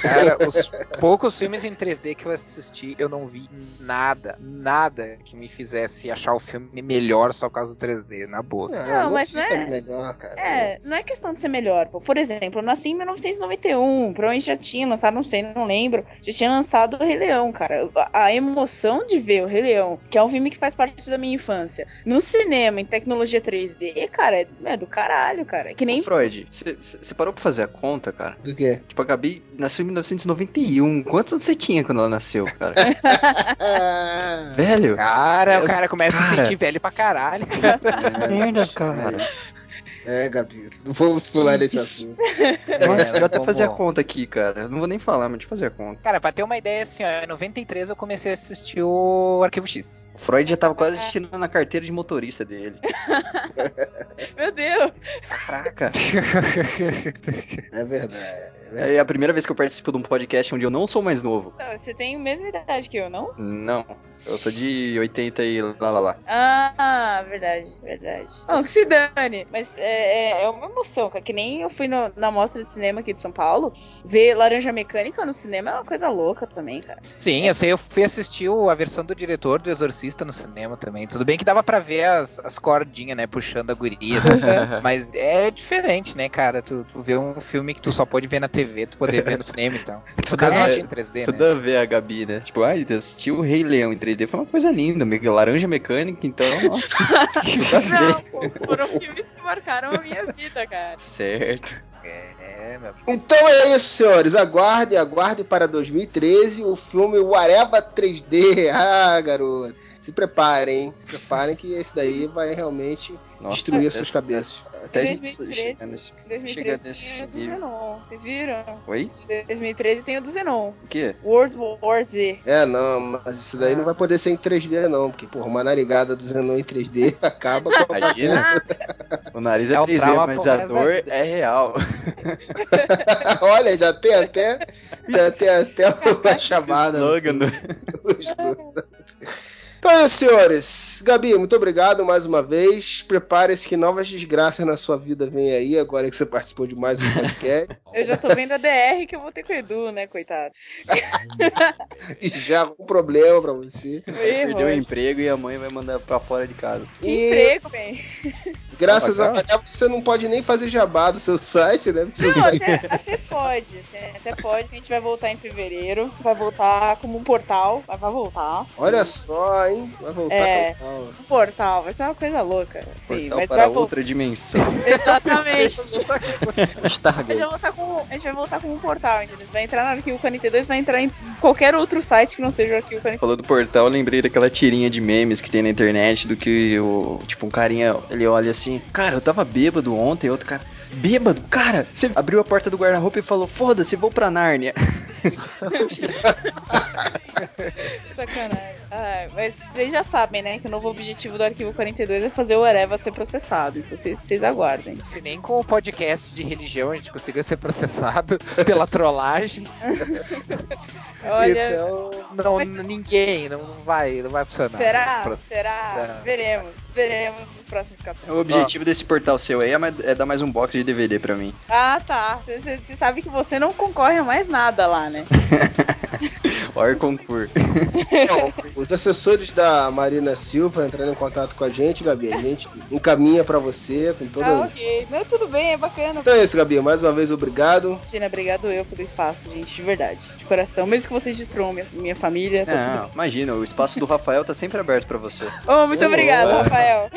S4: Cara, os poucos filmes em 3D que eu assisti, eu não vi nada, nada que me fizesse achar o filme melhor só por causa do 3D, na boa.
S2: Não,
S7: Não,
S2: não
S7: mas não é-
S2: melhor, cara.
S7: É, não é questão de ser melhor. pô. Por exemplo, eu nasci em 1991. Provavelmente já tinha lançado, não sei, não lembro. Já tinha lançado o Rei Leão, cara. A, a emoção de ver o Rei Leão, que é um filme que faz parte da minha infância, no cinema, em tecnologia 3D, cara, é, é do caralho, cara. É que nem.
S1: Ô, Freud, você parou pra fazer a conta, cara?
S2: Do quê?
S1: Tipo, a Gabi nasceu em 1991. Quantos anos você tinha quando ela nasceu, cara? Velho?
S4: Cara,
S1: Eu-
S4: o cara começa a se
S1: cara.
S4: sentir velho pra caralho. cara.
S1: Merda, cara.
S2: É, Gabi, não vou pular nesse assunto.
S1: Nossa,
S4: É,
S1: eu até fazer a conta aqui, cara. Eu Não vou nem falar, mas deixa eu fazer a conta.
S4: Cara, pra ter uma ideia, assim, ó, em 93 eu comecei a assistir o Arquivo X.
S1: O Freud já tava quase assistindo na carteira de motorista dele.
S7: Meu Deus!
S1: Caraca.
S2: É verdade.
S1: É a primeira vez que eu participo de um podcast onde eu não sou mais novo.
S7: Não, Você tem a mesma idade que eu, não?
S1: Não. Eu sou de 80 e lá lá lá.
S7: Ah, verdade, verdade. Não, que se dane. Mas é, é, é uma emoção, cara. Que nem eu fui no- na mostra de cinema aqui de São Paulo. Ver Laranja Mecânica no cinema é uma coisa louca também, cara.
S4: Sim, eu sei, eu fui assistir a versão do diretor do Exorcista no cinema também. Tudo bem que dava pra ver as, as cordinhas, né, puxando a guria, assim. Mas é diferente, né, cara? Tu, tu vê um filme que tu só pode ver na TV, tu poder ver no cinema, então. No
S1: Tudo
S4: caso, eu
S1: ver-
S4: achei em 3D,
S1: Tudo
S4: né?
S1: a ver a Gabi, né? Tipo, ai, assistir o Rei Leão em 3D foi uma coisa linda. meio que Laranja mecânica, então, nossa. tudo.
S7: Não, foram filmes que marcaram a minha vida, cara.
S1: Certo.
S4: É, meu.
S2: Então é isso, senhores. Aguardem, aguardem para 2013 o filme O Areva 3D. Ah, garoto. Se preparem, hein? Se preparem que esse daí vai realmente
S1: Nossa,
S2: destruir as
S1: é-
S2: suas cabeças.
S1: Até a gente
S7: 2013,
S1: chega nesse.
S7: Em 2013
S1: Chega
S7: tem o do. Zenon. Vocês viram?
S1: Oi?
S7: De 2013 tem o do Zenon.
S1: O quê?
S7: World War Z.
S2: É, não, mas isso daí não vai poder ser em 3D, não, porque, porra, uma narigada do Zenon em 3D acaba com a
S1: Imagina. O nariz é,
S4: É um
S1: 3D,
S4: trauma
S1: mas a dor é real.
S2: Olha, já tem até. Já tem até uma chamada.
S1: Slogan do-
S2: Então é isso, senhores. Gabi, muito obrigado mais uma vez. Prepare-se que novas desgraças na sua vida vêm aí, agora que você participou de mais um podcast.
S7: Eu já tô vendo a DR que eu vou ter com o Edu, né, coitado?
S2: e já um problema pra você.
S1: Perdeu o emprego e a mãe vai mandar pra fora de casa.
S2: E
S7: emprego, bem.
S2: graças a
S1: Legal.
S2: Deus você não pode nem fazer jabá do seu site, né?
S7: Não,
S2: site-
S7: até, até pode, assim, até pode. A gente vai voltar em fevereiro. Vai voltar como um portal, mas vai voltar.
S2: Olha
S7: sim.
S2: só, hein? Vai voltar
S7: É.
S2: com calma.
S7: Um portal, vai ser uma coisa louca. Sim,
S1: Portal
S7: mas
S1: para
S7: vai voltar.
S1: outra dimensão.
S7: Exatamente. A gente, vai voltar com, a gente vai voltar como um portal, entendeu? Vai entrar no arquivo 42, vai entrar em qualquer outro site que não seja o arquivo 42.
S1: Falou do portal, eu lembrei daquela tirinha de memes que tem na internet do que o. Tipo, um carinha, ele olha assim, cara, eu tava bêbado ontem, outro cara. Bêbado? Cara, você abriu a porta do guarda-roupa e falou, foda-se, vou pra Nárnia.
S7: Sacanagem. Ai, mas vocês já sabem, né? Que o novo objetivo do arquivo 42 é fazer o Areva ser processado. Então vocês, vocês aguardem.
S4: Se nem com o podcast de religião a gente conseguiu ser processado pela trollagem.
S7: Olha.
S4: então, não, ninguém, não vai, não vai funcionar.
S7: Será? Será?
S4: É.
S7: Veremos. Veremos nos próximos capítulos.
S1: O objetivo desse portal seu aí é, é dar mais um box de DVD pra mim.
S7: Ah, tá. Você sabe que você não concorre a mais nada lá, né?
S1: Or concur.
S2: Então, os assessores da Marina Silva entrando em contato com a gente, Gabi. A gente encaminha pra você com todo.
S7: Ah, ok. Não, tudo bem, é bacana.
S2: Então é isso, Gabi. Mais uma vez, obrigado.
S7: Imagina, obrigado eu pelo espaço, gente, de verdade. De coração. Mesmo que vocês destruam minha, minha família, tá tudo
S1: Não, imagina, o espaço do Rafael tá sempre aberto pra você.
S7: Oh, muito
S2: Ô,
S7: obrigado. Rafael.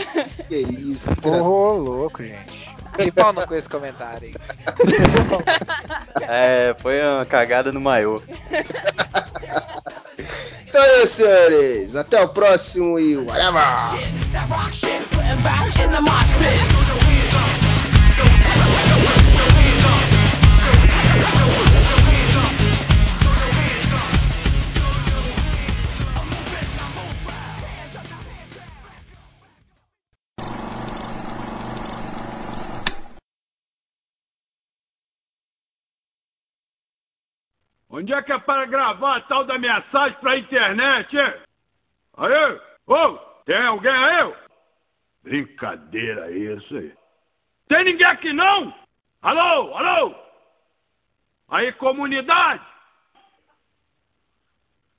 S2: Que isso,
S4: Ô,
S2: cara.
S4: louco, gente. Que pau no com esse comentário.
S1: É, foi uma cagada no maiô.
S2: Então é isso, senhores. Até o próximo e whatever!
S8: Onde é que é para gravar a tal da mensagem pra internet, hein? Aí? Ô, tem alguém aí? Brincadeira isso aí. Tem ninguém aqui não? Alô, alô? Aí, comunidade?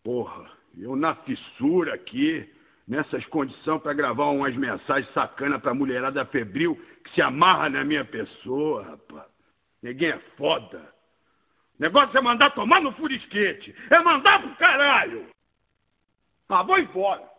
S8: Porra, eu na fissura aqui, nessas condições pra gravar umas mensagens sacana pra mulherada febril que se amarra na minha pessoa, rapaz. Ninguém é foda. Negócio é mandar tomar no furisquete. É mandar pro caralho. Ah, vou embora.